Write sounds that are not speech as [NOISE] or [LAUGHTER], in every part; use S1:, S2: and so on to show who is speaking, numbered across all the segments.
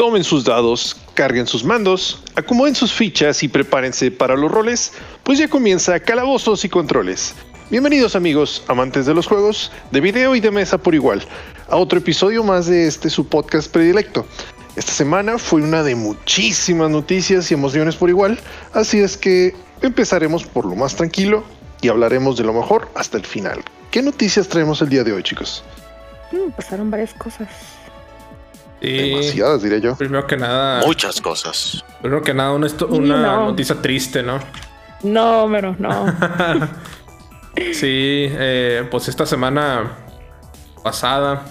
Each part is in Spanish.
S1: tomen sus dados, carguen sus mandos, acomoden sus fichas y prepárense para los roles, pues ya comienza Calabozos y Controles. Bienvenidos amigos, amantes de los juegos, de video y de mesa por igual, a otro episodio más de este su podcast predilecto. Esta semana fue una de muchísimas noticias y emociones por igual, así es que empezaremos por lo más tranquilo y hablaremos de lo mejor hasta el final. ¿Qué noticias traemos el día de hoy, chicos?
S2: Mm, pasaron varias cosas.
S1: Demasiadas, diré yo.
S3: Primero que nada.
S4: Muchas cosas.
S3: Primero que nada, una, una noticia triste, ¿no?
S2: No, pero no. [LAUGHS]
S3: sí, eh, pues esta semana pasada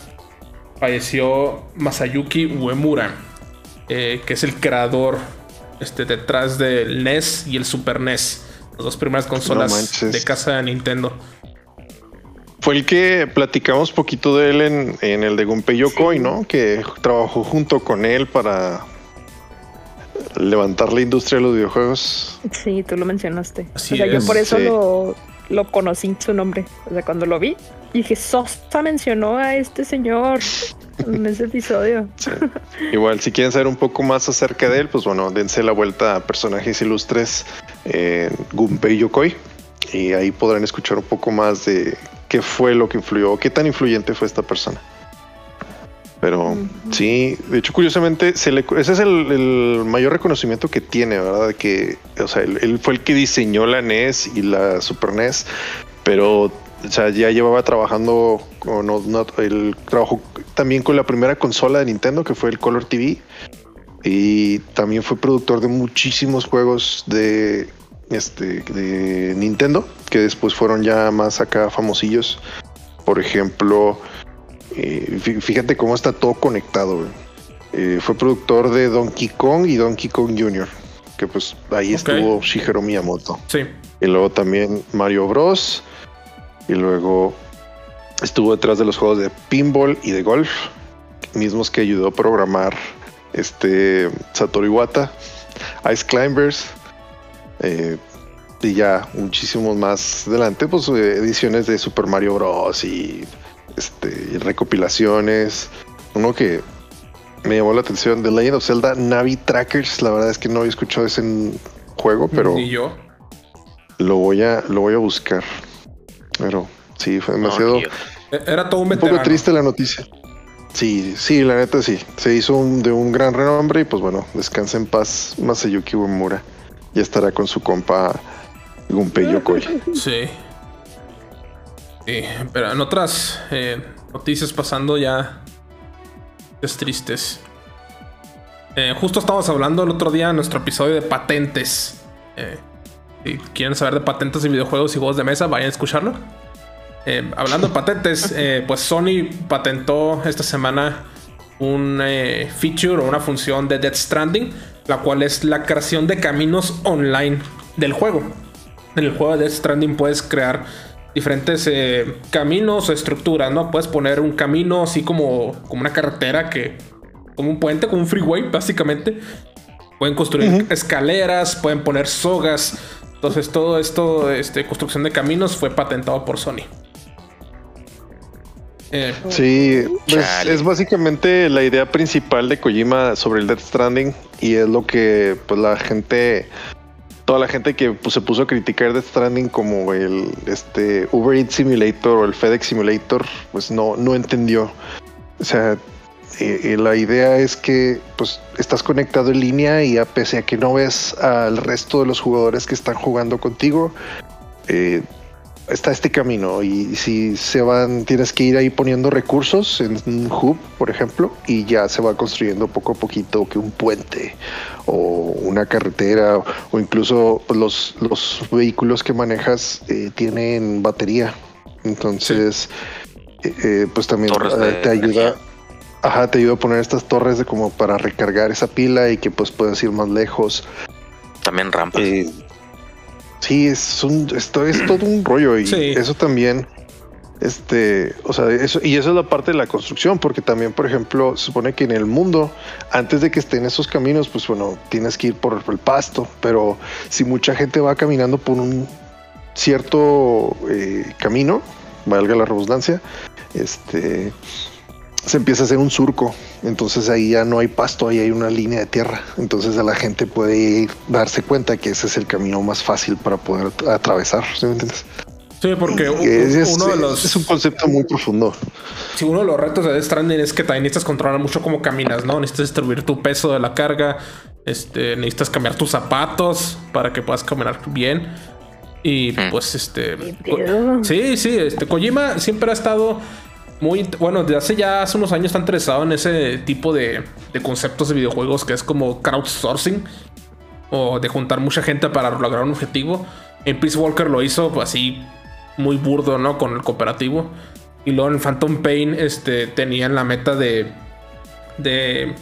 S3: falleció Masayuki Uemura, eh, que es el creador este, detrás del NES y el Super NES, las dos primeras consolas de casa de Nintendo.
S1: Fue el que platicamos poquito de él en, el de Gunpei Yokoi, ¿no? Que trabajó junto con él para levantar la industria de los videojuegos.
S2: Sí, tú lo mencionaste. o sea, yo por eso lo, lo, conocí su nombre. O sea, cuando lo vi, dije, Sosta mencionó a este señor en ese episodio.
S1: Igual, si quieren saber un poco más acerca de él, pues bueno, dense la vuelta a personajes ilustres en Gunpei Yokoi. Y ahí podrán escuchar un poco más de qué fue lo que influyó, qué tan influyente fue esta persona. Pero sí, de hecho, curiosamente, ese es el, mayor reconocimiento que tiene, ¿verdad? Que, o sea, él, fue el que diseñó la NES y la Super NES, pero o sea, ya llevaba trabajando con el trabajo también con la primera consola de Nintendo, que fue el Color TV. Y también fue productor de muchísimos juegos de este, de Nintendo, que después fueron ya más acá famosillos. Por ejemplo, eh, fíjate cómo está todo conectado. Eh, fue productor de Donkey Kong y Donkey Kong Jr., que pues ahí estuvo Shigeru Miyamoto.
S3: Sí.
S1: Y luego también Mario Bros. Y luego estuvo detrás de los juegos de pinball y de golf, mismos que ayudó a programar este Satoru Iwata, Ice Climbers, eh, y ya muchísimos más adelante, pues ediciones de Super Mario Bros. y este, recopilaciones. Uno que me llamó la atención, The Legend of Zelda Navi Trackers. La verdad es que no había escuchado ese juego, pero.
S3: Ni yo.
S1: Lo voy a, lo voy a buscar. Pero sí, fue demasiado.
S3: Era todo un,
S1: un poco triste la noticia. Sí, sí, la neta sí. Se hizo de un gran renombre y pues bueno, descansa en paz Masayuki Uemura ya estará con su compa Gunpei Yokoi.
S3: Sí. Sí, pero en otras eh, noticias pasando ya es tristes. Eh, justo estábamos hablando el otro día en nuestro episodio de patentes. Eh, si quieren saber de patentes de videojuegos y juegos de mesa, vayan a escucharlo. hablando de patentes, pues Sony patentó esta semana un feature o una función de Death Stranding la cual es la creación de caminos online del juego. En el juego de Death Stranding puedes crear diferentes eh, caminos o estructuras, ¿no? Puedes poner un camino así como, como una carretera que... Como un puente, como un freeway, básicamente. Pueden construir escaleras, pueden poner sogas. Entonces todo esto, este, construcción de caminos fue patentado por Sony.
S1: Eh, sí, pues, es básicamente la idea principal de Kojima sobre el Death Stranding y es lo que pues la gente toda la gente que pues, se puso a criticar Death Stranding como el este Uber Eats Simulator o el FedEx Simulator, pues no, no entendió. O sea, eh, eh, la idea es que pues estás conectado en línea y a pese a que no ves al resto de los jugadores que están jugando contigo, eh, está este camino y si se van, tienes que ir ahí poniendo recursos en un hub, por ejemplo, y ya se va construyendo poco a poquito que un puente o una carretera o incluso los, los vehículos que manejas eh, tienen batería. Entonces, eh, eh, pues también te ayuda. Ajá, te ayuda a poner estas torres de como para recargar esa pila y que pues puedas ir más lejos.
S4: También rampas.
S1: Sí, es un, esto es todo un rollo y eso también, este, o sea, eso, y eso es la parte de la construcción, porque también, por ejemplo, se supone que en el mundo, antes de que estén esos caminos, pues bueno, tienes que ir por el pasto, pero si mucha gente va caminando por un cierto eh, camino, valga la redundancia, este, se empieza a hacer un surco. Entonces ahí ya no hay pasto, ahí hay una línea de tierra. Entonces la gente puede darse cuenta que ese es el camino más fácil para poder atravesar. ¿sí me entiendes?
S3: Sí, porque
S1: es, uno de los. Es un concepto muy profundo.
S3: Sí, uno de los retos de Death Stranding es que también necesitas controlar mucho cómo caminas, ¿no? Necesitas distribuir tu peso de la carga. Este, necesitas cambiar tus zapatos para que puedas caminar bien. Y hmm. pues este. Sí, sí, este. Kojima siempre ha estado muy. Bueno, desde hace ya hace unos años está interesado en ese tipo de, de conceptos de videojuegos que es como crowdsourcing. O de juntar mucha gente para lograr un objetivo. En Peace Walker lo hizo pues, así muy burdo, ¿no? Con el cooperativo. Y luego en Phantom Pain este, tenían la meta de, de,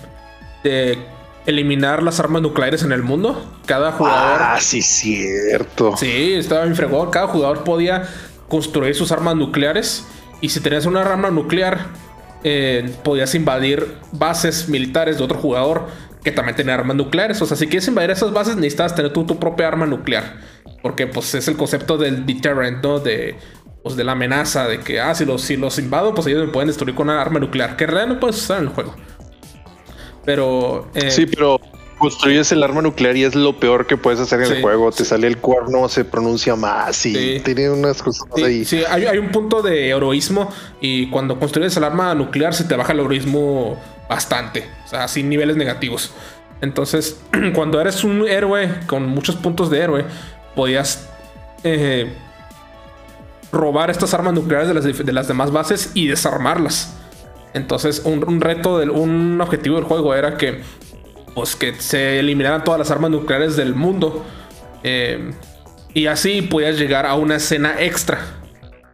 S3: de eliminar las armas nucleares en el mundo. Cada jugador.
S1: Ah, sí, cierto.
S3: Sí, estaba bien fregón. Cada jugador podía construir sus armas nucleares. Y si tenías una arma nuclear, eh, podías invadir bases militares de otro jugador que también tenía armas nucleares. O sea, si quieres invadir esas bases, necesitas tener tú tu propia arma nuclear. Porque pues es el concepto del deterrent, ¿no? De, pues, de la amenaza, de que, ah, si los, si los invado, pues ellos me pueden destruir con una arma nuclear, que en realidad no puedes usar en el juego. Pero...
S1: Eh, sí, pero construyes el arma nuclear y es lo peor que puedes hacer en el juego. Te sale el cuerno, se pronuncia más y tiene unas cosas ahí.
S3: Sí, hay, hay, un punto de heroísmo y cuando construyes el arma nuclear se te baja el heroísmo bastante, o sea, sin niveles negativos. Entonces, [CLEARS THROAT] cuando eres un héroe con muchos puntos de héroe, podías eh, robar estas armas nucleares de las, demás bases y desarmarlas. Entonces, un, reto, del, un objetivo del juego era que, pues, que se eliminaran todas las armas nucleares del mundo. Eh, y así podías llegar a una escena extra.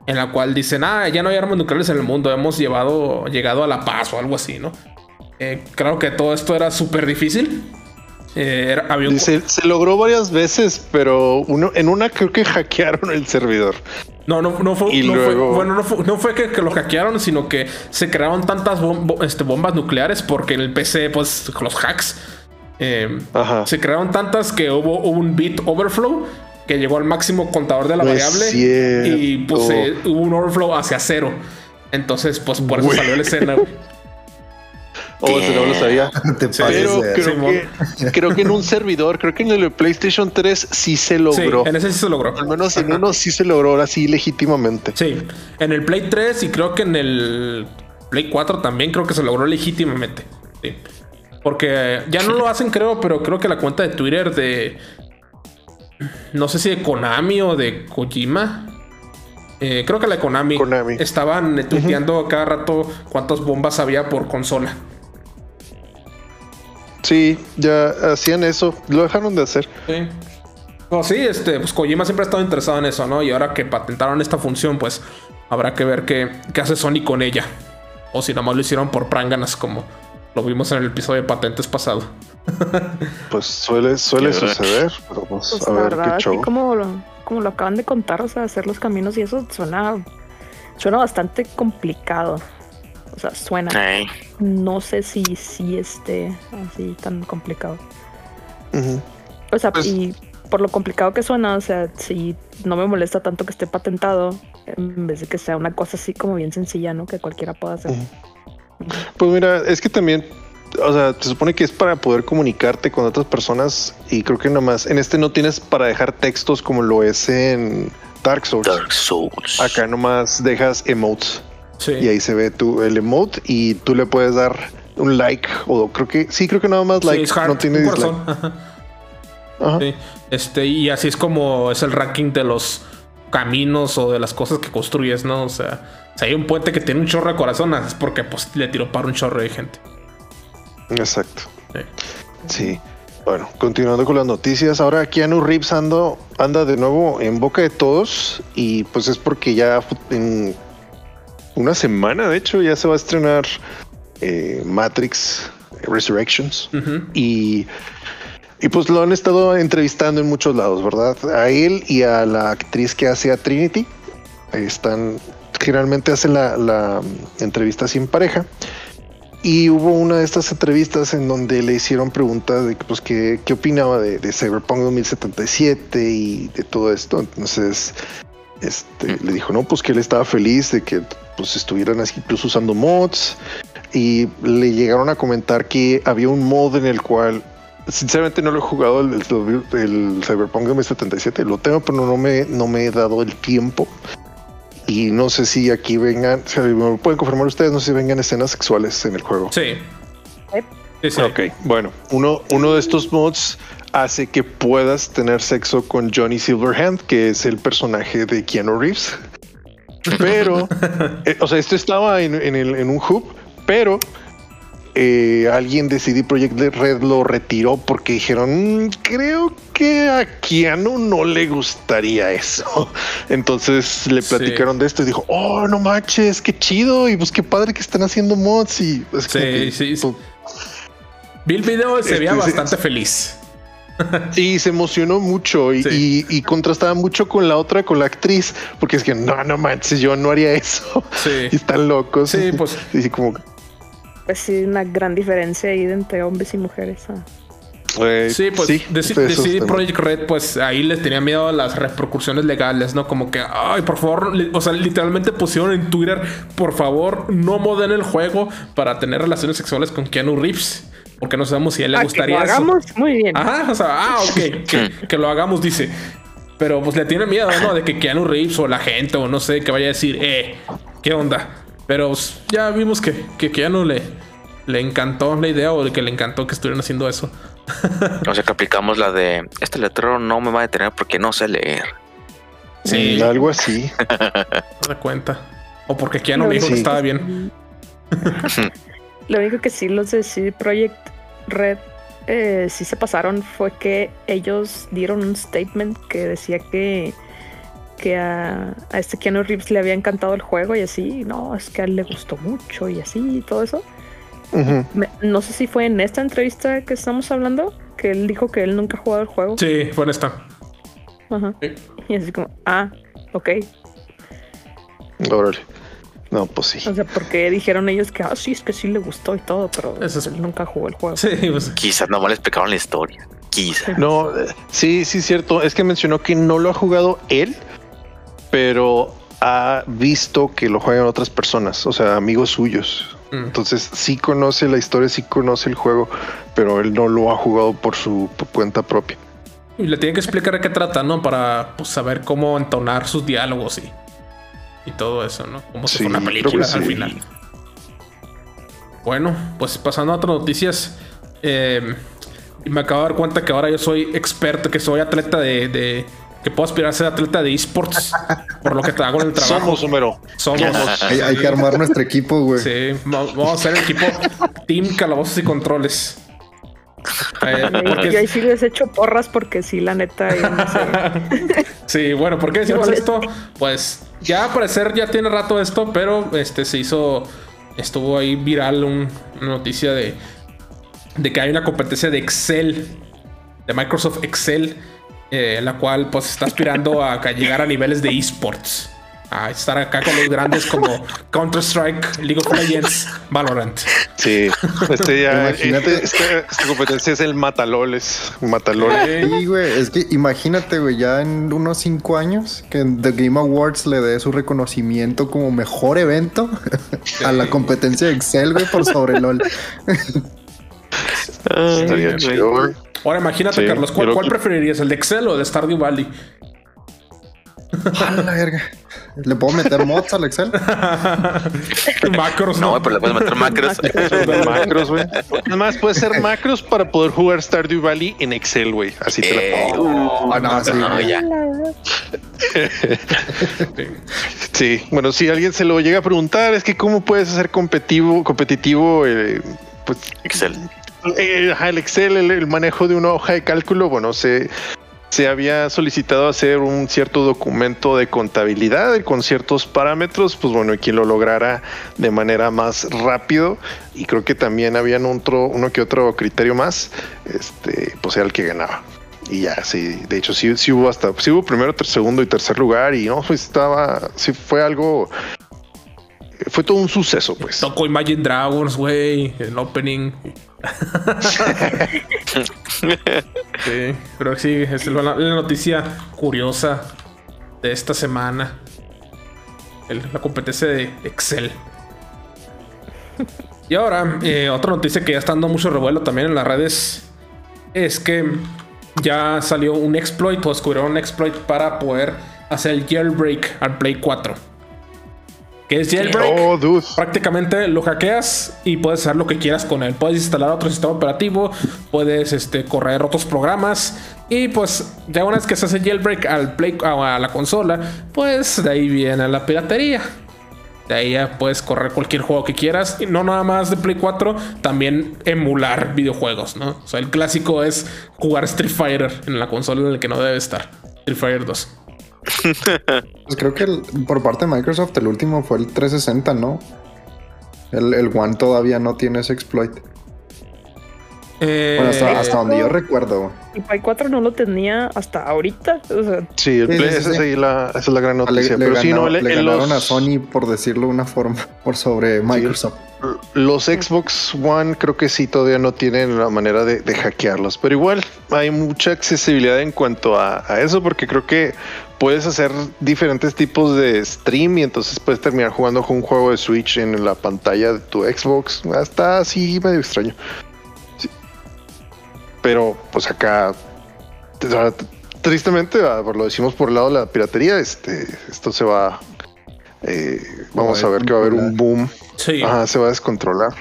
S3: En la cual dicen, ah, ya no hay armas nucleares en el mundo, hemos llevado, llegado a la paz o algo así, ¿no? Eh, creo que todo esto era súper difícil.
S1: Eh, se, logró varias veces, pero uno, en una creo que hackearon el servidor.
S3: No, no, no fue, bueno, no fue, que, lo hackearon, sino que se crearon tantas este, bombas nucleares porque en el PC, pues los hacks, eh, se crearon tantas que hubo, un bit overflow que llegó al máximo contador de la variable y pues eh, hubo un overflow hacia cero. Entonces, pues por eso salió la escena.
S1: Oh, ese no lo sabía. [LAUGHS] Pero creo que, creo que en un servidor, creo que en el PlayStation 3 sí se logró.
S3: en ese sí se logró.
S1: Al menos en uno sí se logró ahora sí legítimamente.
S3: Sí, en el Play 3 y creo que en el Play 4 también creo que se logró legítimamente. Sí. Porque ya no lo hacen, creo, pero creo que la cuenta de Twitter de. No sé si de Konami o de Kojima. Eh, creo que la de Konami, estaban tuiteando cada rato cuántas bombas había por consola.
S1: Sí, ya hacían eso. Lo dejaron de hacer.
S3: Sí. No, sí, este, pues Kojima siempre ha estado interesado en eso, ¿no? Y ahora que patentaron esta función, pues habrá que ver qué, qué hace Sony con ella. O si nada más lo hicieron por pránganas, como lo vimos en el episodio de patentes pasado. [LAUGHS]
S1: pues suele, suele suceder, pero pues, pues a ver qué show.
S2: Como lo, como lo acaban de contar, o sea, hacer los caminos y eso suena, suena bastante complicado. O sea, suena. No sé si, si esté así tan complicado. O sea, pues y por lo complicado que suena, o sea, si no me molesta tanto que esté patentado, en vez de que sea una cosa así como bien sencilla, ¿no? Que cualquiera pueda hacer.
S1: Pues mira, es que también, o sea, se supone que es para poder comunicarte con otras personas y creo que nomás, en este no tienes para dejar textos como lo es en Dark Souls.
S4: Dark Souls.
S1: Acá nomás dejas emotes. Y ahí se ve tu, el emote y tú le puedes dar un like o creo que sí, creo que nada más like. no tiene dislike.
S3: Este, y así es como es el ranking de los caminos o de las cosas que construyes, ¿no? O sea, si hay un puente que tiene un chorro de corazón, es porque pues le tiró para un chorro de gente.
S1: Exacto. Sí. Bueno, continuando con las noticias, ahora Keanu Reeves ando, anda de nuevo en boca de todos y pues es porque ya en una semana, de hecho, ya se va a estrenar eh, Matrix Resurrections. y, y pues lo han estado entrevistando en muchos lados, ¿verdad? A él y a la actriz que hace a Trinity. Están, generalmente hacen la, entrevista sin pareja. Y hubo una de estas entrevistas en donde le hicieron preguntas de pues, qué, qué opinaba de, de Cyberpunk 2077 y de todo esto. Entonces, este, le dijo, no, pues que él estaba feliz de que pues estuvieran así incluso usando mods. y le llegaron a comentar que había un mod en el cual sinceramente no lo he jugado el, el, Cyberpunk 2077, lo tengo, pero no me, no me he dado el tiempo. Y no sé si aquí vengan, me pueden confirmar ustedes, no sé si vengan escenas sexuales en el juego.
S3: Sí.
S1: sí, Ok, bueno, uno, uno de estos mods hace que puedas tener sexo con Johnny Silverhand, que es el personaje de Keanu Reeves. Pero, [LAUGHS] eh, o sea, esto estaba en, en un hub, pero eh, alguien de CD Projekt Red lo retiró porque dijeron, mm, creo que a Keanu no le gustaría eso. [LAUGHS] Entonces le platicaron de esto y dijo, oh, no manches, qué chido. Y pues qué padre que están haciendo mods. Y
S3: sí, sí, pues, Vi el video y se veía bastante feliz. [LAUGHS]
S1: Y se emocionó mucho y, contrastaba mucho con la otra, con la actriz, porque es que no, no manches, yo no haría eso. Sí. [LAUGHS] Y están locos.
S3: Sí, pues. [LAUGHS]
S1: Y como
S2: pues sí, una gran diferencia ahí entre hombres y mujeres.
S3: Pues, sí, pues sí, de, Project Red, pues ahí les tenía miedo a las repercusiones legales, ¿no? Como que, ay, por favor, o sea, literalmente pusieron en Twitter, por favor, no moden el juego para tener relaciones sexuales con Keanu Reeves. Porque no sabemos si a él le ah, gustaría
S2: que lo hagamos, muy bien.
S3: Ajá, o sea, ah, ok, que, que, lo hagamos, dice. Pero pues le tiene miedo, ¿no? De que Keanu Reeves o la gente o no sé, que vaya a decir, eh, ¿qué onda? Pero ya vimos que, que, no le, le encantó la idea o que le encantó que estuvieran haciendo eso.
S4: o sea que aplicamos la de este letrero no me va a detener porque no sé leer.
S1: Sí, algo así. [LAUGHS]
S3: No da cuenta. O porque ya no me dijo que estaba bien. [LAUGHS]
S2: Lo único que sí los de CD Project Red eh, sí se pasaron fue que ellos dieron un statement que decía que que a, este Keanu Reeves le había encantado el juego y así, no, es que a él le gustó mucho y así y todo eso. no sé si fue en esta entrevista que estamos hablando, que él dijo que él nunca ha jugado el juego.
S3: Sí, fue en esta.
S2: Ajá. Y así como, ah, ok.
S1: Órale. No, pues sí.
S2: O sea, porque dijeron ellos que, ah, sí, es que sí le gustó y todo, pero él nunca jugó el juego.
S3: Sí, pues...
S4: Quizás no me le explicaron la historia. Quizás.
S1: No, eh, sí, sí, cierto. Es que mencionó que no lo ha jugado él, pero ha visto que lo juegan otras personas, o sea, amigos suyos. Mm. Entonces sí conoce la historia, sí conoce el juego, pero él no lo ha jugado por su cuenta propia.
S3: Y le tiene que explicar de qué trata, ¿no? Para pues, saber cómo entonar sus diálogos y, y todo eso, ¿no? Como si fuera una película al final. Bueno, pues pasando a otras noticias. Eh, me acabo de dar cuenta que ahora yo soy experto, que soy atleta de que puedo aspirar a ser atleta de esports por lo que te hago en el trabajo.
S1: Somos, número.
S3: Somos.
S5: hay, que armar nuestro equipo, güey.
S3: Sí, vamos a hacer el equipo Team Calabozos y Controles.
S2: Eh, Yo ahí sí les echo porras porque sí, la neta. [LAUGHS]
S3: sí, bueno, ¿por qué decimos esto? Pues ya al parecer ya tiene rato esto, pero este se hizo. Estuvo ahí viral una noticia de, de que hay una competencia de Excel, de Microsoft Excel eh, la cual pues está aspirando a, llegar a niveles de esports. A estar acá con los grandes como Counter-Strike, League of Legends, Valorant.
S1: Sí, este ya, este, este, esta competencia es el Mataloles. Mataloles.
S5: Sí, güey, es que imagínate, güey, ya en unos cinco años que The Game Awards le dé su reconocimiento como mejor evento a la competencia de Excel, güey, por sobre LOL.
S3: Estaría chido, güey. Ahora imagínate, Carlos, ¿cuál, preferirías? ¿El de Excel o de Stardew Valley?
S5: A la verga. ¿Le puedo meter mods al Excel? [LAUGHS]
S3: macros,
S4: no. No, pero le puedes meter macros. [LAUGHS]
S1: macros, güey. Además, puede ser macros para poder jugar Stardew Valley en Excel, güey. Así te la eh, pongo. Uh, no, sí, no, ya. [LAUGHS] sí, bueno, si alguien se lo llega a preguntar, es que cómo puedes hacer competitivo, competitivo, eh, pues
S4: Excel.
S1: Eh, el Excel, el, manejo de una hoja de cálculo, bueno, se, se había solicitado hacer un cierto documento de contabilidad con ciertos parámetros, pues bueno, quien lo lograra de manera más rápido y creo que también habían otro, uno que otro criterio más, este, pues era el que ganaba. Y ya, sí, de hecho sí, sí hubo hasta, sí hubo primero, segundo y tercer lugar y no, pues estaba, sí fue algo fue todo un suceso, pues.
S3: Tocó Imagine Dragons, güey, el opening. [LAUGHS] sí, pero sí, es la, noticia curiosa de esta semana. la competencia de Excel. Y ahora, eh, otra noticia que ya está dando mucho revuelo también en las redes es que ya salió un exploit o descubrieron un exploit para poder hacer el jailbreak al Play 4. ¿Qué es jailbreak?
S1: Oh, dude.
S3: Prácticamente lo hackeas y puedes hacer lo que quieras con él. Puedes instalar otro sistema operativo, puedes este, correr otros programas y pues ya una vez que se hace jailbreak al Play a la consola, pues de ahí viene la piratería. De ahí ya puedes correr cualquier juego que quieras. Y no nada más de Play 4, también emular videojuegos, ¿no? O sea, el clásico es jugar Street Fighter en la consola en la que no debe estar. Street Fighter 2.
S5: Pues creo que por parte de Microsoft el último fue el 360, ¿no? El, el One todavía no tiene ese exploit.
S3: Eh,
S5: Bueno, hasta, hasta donde yo recuerdo.
S2: El Play 4 no lo tenía hasta ahorita. O sea,
S1: Sí, el Play,
S5: sí,
S1: esa,
S5: sí.
S1: sí, la, esa es la gran
S5: Le,
S1: noticia.
S5: le
S1: Pero sí,
S5: ganó-
S1: no,
S5: le
S1: el-
S5: ganaron a
S1: los,
S5: Sony, por decirlo de una forma, por sobre Microsoft.
S1: los Xbox One creo que sí todavía no tienen la manera de, de hackearlos. Pero igual hay mucha accesibilidad en cuanto a, a eso, porque creo que puedes hacer diferentes tipos de stream y entonces puedes terminar jugando con un juego de Switch en la pantalla de tu Xbox. Está así medio extraño. Pero pues acá, tristemente, ah, lo decimos por el lado de la piratería, este, esto se va. eh, vamos a ver que va a haber un boom.
S3: sí.
S1: Ajá, se va a descontrolar.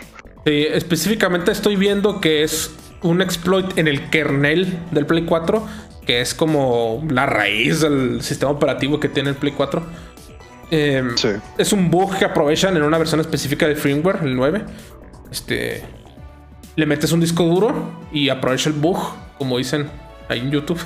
S3: Sí, específicamente estoy viendo que es un exploit en el kernel del Play 4, que es como la raíz del sistema operativo que tiene el Play 4. Eh,
S1: Sí.
S3: Es un bug que aprovechan en una versión específica del firmware, el 9. Este. Le metes un disco duro y aprovecha el bug, como dicen ahí en YouTube.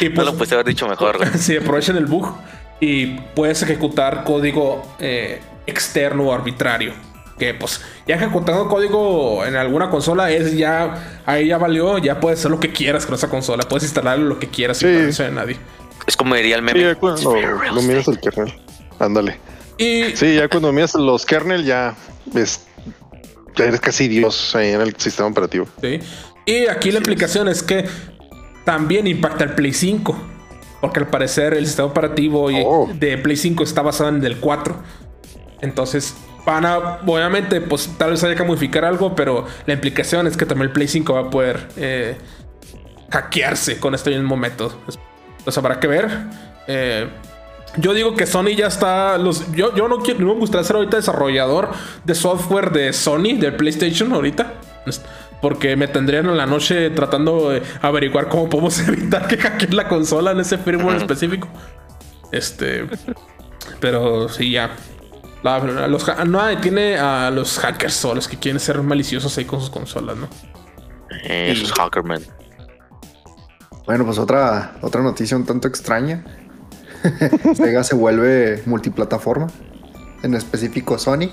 S3: y, [LAUGHS] [LAUGHS] y
S4: no
S3: pues-
S4: lo pudiste haber dicho mejor. [LAUGHS]
S3: Sí, aprovechan el bug y puedes ejecutar código eh, externo o arbitrario. Que pues ya ejecutando código en alguna consola es ya, ahí ya valió, ya puedes hacer lo que quieras con esa consola, puedes instalar lo que quieras sin
S1: Sí.
S3: permiso de nadie.
S4: Es como diría el
S1: Sí,
S4: meme.
S1: ya cuando lo miras el kernel. Ándale.
S3: Y
S1: Sí, ya cuando miras los kernel ya es ya eres casi Dios ahí en el sistema operativo.
S3: Sí. Y aquí la implicación es que también impacta el Play 5. Porque al parecer el sistema operativo
S1: Oh.
S3: de Play 5 está basado en el 4. Entonces, van a, obviamente, pues tal vez haya que modificar algo, pero la implicación es que también el Play 5 va a poder eh, hackearse con este mismo método. Entonces habrá que ver. Eh, yo digo que Sony ya está. Los, yo, yo no quiero. No me gustaría ser ahorita desarrollador de software de Sony, de PlayStation, ahorita. Porque me tendrían en la noche tratando de averiguar cómo podemos [LAUGHS] evitar que hackeen la consola en ese firmware [LAUGHS] específico. Este. Pero sí, ya. La- los, no detiene a los hackers o a los que quieren ser maliciosos ahí con sus consolas, ¿no?
S4: Eh, esos Hackerman.
S5: Bueno, pues otra, otra noticia un tanto extraña. [LAUGHS] Sega se vuelve multiplataforma, en específico Sonic.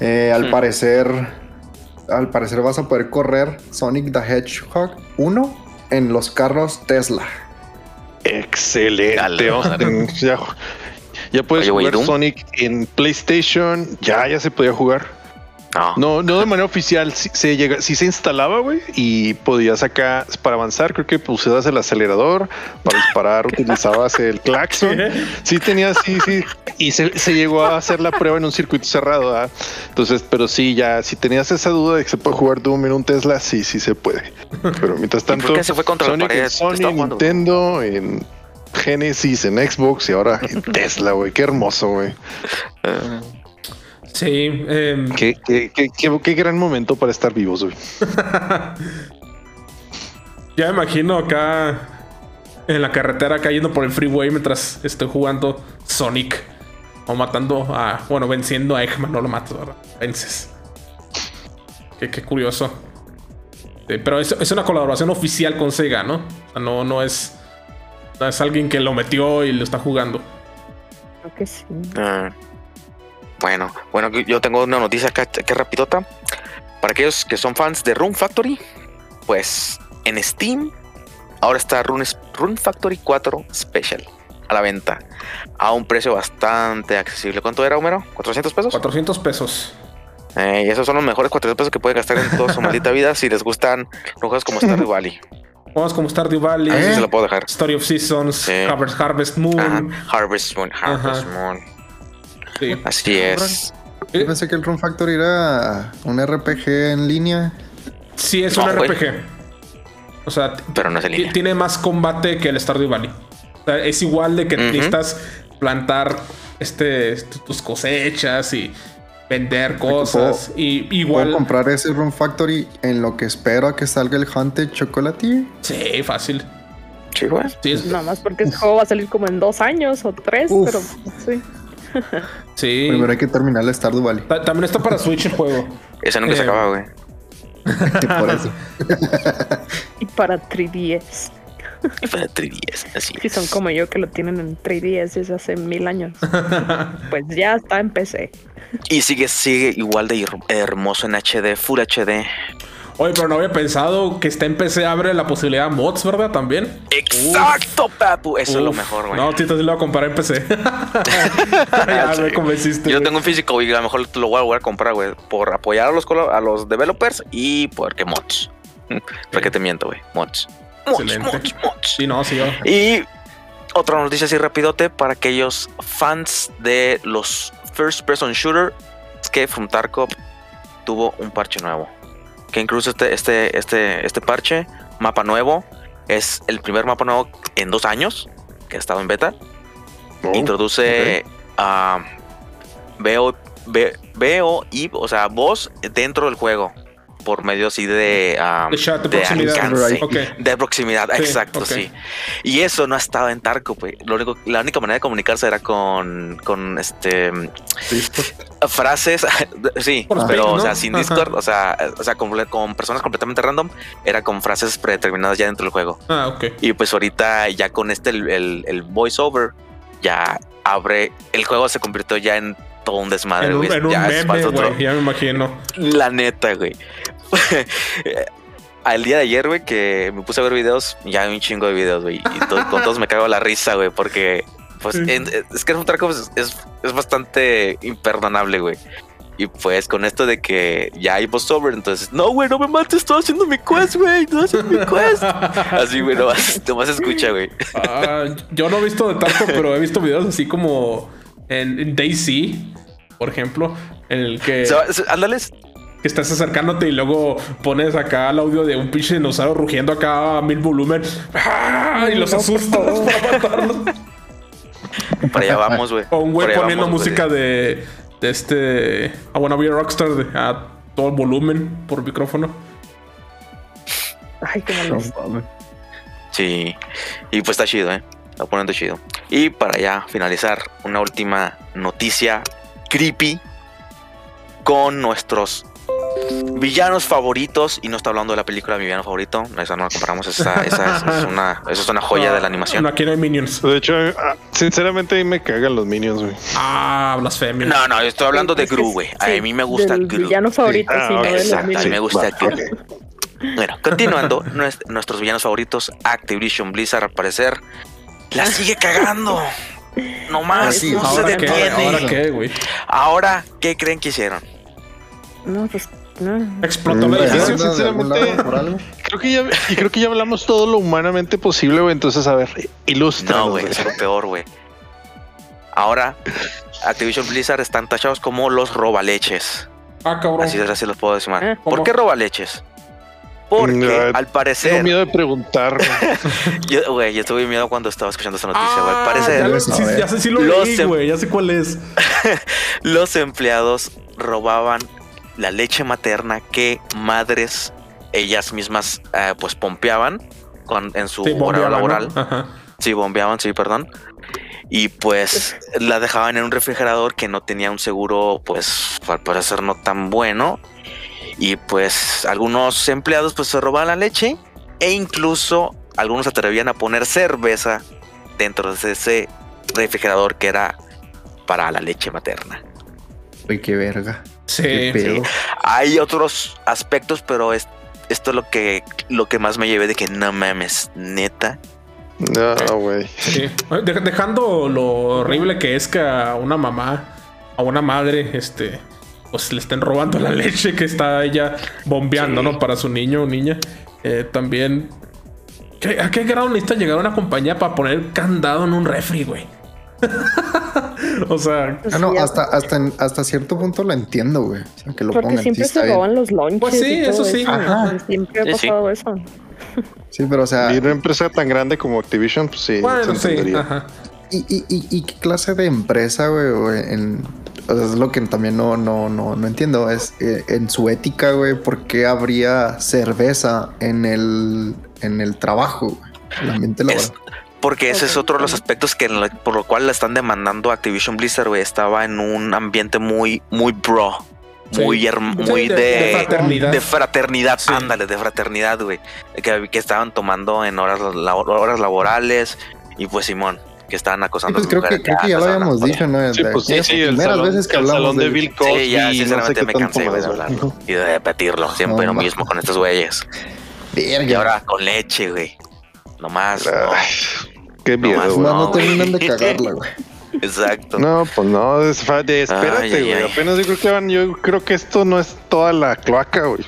S5: Eh, al parecer, al parecer vas a poder correr Sonic the Hedgehog 1 en los carros Tesla.
S1: Excelente. [LAUGHS] Ya, ya puedes
S4: Oye,
S1: jugar. Sonic en PlayStation. Ya, ya se podía jugar.
S4: No.
S1: No, no de manera oficial. Sí se llega, se instalaba, güey, y podías acá para avanzar. Creo que pusieras el acelerador para disparar, [LAUGHS] utilizabas el claxon. Sí tenías, sí, sí. Y se, se llegó a hacer la prueba en un circuito cerrado. ¿ah? Entonces, pero sí, ya, si tenías esa duda de que se puede jugar Doom en un Tesla, sí, sí se puede. Pero mientras [LAUGHS]
S4: por
S1: tanto,
S4: qué se fue contra la pared?
S1: Sony. Nintendo, en Genesis, en Xbox y ahora en [LAUGHS] Tesla, güey. Qué hermoso, güey.
S3: Sí. em, [LAUGHS]
S1: Qué, qué, qué, qué, qué gran momento para estar vivos, güey.
S3: Ya me imagino acá en la carretera cayendo por el freeway mientras estoy jugando Sonic. O matando a. Bueno, venciendo a Eggman. No lo mato, ¿verdad? Vences. Qué, qué curioso. Sí, pero es, es una colaboración oficial con Sega, ¿no? O sea, no, no es. No es alguien que lo metió y lo está jugando.
S2: creo que sí.
S4: Ah. Bueno, bueno, yo tengo una noticia acá, que rapidota. Para aquellos que son fans de Rune Factory, pues en Steam ahora está Rune, Rune Factory 4 Special a la venta a un precio bastante accesible. ¿Cuánto era, Homero? ¿400 pesos?
S3: 400 pesos.
S4: Eh, y esos son los mejores 400 pesos que pueden gastar en toda su maldita vida si les gustan juegos como Stardew [LAUGHS] Valley.
S3: Juegos como Stardew Valley,
S4: Así se lo puedo dejar.
S3: Story of Seasons,
S4: Sí.
S3: Harvest, Moon.
S4: Ajá, Harvest Moon, Harvest
S3: Ajá.
S4: Moon. Así es.
S5: Yo pensé que el Run Factory era un RPG en línea.
S3: Sí, es un RPG. O sea,
S4: pero no es en línea.
S3: tiene más combate que el Stardew Valley. O sea, es igual de que necesitas plantar este, tus cosechas y vender cosas. y igual.
S5: ¿Puedo comprar ese Run Factory en lo que espero a que salga el Hunted Chocolatier?
S3: Sí, fácil.
S4: Sí, güey.
S2: Sí, Nada más porque ese juego va a salir como en dos años o tres, pero sí. [LAUGHS]
S3: sí.
S5: Primero hay que terminar el Stardew Valley.
S3: También está para Switch el juego.
S4: Ese nunca se eh, acaba, güey. [LAUGHS]
S5: Por eso. [LAUGHS]
S2: y para 3DS.
S4: Y para 3DS, así
S2: Sí, son como yo que lo tienen en 3DS desde hace mil años. pues ya está en PC.
S4: Y sigue, sigue igual de hermoso en HD, Full HD.
S3: Oye, pero no había pensado que está en PC abre la posibilidad de mods, ¿verdad? También.
S4: Exacto, papu. Eso es lo mejor, güey.
S3: No, Tito sí lo voy a comprar en PC. [LAUGHS] [LAUGHS] ya me convenciste.
S4: Yo tengo un físico y a lo mejor lo voy a, comprar, güey. Por apoyar a los, a los developers y porque mods. [LAUGHS] Porque te miento, güey. Mods. Mods, mods, mods.
S3: Sí, no, sí, yo.
S4: Y otra noticia así rapidote para aquellos fans de los first person shooter es que From Tarkov tuvo un parche nuevo que incluso este, este, este, este parche, mapa nuevo, es el primer mapa nuevo en dos años que ha estado en beta. Oh, Introduce a veo, veo y, o sea, voz dentro del juego por medio así de,
S3: de, proximidad.
S4: de proximidad, exacto, sí. Y eso no estaba en Tarko, pues. Lo único, la única manera de comunicarse era con, con este frases, [LAUGHS] sí, pero o sea, sin Discord, o sea, o sea, con, con, personas completamente random, era con frases predeterminadas ya dentro del juego.
S3: Ah, ok.
S4: Y pues ahorita ya con este el, el, el voiceover ya abre, el juego se convirtió ya en todo un desmadre,
S3: güey. En un, meme, güey, ya me imagino.
S4: La neta, güey. [LAUGHS] Al día de ayer, güey, que me puse a ver videos, ya hay un chingo de videos, güey. Y con todos me cago la risa, güey, porque pues es que un traco es, es, bastante imperdonable, güey. Y pues con esto de que ya hay voiceover, entonces, no, güey, no me mates, estoy haciendo mi quest, güey, estoy haciendo mi quest. [LAUGHS] Así, güey, nomás, nomás escucha, güey.
S3: Ah, yo no he visto de tanto, pero he visto videos así como en, en Daisy, por ejemplo, en el que.
S4: Ándales,
S3: que estás acercándote y luego pones acá el audio de un pinche dinosaurio rugiendo acá a mil volumen ¡Ah! y los asustas para matarlos.
S4: Para allá vamos, güey.
S3: O un güey poniendo música de, de este I Wanna Be a Rockstar a todo el volumen por micrófono.
S2: Ay, qué malo.
S4: Sí, y pues está chido, eh. Está poniendo chido. Y para ya finalizar, una última noticia creepy con nuestros Villanos favoritos, y no está hablando de la película Mi villano favorito, esa no la comparamos, esa, esa, es, [LAUGHS] una, es una joya de la animación.
S3: No, aquí no hay Minions.
S1: De hecho, ah, sinceramente, a mí me cagan los Minions, güey.
S3: Ah, blasfemia.
S4: No, no, yo estoy hablando de Gru, güey. a mí me gusta Gru.
S2: Villano favorito, sí.
S4: Ah, exacto, a mí me gusta Gru. Bueno, continuando, nuestros villanos favoritos, Activision Blizzard, al parecer, la sigue cagando. No más, no se detiene.
S3: ¿Ahora qué, güey?
S4: Ahora, ¿qué creen que hicieron?
S2: No, pues
S3: Explotó la edificio.
S1: Sinceramente, creo que ya, y creo que ya hablamos todo lo humanamente posible, güey. Entonces, a ver, ilustra.
S4: No, güey, es lo peor, güey. Ahora, Activision Blizzard están tachados como los robaleches.
S3: Ah, cabrón.
S4: Así, así los puedo decir. Eh, ¿Por qué robaleches? Porque al parecer.
S1: Tengo miedo de preguntar. [LAUGHS]
S4: yo, güey, yo tuve miedo cuando estaba escuchando esta noticia, güey. al ah,
S3: parecer. Ya, sé si lo leí, em- güey. Ya sé cuál es. [LAUGHS]
S4: los empleados robaban la leche materna que madres ellas mismas eh, pues pompeaban en su horario laboral. Sí, bombeaban, sí, perdón. Y pues la dejaban en un refrigerador que no tenía un seguro, pues al parecer no tan bueno. Y pues algunos empleados pues se robaban la leche e incluso algunos se atrevían a poner cerveza dentro de ese refrigerador que era para la leche materna.
S5: Uy, qué verga.
S3: Sí,
S4: Hay otros aspectos, pero es, esto es lo que, lo que más me llevé de que no mames, neta.
S1: No, güey.
S3: dejando lo horrible que es que a una mamá, a una madre, este, pues le estén robando la [LAUGHS] leche que está ella bombeando, ¿no? Para su niño o niña. Eh, también. ¿A qué grado necesita llegar a una compañía para poner candado en un refri, güey? [LAUGHS] o sea,
S5: ah, no, hasta, hasta, hasta cierto punto lo entiendo, güey.
S2: que lo Porque siempre se roban los launches. Pues
S3: sí, eso sí.
S2: Siempre ha pasado eso.
S5: Sí, pero o sea.
S1: Y una empresa tan grande como Activision, pues sí.
S3: Bueno, sí.
S5: ¿Y, y, y, qué clase de empresa, güey? En, es lo que también no, no, no, no entiendo. Es eh, en su ética, güey, ¿por qué habría cerveza en el, en el trabajo, La mente laboral.
S4: Porque ese es otro de los aspectos que por lo cual la están demandando Activision Blizzard, güey. Estaba en un ambiente muy, muy bro. Muy, muy de, fraternidad. De fraternidad, ándale, de fraternidad, güey. Que, que, estaban tomando en horas, horas laborales. Y pues Simón, que estaban acosando
S5: pues creo, que, creo que ya lo habíamos dicho, ¿no?
S1: Sí, pues sí, sí, el salón, veces que hablamos salón de, Bill Cosby.
S4: Sí, ya sinceramente me cansé de hablarlo y de repetirlo. Siempre lo mismo con estos güeyes. Y ahora con leche, güey. Nomás.
S1: más. Qué miedo,
S5: no, no, terminan de cagarla, güey.
S4: Exacto.
S1: No, pues no, espérate, güey. Apenas yo creo que van, yo creo que esto no es toda la cloaca, güey.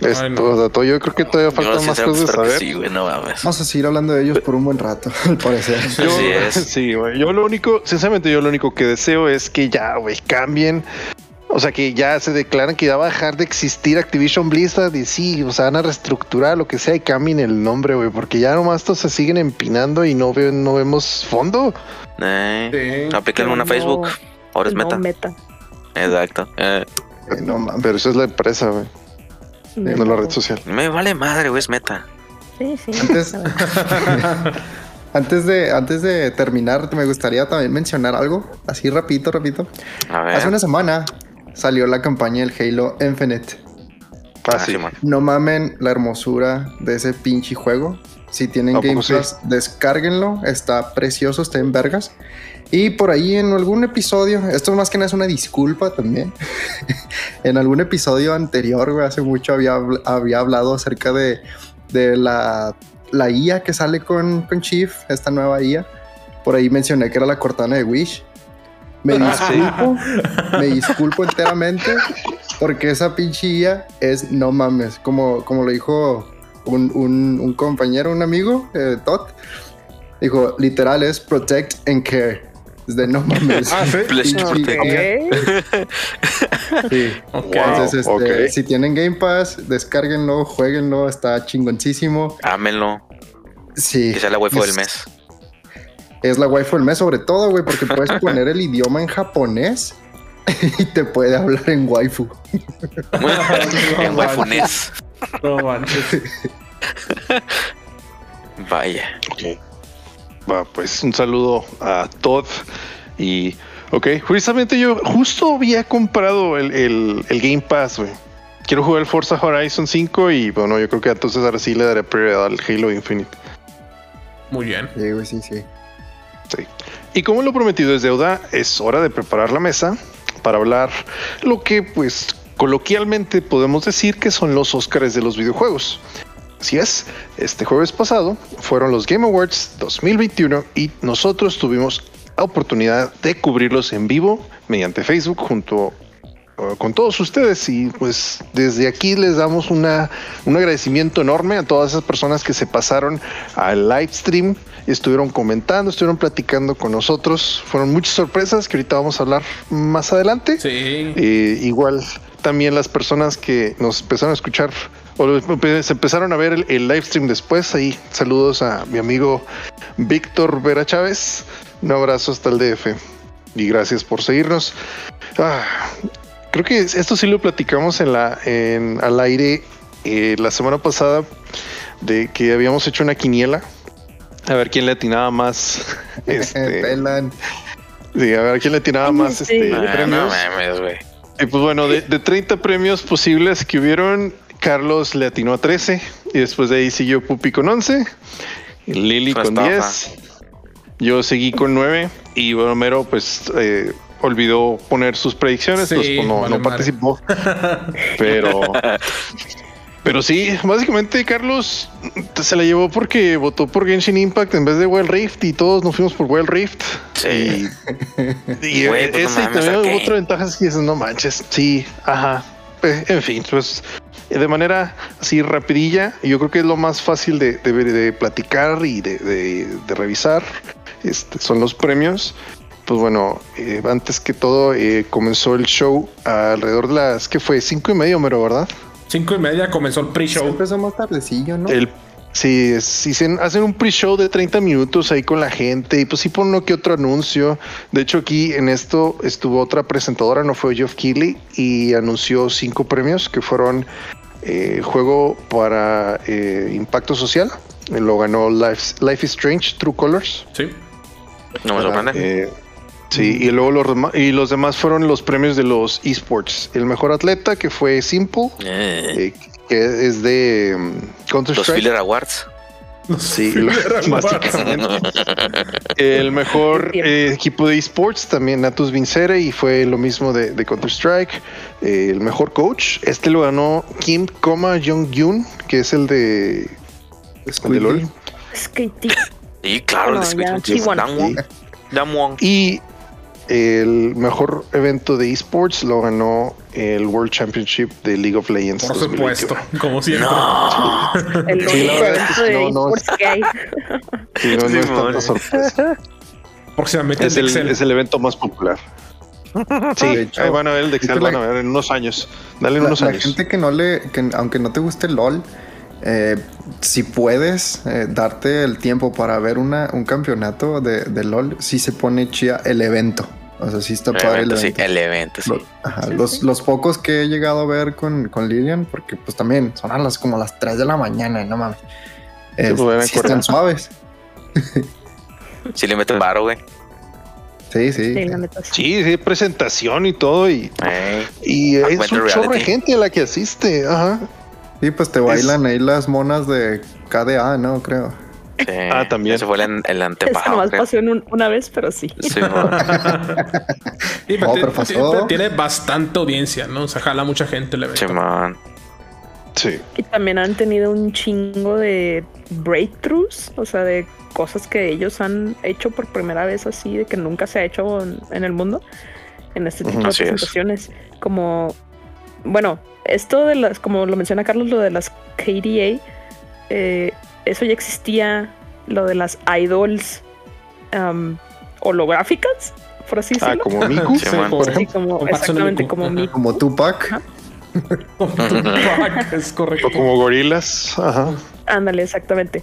S1: Esto, o sea, todo, yo creo que todavía faltan más cosas de saber.
S4: Sí, güey, no mames.
S5: Vamos a seguir hablando de ellos por un buen rato, [LAUGHS] al parecer.
S1: Yo, [LAUGHS] sí, güey. Yo lo único, sinceramente, yo lo único que deseo es que ya, güey, cambien o sea, que ya se declaran que ya va a dejar de existir Activision Blizzard y sí, o sea, van a reestructurar lo que sea y cambien el nombre, güey, porque ya nomás estos se siguen empinando y no, ve, no vemos fondo.
S4: Eh, apliquen una Facebook, ahora es meta.
S2: meta.
S4: Exacto. Eh.
S1: No, pero eso es la empresa, güey. No la red social.
S4: Me vale madre, güey, es meta.
S2: Sí, sí.
S5: Antes, [LAUGHS] antes, de, antes de terminar, me gustaría también mencionar algo, así rapidito, rapidito. Hace una semana salió la campaña del Halo Infinite.
S1: Fácil.
S5: Ah, no mamen la hermosura de ese pinche juego. Si tienen Game Pass, descárguenlo. Está precioso, está en vergas. Y por ahí en algún episodio, esto más que nada es una disculpa también. [LAUGHS] en algún episodio anterior, hace mucho había, había hablado acerca de, de la, la IA que sale con, con Chief, esta nueva IA. Por ahí mencioné que era la Cortana de Wish. Me disculpo, me disculpo enteramente porque esa pinchilla es no mames, como, como lo dijo un, un, compañero, un amigo, eh, Todd, dijo, literal es protect and care. Es de no mames.
S3: Ah, sí. [LAUGHS]
S5: sí. Entonces, este, si tienen Game Pass, descárguenlo, jueguenlo, está chingoncísimo.
S4: Ámenlo.
S5: Sí.
S4: Que sea la waifu del mes
S5: es la waifu del mes, sobre todo, güey, porque puedes [LAUGHS] poner el idioma en japonés [LAUGHS] y te puede hablar en waifu.
S4: en waifunés. No manches. Vaya.
S1: Ok. Va, pues un saludo a Todd. Y, ok, justamente yo justo había comprado el, el, Game Pass, güey. Quiero jugar el Forza Horizon 5 y bueno, yo creo que entonces ahora sí le daré prioridad al Halo Infinite.
S3: Muy bien.
S5: Sí, güey, sí, sí.
S1: Y como lo prometido es deuda, es hora de preparar la mesa para hablar lo que, pues, coloquialmente podemos decir que son los Óscares de los videojuegos. Así es, este jueves pasado fueron los Game Awards 2021 y nosotros tuvimos la oportunidad de cubrirlos en vivo mediante Facebook junto con todos ustedes y pues desde aquí les damos una, un agradecimiento enorme a todas esas personas que se pasaron al live stream estuvieron comentando, estuvieron platicando con nosotros. Fueron muchas sorpresas que ahorita vamos a hablar más adelante.
S3: Sí.
S1: Eh, igual también las personas que nos empezaron a escuchar o se empezaron a ver el, live stream después. Ahí saludos a mi amigo Víctor Vera Chávez. Un abrazo hasta el DF y gracias por seguirnos. Ah, creo que esto sí lo platicamos en la en, al aire eh, la semana pasada de que habíamos hecho una quiniela a ver quién le atinaba más. [LAUGHS] Este, sí, a ver quién le atinaba más este, premios. y pues bueno, de, 30 premios posibles que hubieron, Carlos le atinó a 13. Y después de ahí siguió Pupi con 11. Lili con 10. Yo seguí con 9. Y Romero, pues. Eh, olvidó poner sus predicciones, pues, no, no participó. [LAUGHS] Pero Pero sí, básicamente Carlos se la llevó porque votó por Genshin Impact en vez de Wild Rift y todos nos fuimos por Wild Rift.
S4: Sí.
S1: Y, pues ese también otra ventaja es que no manches. Sí, ajá. En fin, pues de manera así rapidilla, yo creo que es lo más fácil de, de, platicar y de, revisar. Este, son los premios. Pues bueno, eh, antes que todo eh, comenzó el show alrededor de las que fue cinco y media, mero, ¿verdad?
S3: Cinco y media comenzó el pre-show.
S5: Empezó más tardecillo, ¿no?
S1: El Sí, sí, hacen un pre-show de 30 minutos ahí con la gente y pues sí ponen uno que otro anuncio. De hecho, aquí en esto estuvo otra presentadora, no fue Jeff Keighley, y anunció cinco premios que fueron eh, juego para eh, impacto social. Lo ganó Life, Life is Strange, True Colors.
S3: Sí.
S4: No me sorprende.
S1: Eh, sí, y luego los, y los demás fueron los premios de los esports. El mejor atleta, que fue Simple, eh que es de
S4: mm, Counter Strike. Los Filler Awards. [LAUGHS]
S1: Sí, [LAUGHS] básicamente. [LAUGHS] El mejor eh, equipo de esports también Natus Vincere y fue lo mismo de, Counter Strike. Eh, el mejor coach, este lo ganó Kim Koma Jong Yun, que es el de,
S2: el de LOL. Sí,
S4: claro, el de
S1: Y el mejor evento de esports lo ganó el World Championship de League of Legends.
S3: Por supuesto, como siempre.
S2: No. [LAUGHS] el sí, que hay.
S1: Sí, no, no es tanta sorpresa.
S3: Próximamente
S1: es el, es el evento más popular. Sí, hecho, ahí van a ver el de Excel, van a ver en unos años. Dale en unos años.
S5: La gente que no le, que aunque no te guste LOL, eh, si puedes eh, darte el tiempo para ver una, un campeonato de, de LOL, sí se pone chida el evento. O sea, sí está padre
S4: el evento. Sí, el evento, sí.
S5: Los, los, pocos que he llegado a ver con, con Lilian, porque pues también son a las como las 3 de la mañana, no mames. sí, pues, están suaves.
S4: sí le meten varo, güey.
S5: Sí, sí.
S1: Sí, sí, presentación y todo. Y, y es un chorro de gente a la que asiste. Ajá.
S5: Sí, pues te bailan ahí las monas de KDA, ¿no? Creo
S1: ah, también.
S4: Eso fue el, el [LAUGHS] antepasado.
S2: Eso pasó en una vez, pero sí. Sí, [LAUGHS]
S3: tiene bastante audiencia, ¿no? O sea, jala mucha gente el evento.
S4: Sí, man.
S1: Sí.
S2: Y también han tenido un chingo de breakthroughs, o sea, de cosas que ellos han hecho por primera vez así, de que nunca se ha hecho en, el mundo, en este tipo de presentaciones. Como, bueno, esto de las, como lo menciona Carlos, lo de las KDA, eh, eso ya existía, lo de las idols um, holográficas, por así ah,
S1: decirlo. Ah, como [LAUGHS] Miku,
S2: por ejemplo. como, exactamente, como Miku.
S5: Como Tupac. [LAUGHS]
S3: como Tupac, [LAUGHS] es correcto.
S1: O como gorilas. Ajá.
S2: Ándale, exactamente.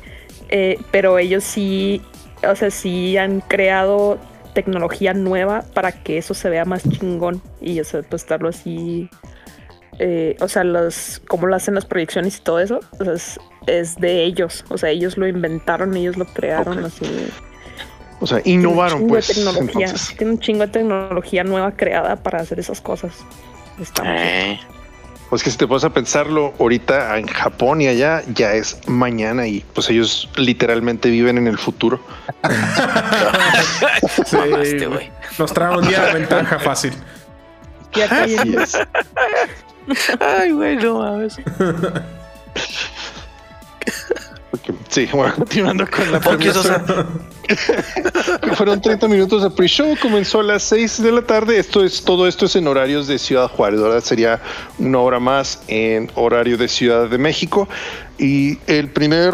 S2: Eh, pero ellos sí, o sea, sí han creado tecnología nueva para que eso se vea más chingón y, o sea, pues estarlo así eh, o sea, los, cómo lo hacen las proyecciones y todo eso, es, de ellos. O sea, ellos lo inventaron, ellos lo crearon. Así,
S1: o sea, innovaron, pues.
S2: Tecnología, tiene un chingo de tecnología nueva creada para hacer esas cosas.
S1: Eh. Pues que si te pones a pensarlo, ahorita en Japón y allá ya es mañana y pues ellos literalmente viven en el futuro. [LAUGHS]
S3: sí, nos trae un día de ventaja fácil.
S2: Así es. [LAUGHS] [LAUGHS]
S4: Ay, güey, no mames.
S1: Sí, bueno, continuando con la Fueron 30 minutos de pre-show, comenzó a las 6 de la tarde. Esto es, todo esto es en horarios de Ciudad Juárez, ¿verdad? Sería una hora más en horario de Ciudad de México. Y el primer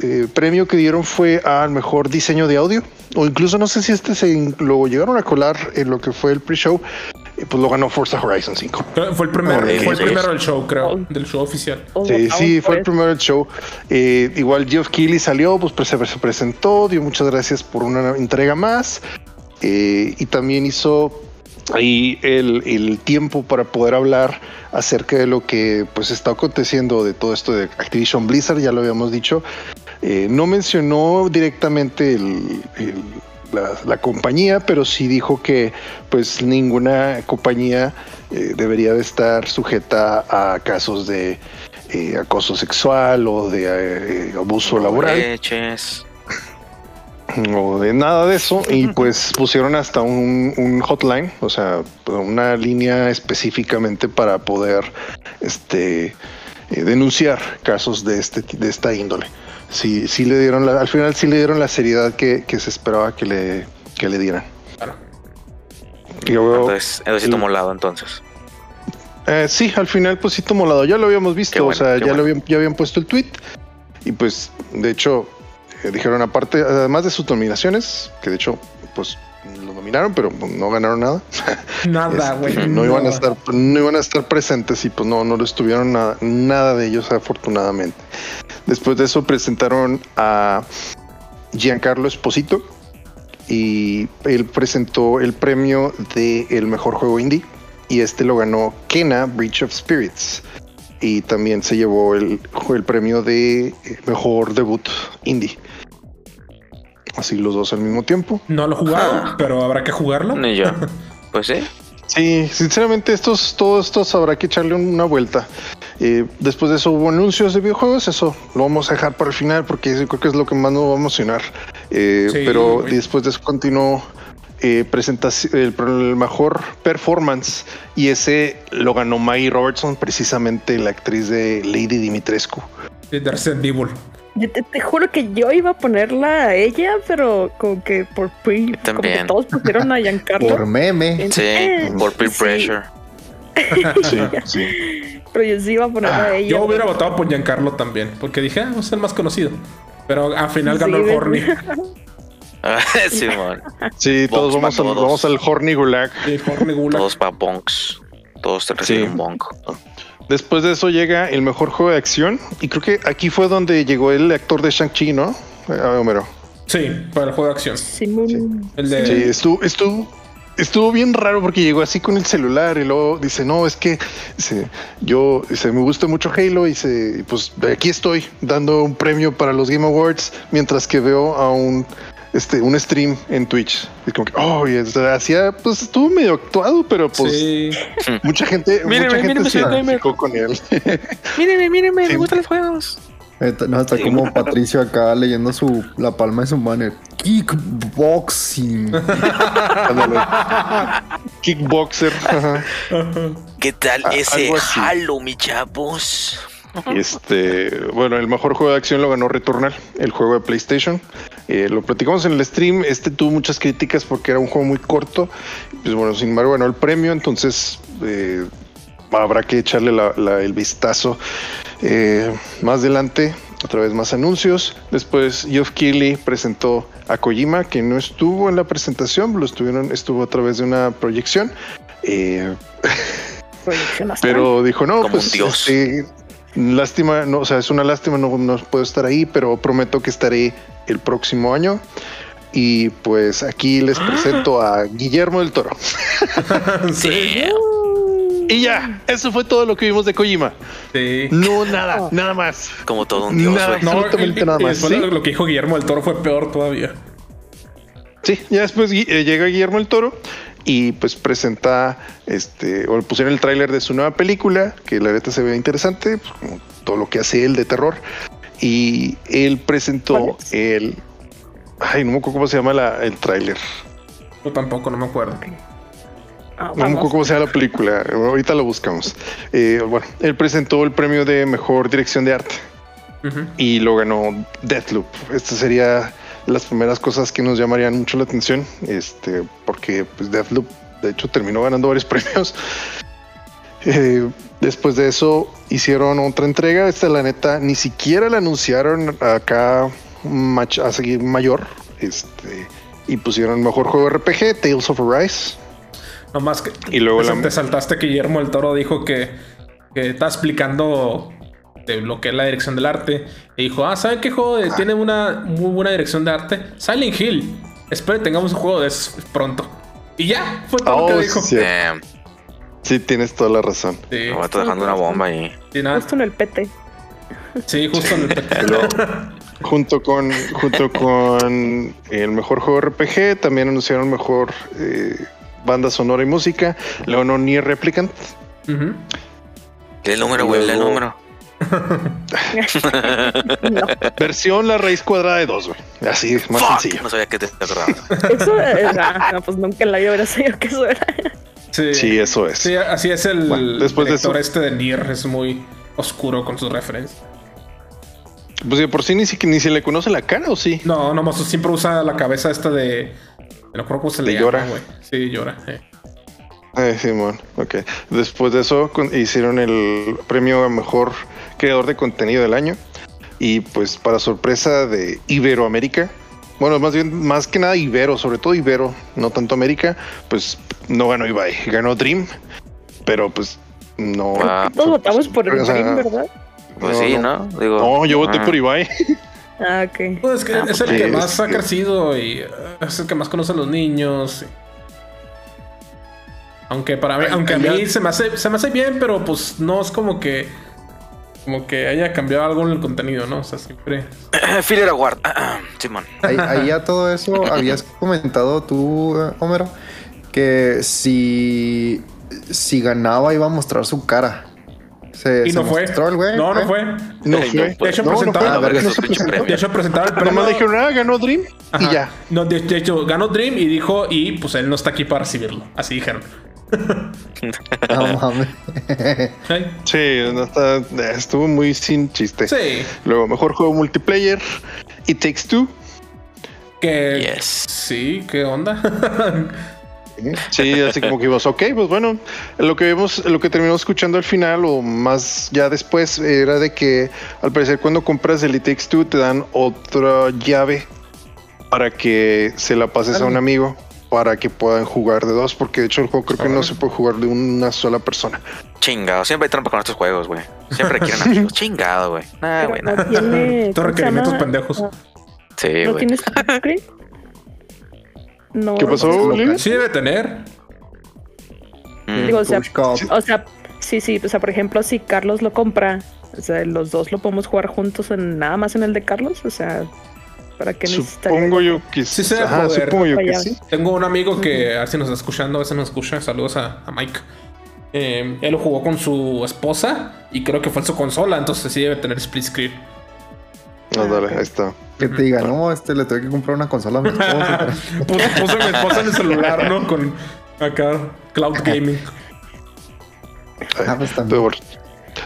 S1: eh, premio que dieron fue al mejor diseño de audio. O incluso no sé si este se lo llegaron a colar en lo que fue el pre-show, pues lo ganó Forza Horizon 5.
S3: Fue el primero, fue el primero del show, creo, del show oficial.
S1: Sí, sí, fue el primero del show. Eh, igual Geoff Keighley salió, pues se, presentó, dio muchas gracias por una entrega más. Eh, y también hizo ahí el, el, tiempo para poder hablar acerca de lo que pues está aconteciendo de todo esto de Activision Blizzard, ya lo habíamos dicho. Eh, no mencionó directamente el la, compañía, pero sí dijo que pues ninguna compañía eh, debería de estar sujeta a casos de eh, acoso sexual o de eh, abuso laboral. O de nada de eso. Y [LAUGHS] pues pusieron hasta un, hotline, o sea, una línea específicamente para poder este, denunciar casos de, este, de esta índole sí, sí le dieron, la, al final sí le dieron la seriedad que, se esperaba que le, le dieran.
S4: Claro. Yo veo entonces, eso sí tomó lado entonces.
S1: Eh, sí, al final pues sí tomó lado. Ya lo habíamos visto, o sea, ya lo habían, ya habían puesto el tweet y pues de hecho eh, dijeron aparte, además de sus nominaciones, que de hecho pues lo nominaron, pero no ganaron nada. [LAUGHS]
S3: Nada,
S1: este,
S3: güey.
S1: no iban a estar, no iban a estar presentes y pues no, no lo estuvieron nada, nada de ellos afortunadamente. Después de eso presentaron a Giancarlo Esposito y él presentó el premio de el mejor juego indie y este lo ganó Kena Breach of Spirits y también se llevó el, el premio de mejor debut indie. Así los dos al mismo tiempo.
S3: No lo he jugado, pero habrá que jugarlo.
S4: Ni yo. [LAUGHS] Pues sí.
S1: Sí, sinceramente estos, todos estos habrá que echarle una vuelta. Eh, después de eso hubo anuncios de videojuegos, eso lo vamos a dejar para el final porque creo que es lo que más nos va a emocionar. Eh, pero después de eso continuó eh, presentación, el, el, mejor performance y ese lo ganó Maggie Robertson, precisamente la actriz de Lady Dimitrescu.
S3: De Resident Evil.
S2: Yo te, te, juro que yo iba a ponerla a ella, pero como que por pre, como que todos pusieron a Giancarlo.
S5: por meme.
S4: Sí, por peer pressure. [LAUGHS]
S1: Sí, sí.
S2: Pero yo sí iba a poner a ella.
S3: Yo hubiera votado por Giancarlo también, porque dije, ah, es el más conocido. Pero al final ganó sí, el Horny.
S4: Simón. [LAUGHS]
S1: Sí, todos vamos, al, todos vamos, al Horny Gulag.
S3: Sí, Horny Gulag.
S4: Todos para Bonks. Todos te reciben sí. un bonk.
S1: Después de eso llega el mejor juego de acción. Y creo que aquí fue donde llegó el actor de Shang-Chi, ¿no? A Homero.
S3: Sí, para el juego de acción.
S2: Sí,
S3: el de...
S1: sí estuvo, estuvo, estuvo bien raro porque llegó así con el celular y luego dice, no, es que dice, yo dice, me gusta mucho Halo y dice, pues aquí estoy dando un premio para los Game Awards mientras que veo a un este, un stream en Twitch. Es como que, oh, y hacía, pues estuvo medio actuado, pero pues
S3: sí. [LAUGHS]
S1: mucha gente,
S4: míreme,
S1: mucha gente
S4: míreme,
S1: se identificó con él. [LAUGHS]
S4: míreme, míreme,
S1: Sí.
S4: me gustan los juegos.
S5: Eh, No, está como Patricio acá leyendo su la palma de su banner. Kickboxing. [LAUGHS]
S1: Kickboxer. ajá.
S4: ¿Qué tal ese. Halo, mi chavos?
S1: Y este, bueno, el mejor juego de acción lo ganó Returnal, el juego de PlayStation. Eh, lo platicamos en el stream. Este tuvo muchas críticas porque era un juego muy corto. Pues bueno, sin embargo, ganó el premio. Entonces eh, habrá que echarle la- la- el vistazo. Eh, más adelante, otra vez más anuncios. Después, Geoff Keighley presentó a Kojima, que no estuvo en la presentación, lo estuvieron, estuvo a través de una proyección. Eh, [LAUGHS] pero dijo, no,
S4: Como
S1: pues
S4: un dios.
S1: este, lástima, no, o sea, es una lástima, no, no puedo estar ahí, pero prometo que estaré el próximo año. Y pues aquí les presento a Guillermo del Toro.
S3: sí.
S1: Y ya, eso fue todo lo que vimos de Kojima.
S3: sí.
S1: No, nada, nada más.
S4: Como todo un dios,
S1: Nada.
S3: No,
S1: absolutamente
S3: y-
S1: nada más.
S3: Lo que dijo Guillermo del Toro fue peor todavía.
S1: Sí, ya después eh, llega Guillermo el Toro y pues presenta este o pusieron el tráiler de su nueva película, que la neta se ve interesante, pues, como todo lo que hace él de terror. Y él presentó el ay, no me acuerdo cómo se llama la- el tráiler.
S3: Yo tampoco, no me acuerdo.
S2: Ah,
S1: No me
S2: vamos.
S1: acuerdo cómo se llama la película. Ahorita lo buscamos. Eh, bueno, él presentó el premio de mejor dirección de arte y lo ganó Deathloop. Estas serían las primeras cosas que nos llamarían mucho la atención, este, porque pues, Deathloop de hecho terminó ganando varios [LAUGHS] premios. Eh, después de eso hicieron otra entrega. Esta la neta ni siquiera la anunciaron acá a seguir mayor. Este y pusieron mejor juego RPG, Tales of Arise.
S3: Nomás que
S1: Y luego
S3: te,
S1: la-
S3: te saltaste que Guillermo del Toro dijo que, que está explicando de lo que es la dirección del arte. Y dijo, ah, ¿saben qué juego de- tiene una muy buena dirección de arte? Silent Hill. Espero que tengamos un juego de eso pronto. Y ya, fue todo lo
S1: Oh,
S3: que dijo.
S1: sí. Tienes toda la razón.
S3: Sí,
S4: me va a estar dejando una bomba ahí.
S3: sí, nada.
S2: Justo en el PT.
S3: Sí, justo en el
S1: Y luego, [LAUGHS] junto con junto con el mejor juego RPG, también anunciaron mejor eh, banda sonora y música. Luego no Nier Replicant.
S3: Ujú.
S4: Lee el número, güey, lee el número.
S2: No,
S1: Versión la raíz cuadrada de dos, güey. Así, más
S4: Fuck,
S1: sencillo.
S4: no sabía que te acordabas.
S2: eso es. ah, no, pues nunca en la vida hubiera sabido que eso era.
S3: Sí.
S1: Sí, eso es.
S3: Sí, así es el
S1: Bueno, después de
S3: director
S1: eso-
S3: este de Nier. Es muy oscuro con sus referencias.
S1: Pues de por sí ni, si- ni se le conoce la cara, ¿o sí?
S3: No, nomás siempre usa la cabeza esta de. No creo cómo se le
S1: De
S3: llama,
S1: Yora.
S3: güey. Sí, llora. eh.
S1: Eh, Simón, ok. Después de eso hicieron el premio a mejor creador de contenido del año. Y pues para sorpresa de Iberoamérica, bueno, más bien, más que nada Ibero, sobre todo Ibero, no tanto América, pues no ganó Ibai, ganó Dream, pero pues no.
S2: Ah, Todos votamos por el Dream, ¿verdad?
S4: Pues sí, ¿no?
S1: Digo, no, yo voté por Ibai.
S2: Ah, ok.
S3: Pues es que
S2: ah,
S3: es el que más ha crecido y es el que más conoce a los niños. Aunque para mí, aunque a mí se me hace, se me hace bien, pero pues no es como que como que haya cambiado algo en el contenido, ¿no? O sea, siempre. [CLEARS THROAT]
S4: Filler Award, [CLEARS THROAT] Simón.
S5: Ahí, ahí ya todo eso [CLEARS THROAT] habías comentado tú, Homero, que si, si ganaba iba a mostrar su cara.
S3: Se, y no fue. El güey, no, no fue.
S1: No fue.
S3: De hecho,
S1: no,
S3: presentaba, [LAUGHS]
S1: no
S3: de hecho, presentaba el premio.
S1: Nomás dijeron, ah, ganó Dream y ya.
S3: No, de, de, hecho, ganó Dream y dijo, y pues él no está aquí para recibirlo. Así dijeron.
S5: No [LAUGHS] mames.
S1: sí, no está, estuvo muy sin chiste.
S3: Sí.
S1: Luego, mejor juego multiplayer. It Takes Two.
S3: Que sí, ¿qué onda? [LAUGHS]
S1: Sí, así como que vimos, ok, pues bueno, lo que vimos, lo que terminamos escuchando al final o más ya después era de que al parecer cuando compras el It Takes Two te dan otra llave para que se la pases a un amigo para que puedan jugar de dos, porque de hecho el juego creo que no se puede jugar de una sola persona.
S4: Chingado, siempre hay trampa con estos juegos, güey. Siempre quieren [LAUGHS] amigos. Chingado, güey. Nah, güey,
S2: no tiene, [LAUGHS]
S3: Estos requerimientos pendejos.
S4: Sí,
S2: ¿No
S4: güey.
S2: tienes screen? No.
S1: ¿Qué pasó,
S3: Sí debe tener.
S4: Mm.
S2: Digo, o sea, o sea, sí, sí, o sea, por ejemplo, si Carlos lo compra, o sea, los dos lo podemos jugar juntos en nada más en el de Carlos, o sea, para que
S1: Supongo yo que
S3: sí. sí
S1: Ajá, supongo yo que sí.
S3: Tengo un amigo que a ver si nos está escuchando, a veces nos escucha. Saludos a, a Mike. Eh, él lo jugó con su esposa y creo que fue en su consola, entonces sí debe tener split screen.
S1: No, dale, ahí está.
S5: Que te diga, no, este le tengo que comprar una consola a mi esposa. [LAUGHS]
S3: Puse a mi esposa en el celular, ¿no? Con acá, cloud gaming.
S5: Ah, pues también.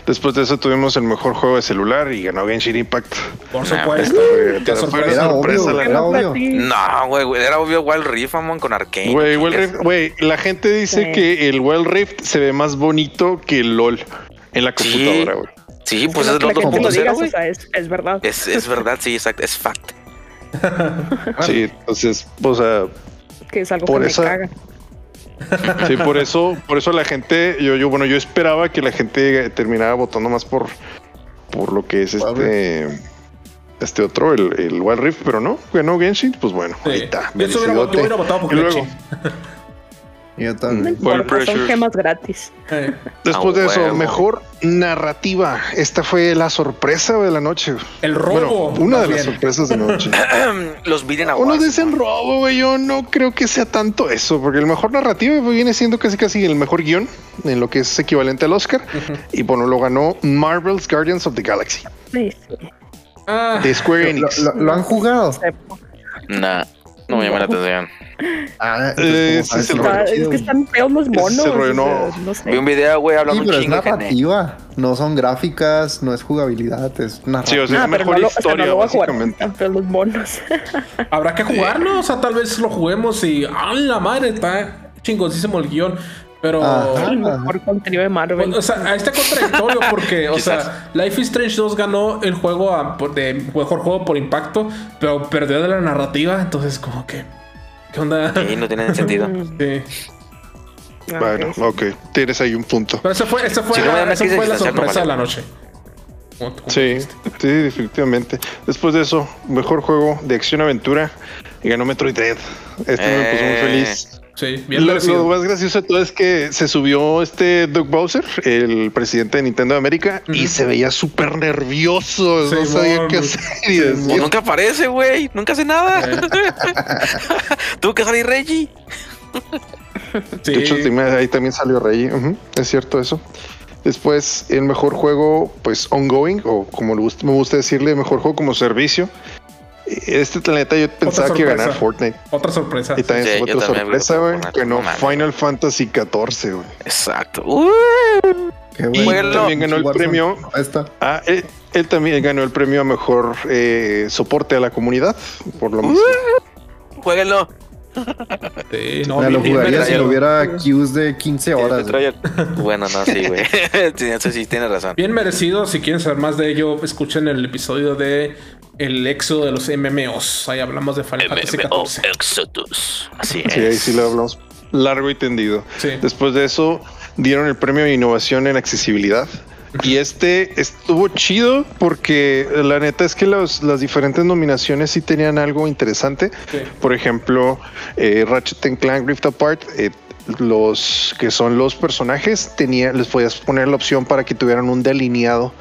S1: Después de eso tuvimos el mejor juego de celular y ganó Genshin Impact.
S3: Por supuesto.
S5: Qué sorpresa, sorpresa obvio.
S4: No, güey, era obvio Wild Rift, amon, con Arkane.
S1: Güey, Wild Rift, güey, la gente dice sí. que el Wild Rift se ve más bonito que el LOL en la computadora, güey.
S4: Sí, sí, pues
S2: es,
S4: es lo
S2: que digas, o sea, es, es verdad.
S4: Es, es verdad, sí, exacto, es fact. [LAUGHS]
S1: sí, entonces, o sea,
S2: que es algo
S1: por
S2: que
S1: esa,
S2: me caga.
S1: Sí, por eso, por eso la gente, yo, yo, bueno, yo esperaba que la gente terminara votando más por, por lo que es este, este otro, el, el Wild Rift, pero no, ganó Genshin, pues bueno, sí. ahí está.
S3: Yo, hubiera, yo hubiera votado por
S1: luego,
S5: yo también.
S2: No importa, son gemas gratis.
S3: Eh.
S1: Después ah, de eso, mejor narrativa. Esta fue la sorpresa de la noche.
S3: El robo.
S1: Bueno, una de bien. las sorpresas de la noche. [LAUGHS]
S4: Los Biden Awards.
S1: Unos dicen robo, güey. Yo no creo que sea tanto eso, porque el mejor narrativa viene siendo casi casi el mejor guion en lo que es equivalente al Oscar. Uh -huh. Y bueno, lo ganó Marvel's Guardians of the Galaxy.
S2: Sí.
S1: Ah, de Square Enix.
S5: ¿Lo, lo, lo han jugado?
S4: Nah. No me llama la atención.
S5: Ah,
S1: eh,
S5: entonces,
S1: es, el
S2: Está, es que están feos los monos.
S1: rollo, no.
S2: o sea, no sé.
S4: Vi un video, güey, hablando
S5: Sí, pero
S4: un
S5: es
S4: chingo.
S5: narrativa. No son gráficas, no es jugabilidad, es
S1: Sí,
S5: narrativa.
S1: o sea,
S2: Ah,
S1: es mejor
S2: no lo, o sea, no
S1: historia, básicamente.
S2: Están feos los monos. [LAUGHS]
S3: Habrá que jugarlo, o sea, tal vez lo juguemos y. ¡Ah, la madre! Está chingosísimo el guion. Pero.
S5: Ajá.
S2: el mejor contenido de Marvel.
S3: O sea, está contradictorio porque, o sea, Life is Strange 2 ganó el juego a- por- de mejor juego por impacto, pero perdió de la narrativa, entonces como que... ¿Qué onda?
S4: Sí, no tiene sentido. [LAUGHS]
S3: Sí.
S2: Ah,
S1: Bueno,
S2: ok.
S1: tienes ahí un punto.
S3: Pero esa fue, esa fue,
S4: Si
S3: la, esa fue la sorpresa de la noche.
S1: Sí, sí, definitivamente. Después de eso, mejor juego de acción-aventura y ganó Metroid Dread. Este me puso muy
S4: Eh.
S1: feliz.
S3: Sí, bien
S1: Lo, lo más gracioso de todo es que se subió este Doug Bowser, el presidente de Nintendo de América, y se veía súper nervioso.
S3: Sí,
S1: no sabía qué hacer.
S4: Pues nunca aparece, güey. Nunca hace nada. [LAUGHS] Tuvo que salir Reggie.
S3: Sí.
S1: De hecho, ahí también salió. Ujú, es cierto eso. Después, el mejor juego, pues ongoing, o como me gusta decirle, mejor juego como servicio. Este planeta yo pensaba que iba a ganar. Fortnite.
S3: Otra sorpresa.
S1: Y también
S4: Sí,
S1: otra sorpresa, güey. Ganó
S4: no.
S1: Final Fantasy XIV, güey.
S4: Exacto. Uh,
S5: Qué
S1: Y
S5: bueno.
S1: también ganó el premio.
S5: Ahí está.
S1: Ah, él, él también ganó el premio a mejor eh, soporte a la comunidad, por lo mismo.
S4: jueguenlo.
S5: Sí, no, lo jugaría si hubiera queues de 15 horas.
S4: bueno, no, sí, güey. [LAUGHS] [LAUGHS] Eso sí, tiene razón.
S3: Bien merecido. Si quieren saber más de ello, escuchen el episodio de El éxodo de los MMOs. Ahí hablamos de Final Fantasy XIV.
S4: Exodus. Así es.
S1: Sí, ahí sí lo hablamos largo y tendido. Después de eso, dieron el premio de innovación en accesibilidad. Y este estuvo chido porque la neta es que las diferentes nominaciones sí tenían algo interesante. Por ejemplo, eh, Ratchet Clank Rift Apart, eh, los que son los personajes, tenía, les podías poner la opción para que tuvieran un delineado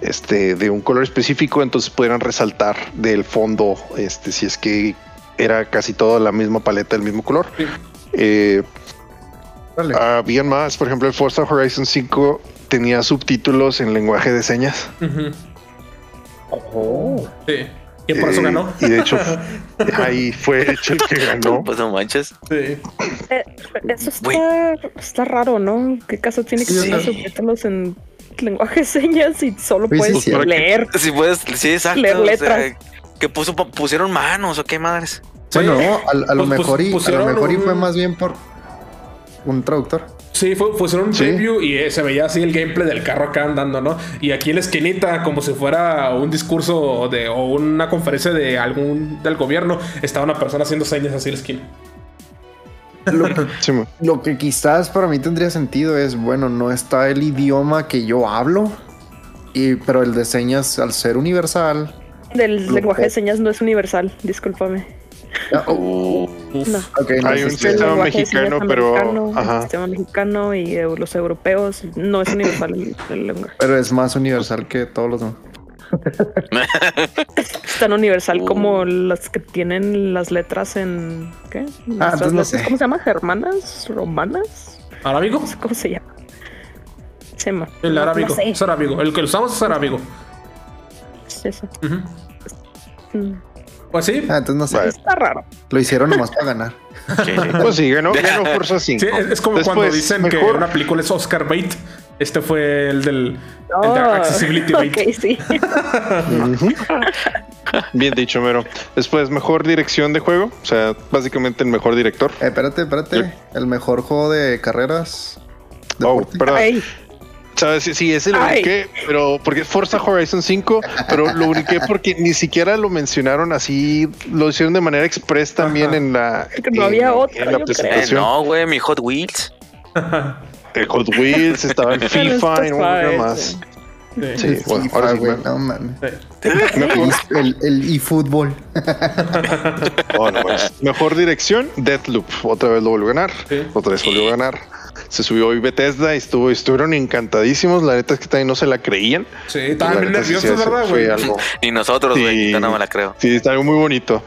S1: este, de un color específico, entonces pudieran resaltar del fondo, este, si es que era casi toda la misma paleta, del mismo color. Eh, habían más, por ejemplo, el Forza Horizon 5 tenía subtítulos en lenguaje de señas.
S3: Oh. Sí. Y por eso eh, ganó.
S1: Y de hecho, [LAUGHS] ahí fue hecho el que ganó. [LAUGHS]
S4: Pues no manches.
S2: Sí. Eh, eso está, está, raro, ¿no? ¿Qué caso tiene que tener subtítulos en lenguaje de señas y solo puedes leer?
S4: Sí, puedes, sí, exacto.
S2: Leer letras.
S4: que puso, pusieron manos o qué madres.
S5: Bueno, a, lo mejor y, a lo mejor y fue más bien por un traductor.
S3: Sí, fue, un preview y eh, se veía así el gameplay del carro acá andando, ¿no? Y aquí en la esquinita, como si fuera un discurso de, o una conferencia de algún del gobierno, estaba una persona haciendo señas así en la esquina.
S5: Lo que, [LAUGHS] quizás para mí tendría sentido es, bueno, no está el idioma que yo hablo, y, pero el de señas al ser universal.
S2: Del lenguaje de señas no es universal, discúlpame.
S1: Hay un sistema mexicano, pero.
S2: Ajá. sistema mexicano y los europeos no es universal el, lenguaje.
S5: Pero es más universal que todos los demás. [LAUGHS]
S2: es tan universal uh. como las que tienen las letras en. ¿Qué?
S5: Ah, ¿Cómo se
S2: llama? ¿Germanas? ¿Romanas?
S3: ¿Arábigo?
S2: ¿Cómo se llama? Se llama.
S3: El arábigo. Es arábigo. El que usamos es arábigo.
S2: Es eso.
S3: Pues sí.
S5: Ah, entonces no sé.
S2: Está raro.
S5: Lo hicieron nomás para ganar.
S1: Pues sí, ganó, ganó [LAUGHS] Forza 5.
S3: Sí, es como cuando dicen que una película es Oscar bait. Este fue el del el de Accessibility Bait.
S2: Ok, sí.
S1: Bien dicho, Mero. Después, mejor dirección de juego. O sea, básicamente el mejor director.
S5: Eh, espérate, espérate. El mejor juego de carreras.
S1: oh, perdón. ¿Sabes? Sí, ese lo ubiqué, pero porque Forza Horizon 5, pero lo ubiqué porque ni siquiera lo mencionaron así, lo hicieron de manera express también en la.
S2: no había otra.
S1: la presentación.
S4: no, güey, mi Hot Wheels.
S1: El Hot Wheels estaba en [LAUGHS] FIFA y no más. Sí, bueno, ahora sí, no
S5: mames. El, el eFootball. [LAUGHS]
S1: oh, no, Mejor dirección, Deathloop. Otra vez lo volvió a ganar. Otra vez volvió a ganar se subió hoy Bethesda y estuvo, estuvieron encantadísimos. La neta es que también no se la creían.
S3: Sí, estaban bien nerviosos, ¿verdad, güey? [LAUGHS]
S4: Y nosotros, güey, no me la creo.
S1: Sí, está muy bonito.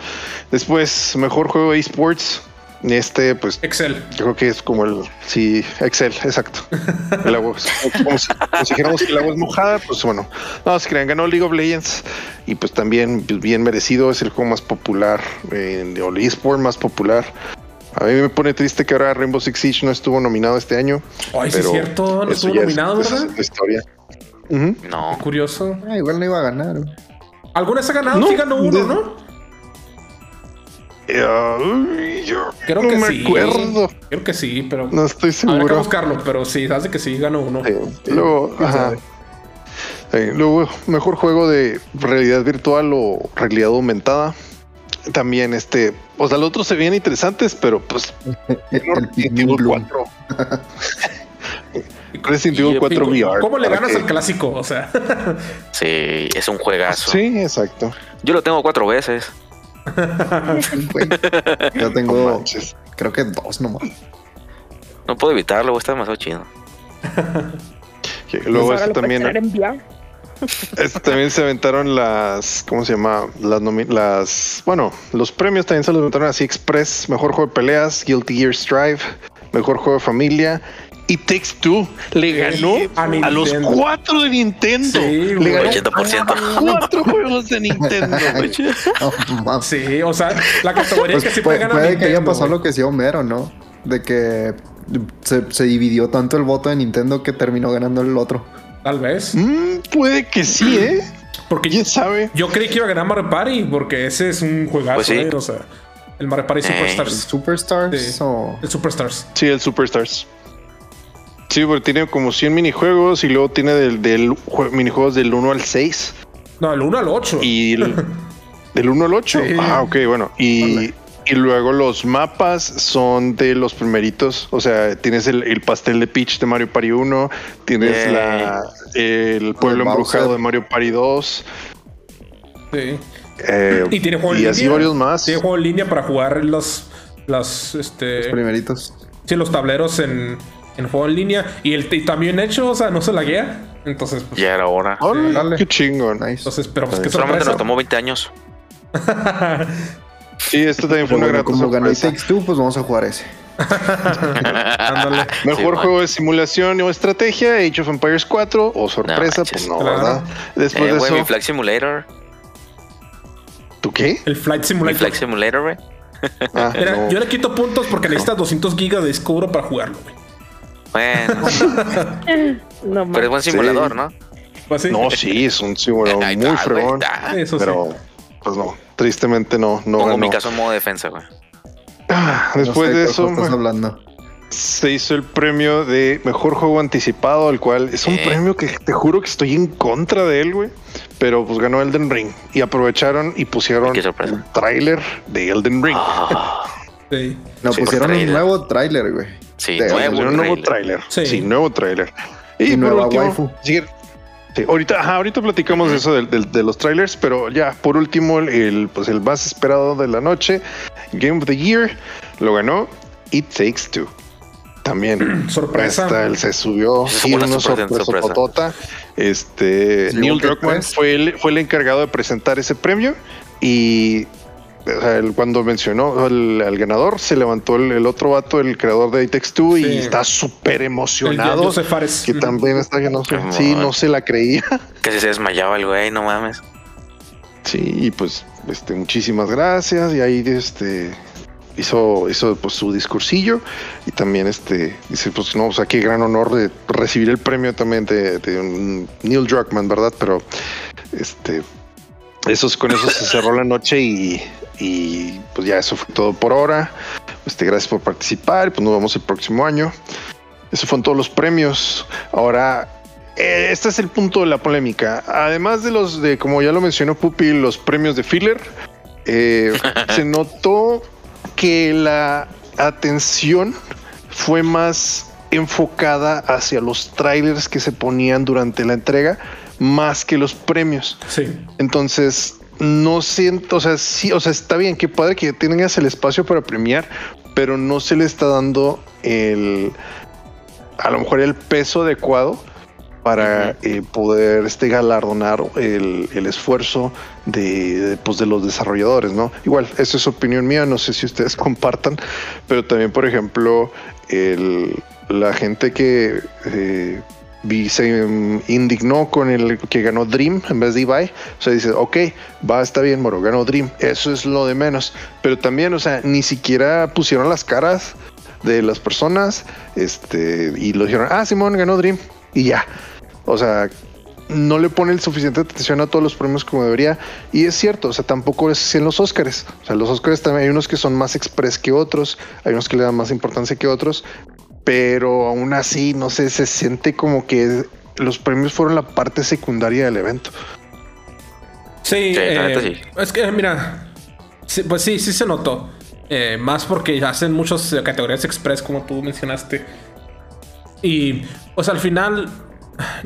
S1: Después, mejor juego de esports. Este, pues.
S3: Excel.
S1: Yo creo que es como el. Sí, Excel, exacto. El agua. como, si, dijéramos que el agua es mojada, pues bueno. No, se crean, ganó League of Legends. Y pues también, pues, bien merecido. Es el juego más popular. Eh, de eSport más popular. A mí me pone triste que ahora Rainbow Six Siege no estuvo nominado este año.
S3: Ay, sí es cierto, no estuvo nominado, ¿verdad?
S1: Es historia.
S4: No.
S3: curioso.
S5: Ah, igual no iba a ganar.
S3: ¿Alguna vez ha ganado? No, sí ganó uno, ¿no?
S1: yo Creo no
S3: que
S1: me acuerdo.
S3: Creo que sí, pero.
S1: No estoy seguro.
S3: Habrá que buscarlo, pero sí, hace que sí ganó uno.
S1: luego, ajá. luego, mejor juego de realidad virtual o realidad aumentada también este, o sea, los otros se ven interesantes, pero pues [LAUGHS] Resident Evil 4. [LAUGHS] Resident Evil 4 VR.
S3: ¿Cómo le ganas al clásico? O sea, [LAUGHS]
S4: sí, es un juegazo.
S1: Sí, exacto.
S4: Yo lo tengo cuatro veces.
S5: Yo tengo, creo que dos nomás.
S4: No puedo evitarlo, está demasiado chido.
S1: luego pues eso también también se aventaron las, ¿cómo se llama? Las, las, bueno, los premios también se los aventaron así express, mejor juego de peleas, Guilty Gear Strive, mejor juego de familia. Y Takes Two le ganó a, los cuatro de Nintendo.
S3: Sí,
S1: le
S3: ganó
S4: 80%.
S1: A cuatro juegos de Nintendo. [LAUGHS]
S3: sí, o sea, la categoría pues que siempre
S5: puede,
S3: gana
S5: Puede
S3: Nintendo,
S5: que haya pasado lo que decía Homero, ¿no? De que se, se dividió tanto el voto de Nintendo que terminó ganando el otro.
S3: Tal vez.
S1: Mm, puede que sí, ¿eh?
S3: Porque
S1: ¿Quién sabe?
S3: Yo creí que iba a ganar Mario Party porque ese es un juegazo, pues ¿eh? O sea. El Mario Party Superstars.
S5: ¿El Superstars
S3: Sí.
S5: o...?
S3: El Superstars.
S1: Sí, el Superstars. Sí, porque tiene como 100 minijuegos y luego tiene del, del jue- minijuegos del 1 al 6
S3: No, el 1 al 8.
S1: y el- [LAUGHS] del 1 al 8.
S3: Sí.
S1: Ah, ok, bueno. Y,
S5: Órale.
S1: Y luego los mapas son de los primeritos. O sea, tienes el, el pastel de Peach de Mario Party 1, tienes la, el pueblo embrujado de Mario Party 2.
S3: Sí.
S1: eh,
S3: Y tiene juego en
S1: y
S3: línea.
S1: así varios más.
S3: Tiene juego en línea para jugar los, los, este,
S5: Los primeritos.
S3: sí, los tableros en, en juego en línea. Y el y también hecho, o sea, no se la guía. Entonces, pues,
S4: Ya era hora.
S1: Qué chingón.
S5: Nice.
S3: entonces, pero pues qué
S4: Solamente
S3: sorpresa.
S4: nos tomó 20 años. [LAUGHS]
S1: Sí, esto también fue una
S5: Bueno,
S1: gran
S5: como ganó el. Takes Two, pues vamos a jugar ese. [LAUGHS]
S1: Mejor
S4: Sí, man.
S1: juego de simulación o estrategia, Age of Empires 4 o sorpresa,
S4: manches.
S1: pues no,
S3: Claro.
S1: ¿verdad? Después
S4: Eh,
S1: de eso,
S4: mi Flight Simulator.
S1: ¿tú qué?
S3: El Flight
S4: Mi
S3: Simulator.
S4: Flight Simulator, güey.
S1: Ah, [LAUGHS]
S3: Mira,
S1: no.
S3: yo le quito puntos porque necesitas 200 gigas de disco duro para jugarlo, güey.
S4: Bueno, [LAUGHS]
S2: No
S4: pero es buen
S1: Sí.
S4: simulador, ¿no?
S3: Pues sí.
S1: No, sí, es un simulador muy fregón, pero pues no, tristemente no, no
S4: Pongo mi caso en modo defensa, güey.
S1: Ah,
S5: No
S1: Después
S5: sé
S1: de eso,
S5: estás hablando.
S1: se hizo el premio de mejor juego anticipado, el cual es un
S4: Eh.
S1: premio que te juro que estoy en contra de él, güey. Pero pues ganó Elden Ring y aprovecharon y pusieron el tráiler de Elden Ring.
S4: Ah,
S3: Sí.
S5: No,
S4: Sí,
S5: pusieron un nuevo tráiler, güey.
S4: sí,
S5: De-
S4: nuevo,
S1: Pusieron un nuevo
S4: trailer.
S1: tráiler.
S3: Sí.
S1: Sí. nuevo tráiler. Y,
S5: Y
S1: por
S5: nueva
S1: último,
S5: waifu.
S1: Sí, ahorita, ajá, ahorita platicamos de eso de, los trailers, pero ya, por último, el, el, pues el más esperado de la noche, Game of the Year, lo ganó It Takes Two. También. [CLEARS THROAT]
S3: Sorpresa.
S1: Hasta él se subió. Sí,
S4: una
S1: una
S4: sorpresa,
S1: sorpresa. Este, Neil Druckmann fue el, fue el encargado de presentar ese premio y o sea, él cuando mencionó al, al ganador, se levantó el, el otro vato, el creador de Two,
S3: Sí.
S1: y está súper
S3: El
S1: emocionado.
S3: Joseph Fares.
S1: Que también está que no sé.
S4: Qué
S1: Sí, no se la creía. [LAUGHS]
S4: Casi se desmayaba el güey, no mames.
S1: Sí, y pues, este, muchísimas gracias. Y ahí este hizo, hizo pues su discursillo. Y también este dice, pues no, o sea, qué gran honor de recibir el premio también de, de un Neil Druckmann, ¿verdad? Pero este esos con eso se cerró la noche y, y, pues ya eso fue todo por ahora. Este, gracias por participar. Pues nos vemos el próximo año. Eso fueron todos los premios. Ahora, eh, este es el punto de la polémica. Además de los de, como ya lo mencionó Pupi, los premios de filler, eh, [LAUGHS] se notó que la atención fue más enfocada hacia los trailers que se ponían durante la entrega más que los premios.
S3: Sí.
S1: Entonces, no siento, o sea, sí, o sea, está bien, que padre que tengas el espacio para premiar, pero no se le está dando el, a lo mejor el peso adecuado para eh, poder este galardonar el, el esfuerzo de, de, pues, de los desarrolladores, ¿no? Igual, esa es opinión mía, no sé si ustedes [LAUGHS] compartan, pero también, por ejemplo, el, la gente que eh, se indignó con el que ganó Dream en vez de Ibai. O sea, dice, ok, va, está bien, Moro, ganó Dream. Eso es lo de menos. Pero también, o sea, ni siquiera pusieron las caras de las personas este, y lo dijeron, ah, Simón ganó Dream y ya. O sea, no le pone el suficiente atención a todos los premios como debería. Y es cierto, o sea, tampoco es así en los Oscars. O sea, los Oscars también hay unos que son más express que otros, hay unos que le dan más importancia que otros, pero aún así, no sé, se siente como que los premios fueron la parte secundaria del evento.
S3: Sí, eh,
S4: sí.
S3: es que mira, sí, pues sí, sí se notó. Eh, más porque hacen muchas categorías express, como tú mencionaste. Y, pues al final,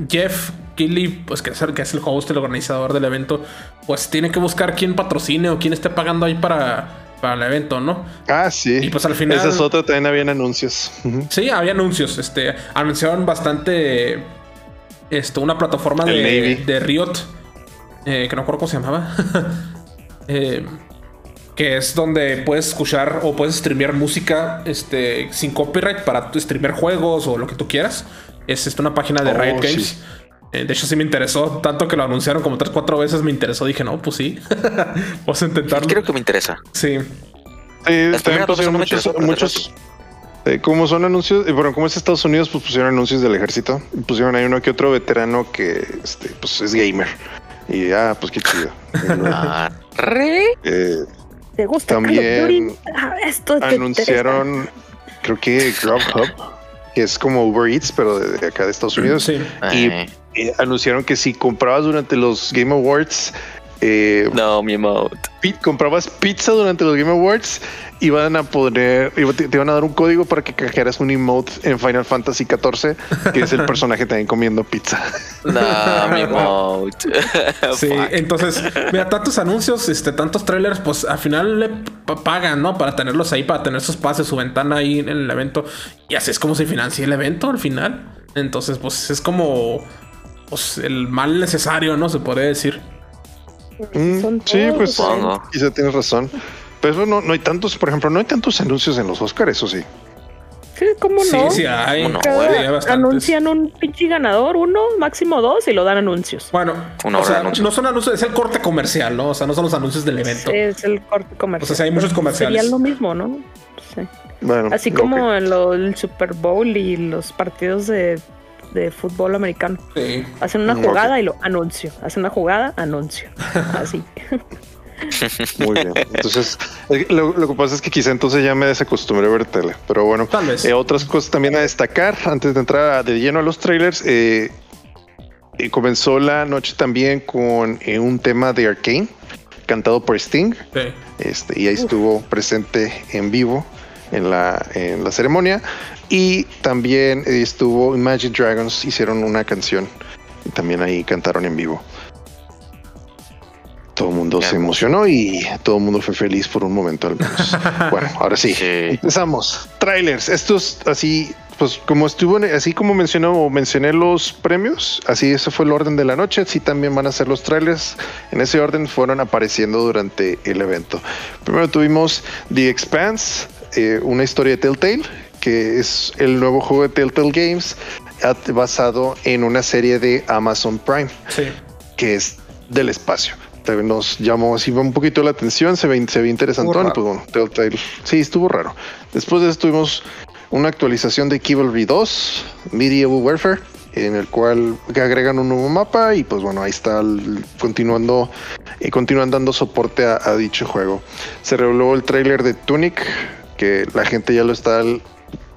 S3: Jeff Keighley, pues que es, el, que es el host, el organizador del evento, pues tiene que buscar quién patrocine o quién esté pagando ahí para, para el evento, ¿no?
S1: Ah, sí.
S3: Y pues al final-
S1: Esa es otra, también habían anuncios.
S3: Sí, había anuncios. Este, anunciaron bastante. Esto, una plataforma
S1: El
S3: de,
S1: Navy.
S3: de Riot. eh, que no recuerdo cómo se llamaba. [LAUGHS] Eh, que es donde puedes escuchar o puedes streamear música este, sin copyright para streamear juegos o lo que tú quieras. Es una página de
S1: Oh,
S3: Riot
S1: sí.
S3: Eh, de hecho, sí me interesó. Tanto que lo anunciaron como tres, cuatro veces. Me interesó. Dije, no, pues sí. [LAUGHS] Vamos a intentarlo.
S4: Creo que me interesa.
S3: Sí.
S1: Sí,
S4: Las
S1: también pusieron
S4: me
S1: muchos, muchos eh, como son anuncios, eh, bueno, como es Estados Unidos, pues pusieron anuncios del ejército. Y pusieron ahí uno que otro veterano que este, pues es gamer. Y ah, pues qué chido. [LAUGHS]
S4: Ah, re.
S1: Eh,
S2: ¿Te gusta
S1: También ah, esto anunciaron, creo que Grubhub, que es como Uber Eats, pero de, acá de Estados Unidos. Y, y, anunciaron que si comprabas durante los Game Awards
S4: eh, no, mi emote.
S1: comprabas pizza durante los Game Awards, iban a poder, te, iban a dar un código para que cajeras un emote en Final Fantasy XIV, que es el [LAUGHS] personaje también comiendo pizza.
S4: No, mi [LAUGHS] emote. [LAUGHS]
S3: sí, entonces, mira, tantos anuncios, este, tantos trailers, pues al final le pagan, ¿no? Para tenerlos ahí, para tener sus pases, su ventana ahí en el evento. Y así es como se financia el evento al final. Entonces, pues es como pues, el mal necesario, ¿no? Se puede decir.
S1: Mm, sí, pues quizá tienes razón. Pero no, no hay tantos, por ejemplo, no hay tantos anuncios en los Oscars, eso sí.
S2: Sí, ¿cómo no?
S3: Sí, sí hay.
S2: anuncian un pinche ganador, uno, máximo dos, y lo dan anuncios.
S3: Bueno, o sea, no son anuncios, es el corte comercial, ¿no? O sea, no son los anuncios del evento.
S2: Sí, es el corte comercial.
S3: O sea, hay muchos comerciales.
S2: Sería lo mismo, ¿no? Sí. Bueno, Así como en el Super Bowl y los partidos de de fútbol americano. Hacen una jugada y lo anuncio. Hacen una jugada, anuncio. [LAUGHS] Así. [LAUGHS]
S1: Muy bien. Entonces, lo, que pasa es que quizá entonces ya me desacostumbré a ver tele. Pero bueno, eh, otras cosas también a destacar antes de entrar de lleno a los trailers. Eh, eh, comenzó la noche también con un tema de Arkane cantado por Sting. Este, y ahí estuvo presente en vivo en la, en la ceremonia. Y también estuvo Imagine Dragons, hicieron una canción y también ahí cantaron en vivo. Todo el mundo se emocionó y todo el mundo fue feliz por un momento al menos. [LAUGHS] bueno, ahora sí, empezamos. Trailers, estos así, pues como estuvo, así como mencionó, mencioné los premios, así ese fue el orden de la noche, así también van a ser los trailers. En ese orden fueron apareciendo durante el evento. Primero tuvimos The Expanse, eh, una historia de Telltale que es el nuevo juego de Telltale Games basado en una serie de Amazon Prime, que es del espacio. Nos llamó así un poquito la atención, se ve, se ve interesante. Pues bueno, Telltale, sí, estuvo raro. Después de eso tuvimos una actualización de Chivalry 2, Medieval Warfare, en el cual agregan un nuevo mapa y pues bueno, ahí está continuando y eh, continúan dando soporte a, a, dicho juego. Se reveló el tráiler de Tunic, que la gente ya lo está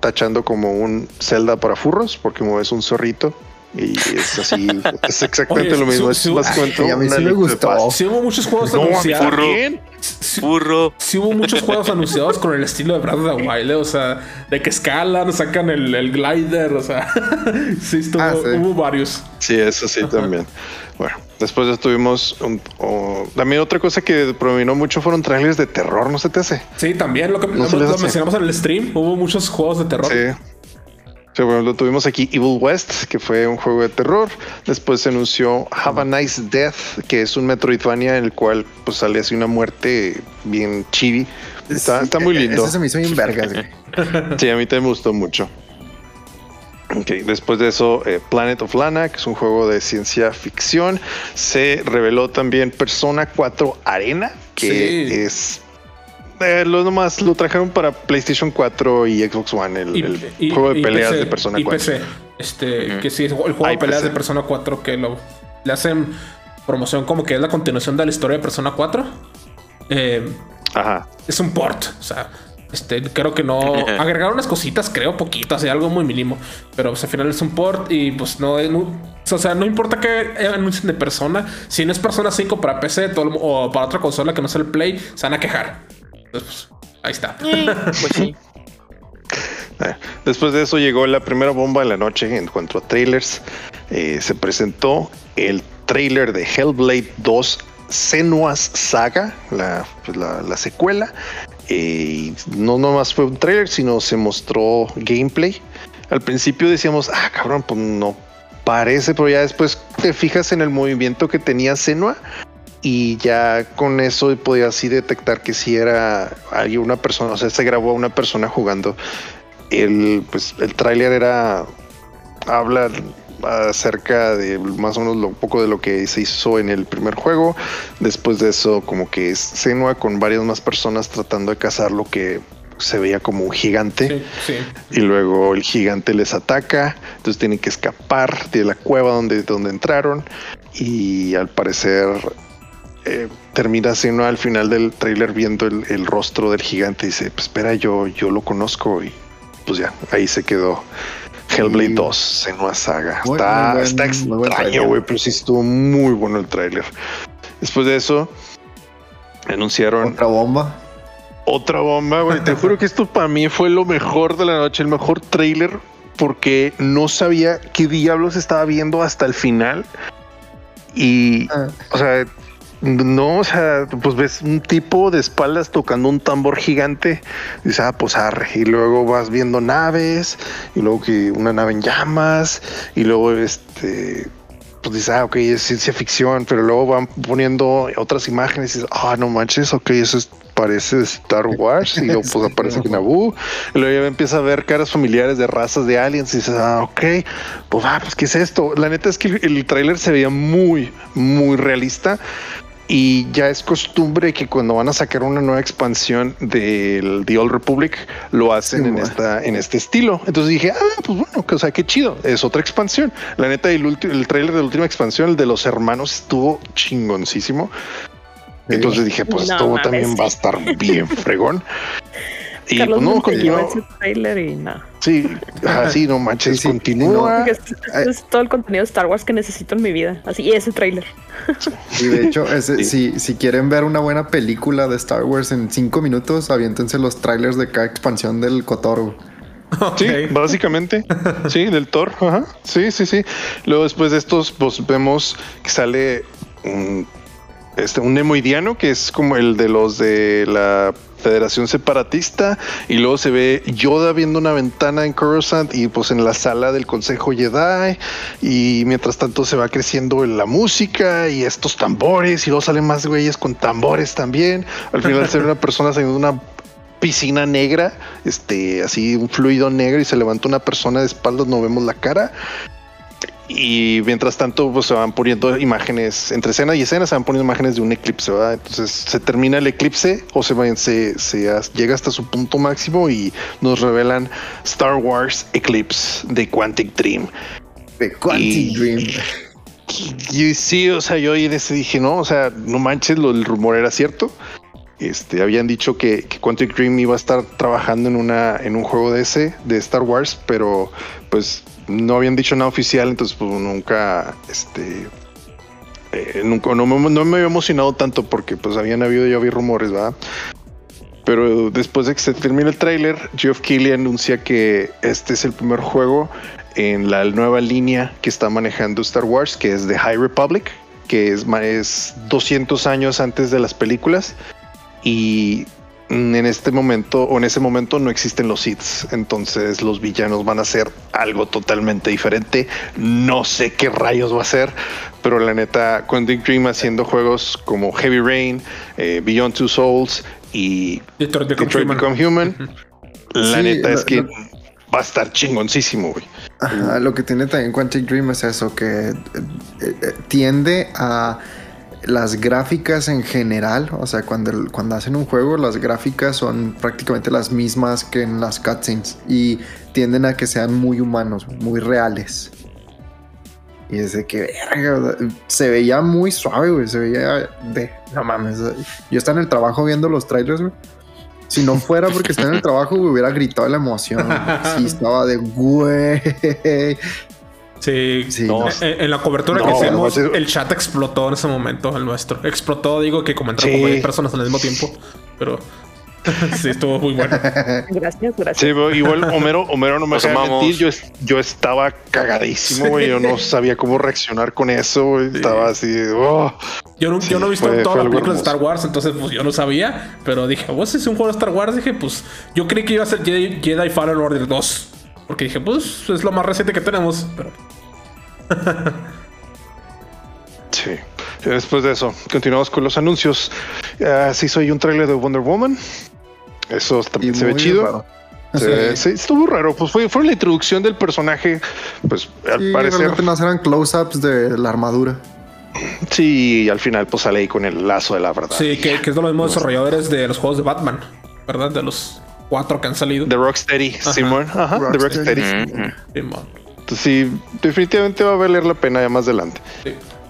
S1: tachando como un Zelda para furros, porque es un zorrito. Y es así, es exactamente lo mismo. es básicamente
S3: a mí sí me gustó. Sí hubo muchos juegos anunciados.
S4: Furro.
S3: Sí, hubo muchos juegos anunciados con el estilo de Breath of the Wild, o sea, de que escalan, sacan el, el glider, o sea, [LAUGHS] sí, estuvo, ah, hubo varios.
S1: Sí, eso sí también. Bueno, después estuvimos también otra cosa que prominó mucho fueron trailers de terror, ¿no se te hace?
S3: Sí, también lo que lo, mencionamos en el stream, hubo muchos juegos de terror.
S1: Sí. Sí, bueno, lo tuvimos aquí Evil West, que fue un juego de terror. Después se anunció Have a Nice Death, que es un Metroidvania en el cual pues sale así una muerte bien chibi. Está, está muy lindo.
S5: Eso se me hizo bien vergas. [LAUGHS]
S1: sí, a mí también me gustó mucho. Okay, después de eso, eh, Planet of Lana, que es un juego de ciencia ficción, se reveló también Persona 4 Arena, que es eh, lo nomás lo trajeron para PlayStation 4 y Xbox One, el, juego de peleas de Persona 4. PC,
S3: este, que sí, el juego de peleas de Persona 4 que lo le hacen promoción como que es la continuación de la historia de Persona 4. Eh, Ajá. Es un port, o sea, este, creo que no. Agregaron unas cositas, creo, poquitas, y algo muy mínimo. Pero pues, al final es un port y pues no, o sea, no importa que anuncien de persona. Si no es persona 5 para PC o para otra consola que no sea el Play, se van a quejar. Pues, ahí está. pues sí.
S1: Eh, después de eso llegó la primera bomba de la noche en cuanto a trailers. Eh, se presentó el trailer de Hellblade 2 Senua's Saga, la, pues, la, la secuela, y no nomás fue un trailer, sino se mostró gameplay. Al principio decíamos, ah, cabrón, pues no parece, pero ya después te fijas en el movimiento que tenía Senua y ya con eso podía así detectar que si era una persona, o sea, se grabó a una persona jugando. El, pues, el tráiler era habla acerca de más o menos lo poco de lo que se hizo en el primer juego. Después de eso, como que es Senua con varias más personas tratando de cazar lo que se veía como un gigante. Y luego el gigante les ataca. Entonces tienen que escapar de la cueva donde, donde entraron. Y al parecer eh, termina haciendo al final del tráiler viendo el, rostro del gigante y dice, pues espera, yo, yo lo conozco y pues ya, ahí se quedó. Hellblade 2 en una saga. está, está extraño, güey, pero sí estuvo muy bueno el tráiler. Después de eso, anunciaron...
S5: Otra bomba.
S1: Otra bomba, güey. Te [LAUGHS] juro que esto para mí fue lo mejor de la noche, el mejor tráiler, porque no sabía qué diablos estaba viendo hasta el final. Y, ah. o sea, no, o sea, pues ves un tipo de espaldas tocando un tambor gigante. Y dices, ah, pues arre. Y luego vas viendo naves, y luego que una nave en llamas, y luego este. Pues dices, ah, ok, es ciencia ficción, pero luego van poniendo otras imágenes y dices, ah, no manches, ok, eso es parece Star Wars y luego pues [LAUGHS] aparece Naboo y luego ya empieza a ver caras familiares de razas de aliens y dices, ah, ok, pues ah, pues qué es esto. La neta es que el, el tráiler se veía muy, muy realista y ya es costumbre que cuando van a sacar una nueva expansión del The Old Republic lo hacen en esta en este estilo. Entonces dije, ah, pues bueno, que, o sea, qué chido, es otra expansión. La neta, el, el trailer de la última expansión, el de los hermanos, estuvo chingoncísimo. Entonces dije, pues todo también va a estar bien fregón. [LAUGHS]
S2: Y Carlos pues, no, continúa. ese trailer y nada.
S1: Sí, así no manches, continúa.
S2: Es, todo el contenido de Star Wars que necesito en mi vida. Así, y ese trailer.
S5: Y de hecho, si, si quieren ver una buena película de Star Wars en cinco minutos, aviéntense los trailers de cada expansión del Kotoro.
S1: Sí, básicamente. Sí, del Thor. Ajá. Sí, sí, sí. Luego después de estos, pues vemos que sale un, este, un nemoidiano que es como el de los de la Federación Separatista y luego se ve Yoda viendo una ventana en Coruscant y pues en la sala del Consejo Jedi y mientras tanto se va creciendo la música y estos tambores y luego salen más güeyes con tambores también. Al final se ve una persona saliendo de una piscina negra, este, así un fluido negro y se levanta una persona de espaldas, no vemos la cara y mientras tanto, pues se van poniendo imágenes entre escena y escena, se van poniendo imágenes de un eclipse, ¿verdad? Entonces se termina el eclipse o se, se, se llega hasta su punto máximo y nos revelan Star Wars Eclipse de Quantic Dream.
S5: De Quantic Dream.
S1: Y, sí, o sea, yo en ese dije, no, o sea, no manches, lo, el rumor era cierto. Este, habían dicho que, que, Quantic Dream iba a estar trabajando en una en un juego de ese de Star Wars, pero pues no habían dicho nada oficial, entonces pues nunca, este, eh, nunca, no, me había emocionado tanto porque pues habían habido, ya vi rumores, ¿verdad? Pero después de que se termine el tráiler, Geoff Keighley anuncia que este es el primer juego en la nueva línea que está manejando Star Wars, que es The High Republic, que es, es 200 años antes de las películas. Y en este momento o en ese momento no existen los hits, entonces los villanos van a ser algo totalmente diferente. No sé qué rayos va a ser, pero la neta, Quantic Dream haciendo juegos como Heavy Rain, eh, Beyond Two Souls y
S3: Detroit Become,
S1: Human. La neta es que va a estar chingoncísimo, güey.
S5: lo que tiene también Quantic Dream es eso, que eh, eh, tiende a las gráficas en general, o sea, cuando, cuando hacen un juego, las gráficas son prácticamente las mismas que en las cutscenes y tienden a que sean muy humanos, muy reales. Y desde que se veía muy suave, güey, se veía de, no mames, yo estaba en el trabajo viendo los trailers. Si no fuera porque estaba en el trabajo, hubiera gritado la emoción. Sí, estaba de güey.
S3: Sí, en, la cobertura que hicimos, el chat explotó en ese momento, el nuestro. Explotó, digo que como entraron como personas al mismo tiempo, pero [LAUGHS] sí, estuvo muy bueno.
S2: Gracias, gracias.
S1: Sí, igual [LAUGHS] Homero, Homero no me mentir, yo, yo estaba cagadísimo, güey. Yo no sabía cómo reaccionar con eso, Estaba así, oh.
S3: Yo no, yo no he visto todas las películas de Star Wars, entonces pues yo no sabía, pero dije, vos es un juego de Star Wars, dije, pues yo creí que iba a ser Jedi, Jedi Fallen Order 2. Porque dije, pues es lo más reciente que tenemos, pero
S1: sí. Después de eso, continuamos con los anuncios. Uh, sí, soy un trailer de Wonder Woman. Eso también se ve chido. Sí. estuvo raro. Pues fue, fue la introducción del personaje. Pues al parecer.
S5: no eran close-ups de la armadura.
S1: Sí, y al final pues sale ahí con el lazo de la verdad.
S3: Sí, que, que es de los mismos desarrolladores de los juegos de Batman, ¿verdad? De los cuatro que han salido.
S1: De Rocksteady, Simon. Ajá, de Rocksteady. Simon. Entonces sí, definitivamente va a valer la pena ya más adelante.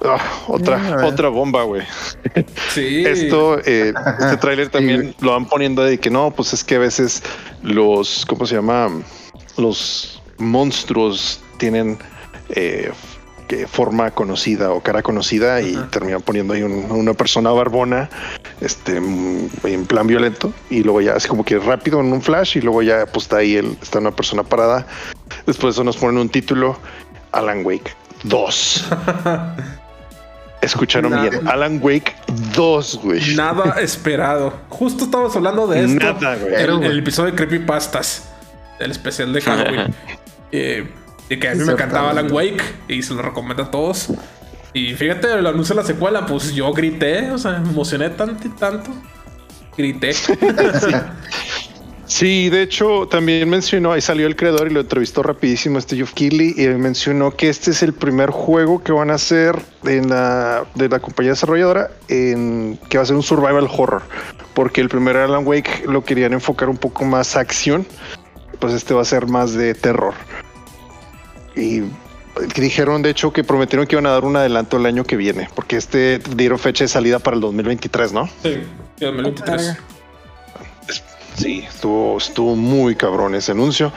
S1: Ah, otra, otra bomba, güey. Sí. [LAUGHS] Esto, eh, este tráiler también lo van poniendo de que no, pues es que a veces los, ¿cómo se llama? Los monstruos tienen eh, forma conocida o cara conocida y terminan poniendo ahí una persona barbona, este, en plan violento y luego ya es como que rápido en un flash y luego ya pues está ahí el, está una persona parada. Después eso nos ponen un título, Alan Wake 2. [LAUGHS] Escucharon bien. Alan Wake 2, güey.
S3: Nada [LAUGHS] esperado. Justo estábamos hablando de esto. Nada, güey. El, el, episodio de Creepypastas. El especial de Halloween. [LAUGHS] eh, y que a mí me encantaba Alan Wake. Y se lo recomiendo a todos. Y fíjate, el anuncio de la secuela, pues yo grité, o sea, me emocioné tanto y tanto. Grité.
S1: Sí, de hecho, también mencionó, ahí salió el creador y lo entrevistó rapidísimo, este Geoff Keighley, y mencionó que este es el primer juego que van a hacer en la, de la compañía desarrolladora, en, que va a ser un survival horror, porque el primer Alan Wake lo querían enfocar un poco más a acción, pues este va a ser más de terror. Y dijeron, de hecho, que prometieron que iban a dar un adelanto el año que viene, porque este dieron fecha de salida para el 2023, ¿no?
S3: Sí, 2023.
S1: Sí, estuvo, estuvo muy cabrón ese anuncio.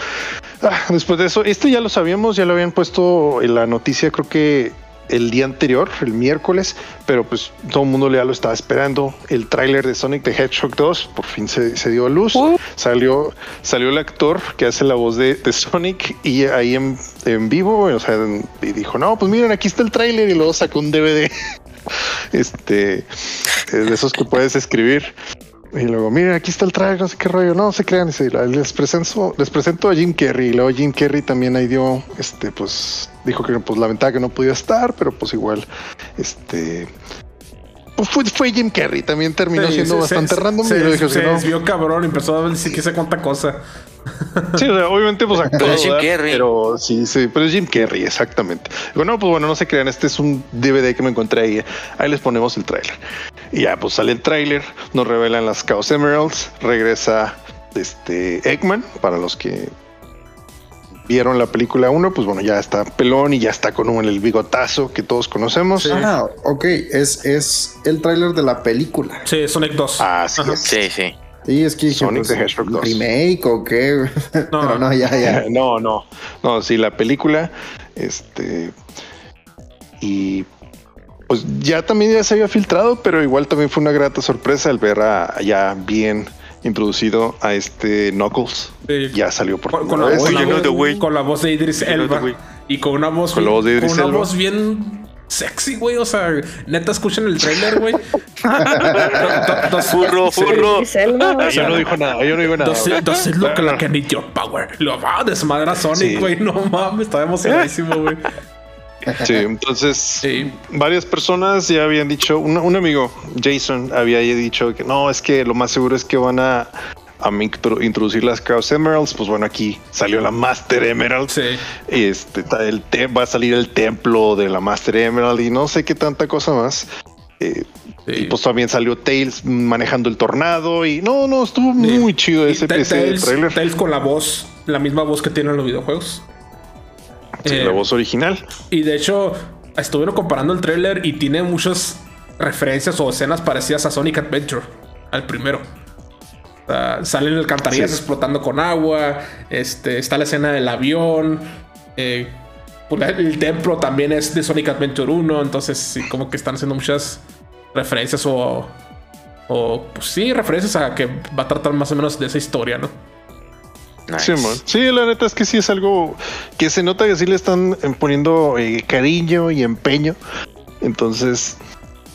S1: Ah, después de eso, este ya lo sabíamos, ya lo habían puesto en la noticia, creo que el día anterior, el miércoles, pero pues todo el mundo ya lo estaba esperando. El tráiler de Sonic the Hedgehog 2 por fin se, dio a luz. Salió, salió el actor que hace la voz de, Sonic y ahí en, vivo, o sea, y dijo, no, pues miren, aquí está el tráiler y luego sacó un DVD. [LAUGHS] este, de esos que puedes escribir. Y luego, miren, aquí está el trailer, no sé qué rollo, no se crean. les presento, les presento a Jim Carrey. Y luego Jim Carrey también ahí dio, este, pues, dijo que pues la que no podía estar, pero pues igual, este, pues fue, Jim Carrey, también terminó siendo bastante random.
S3: Se, y se, se desvió cabrón, empezó a decir que se cuánta cosa.
S1: Sí, obviamente, pues actuó. Pero Jim Carrey. Pero sí, sí, pero es Jim Carrey, exactamente. Bueno, pues bueno, no se crean, este es un DVD que me encontré ahí. Ahí les ponemos el tráiler. Y ya, pues sale el tráiler, nos revelan las Chaos Emeralds, regresa este Eggman, para los que vieron la película 1, pues bueno, ya está pelón y ya está con un, el bigotazo que todos conocemos.
S5: Ah, ok, es, es el tráiler de la película.
S3: Sí, Sonic 2.
S4: Ah, sí, sí, sí.
S5: Sí, es que Sonic pues, the Hedgehog 2. remake o qué, [LAUGHS] no. pero no, ya, ya. [LAUGHS]
S1: No, no, no, sí, la película, este, y pues ya también ya se había filtrado, pero igual también fue una grata sorpresa el ver a ya bien introducido a este Knuckles. Ya salió por
S3: con, la, voz, con la voz de Idris Elba y con una voz, con la voz, de Idris con una voz bien sexy, güey. O sea, neta, escuchen el trailer, güey.
S4: furro, furro.
S1: Yo no dijo nada, yo no digo nada.
S3: It look like I need your power. Lo va a desmadrar a Sonic, güey. No mames, está emocionadísimo, güey.
S1: Sí, [LAUGHS] entonces varias personas ya habían dicho, un, amigo, Jason, había dicho que no, es que lo más seguro es que van a, introducir las Chaos Emeralds. Pues bueno, aquí salió la Master Emerald. Sí. Este, el va a salir el templo de la Master Emerald y no sé qué tanta cosa más. Eh, y pues también salió Tails manejando el tornado y no, no, estuvo muy chido ese, ese
S3: trailer. Tails con la voz, la misma voz que tienen los videojuegos.
S1: Sí, la eh, voz original.
S3: Y de hecho, estuvieron comparando el tráiler y tiene muchas referencias o escenas parecidas a Sonic Adventure, al primero. salen alcantarillas explotando con agua. Este, está la escena del avión. Eh, pues, el templo también es de Sonic Adventure 1. Entonces, sí, como que están haciendo muchas referencias o. O, pues sí, referencias a que va a tratar más o menos de esa historia, ¿no?
S1: Sí, la neta es que sí es algo que se nota que sí le están poniendo eh, cariño y empeño. Entonces,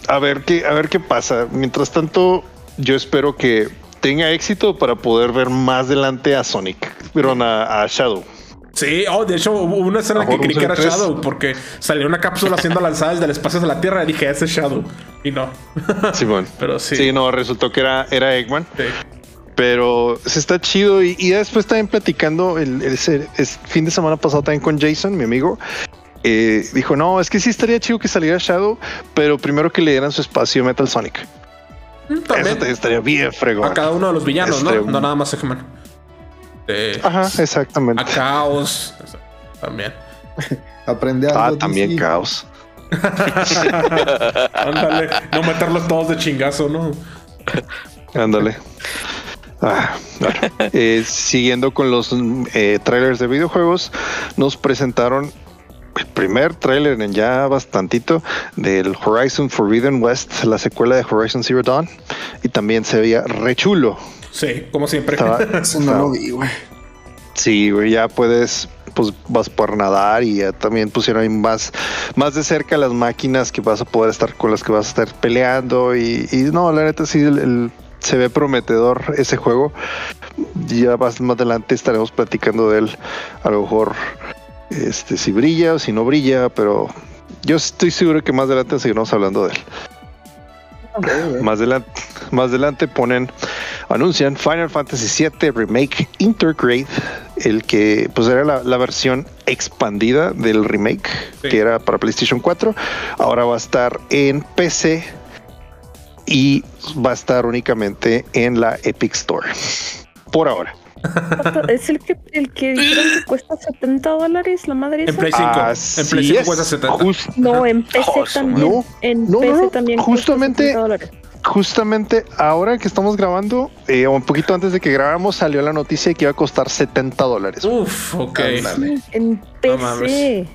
S1: a ver qué, a ver qué pasa. Mientras tanto, yo espero que tenga éxito para poder ver más adelante a Sonic, pero a, Shadow.
S3: Sí, oh, de hecho hubo una escena que creí que era Shadow porque salió una cápsula siendo lanzada desde el espacio de la Tierra y dije, ese es Shadow. Y no.
S1: Simón. [LAUGHS] pero sí. Sí, no, resultó que era, era Eggman. Sí. Pero se está chido y, después también platicando el, fin de semana pasado también con Jason, mi amigo. Eh, dijo, no, es que sí estaría chido que saliera Shadow, pero primero que le dieran su espacio Metal Sonic. Mm, Eso estaría bien fregón.
S3: A cada uno de los villanos, ¿no? Este, no nada más Eggman.
S1: Ajá, exactamente.
S3: A Chaos también. [LAUGHS]
S5: Aprende
S1: algo. Ah, también Caos. [LAUGHS]
S3: Ándale, no meterlos todos de chingazo, ¿no?
S1: Ándale. Ah, [LAUGHS] eh, siguiendo con los eh, trailers de videojuegos, nos presentaron el primer trailer en ya bastantito del Horizon Forbidden West, la secuela de Horizon Zero Dawn, y también se veía re chulo.
S3: Sí, como siempre. [LAUGHS]
S5: No lo vi, güey.
S1: Sí, güey, ya puedes, pues vas por nadar y ya también pusieron ahí más, más de cerca las máquinas que vas a poder estar con las que vas a estar peleando y, y no, la neta sí, el, el- se ve prometedor ese juego. Ya más, más adelante estaremos platicando de él, a lo mejor este, si brilla o si no brilla, pero yo estoy seguro que más adelante seguiremos hablando de él. Más adelante, más adelante ponen, anuncian Final Fantasy VII Remake Intergrade, el que pues era la, la versión expandida del remake
S3: Sí.
S1: que era para PlayStation 4. Ahora va a estar en PC y va a estar únicamente en la Epic Store. Por ahora.
S2: Es el que, el que que cuesta 70 dólares la madre
S3: En. Play 5. en
S1: Así
S3: Play 5
S1: es.
S3: cuesta 70.
S1: Jus-
S2: No, en PC
S4: Oh,
S2: también.
S1: madre.
S2: en
S1: No, no,
S2: PC
S1: no,
S2: también.
S1: justamente-
S2: 70 dólares.
S1: justamente ahora que estamos grabando, eh, un poquito antes de que grabáramos, salió la noticia de que iba a costar 70 dólares.
S3: Uf, ok.
S2: En
S3: No.
S2: PC.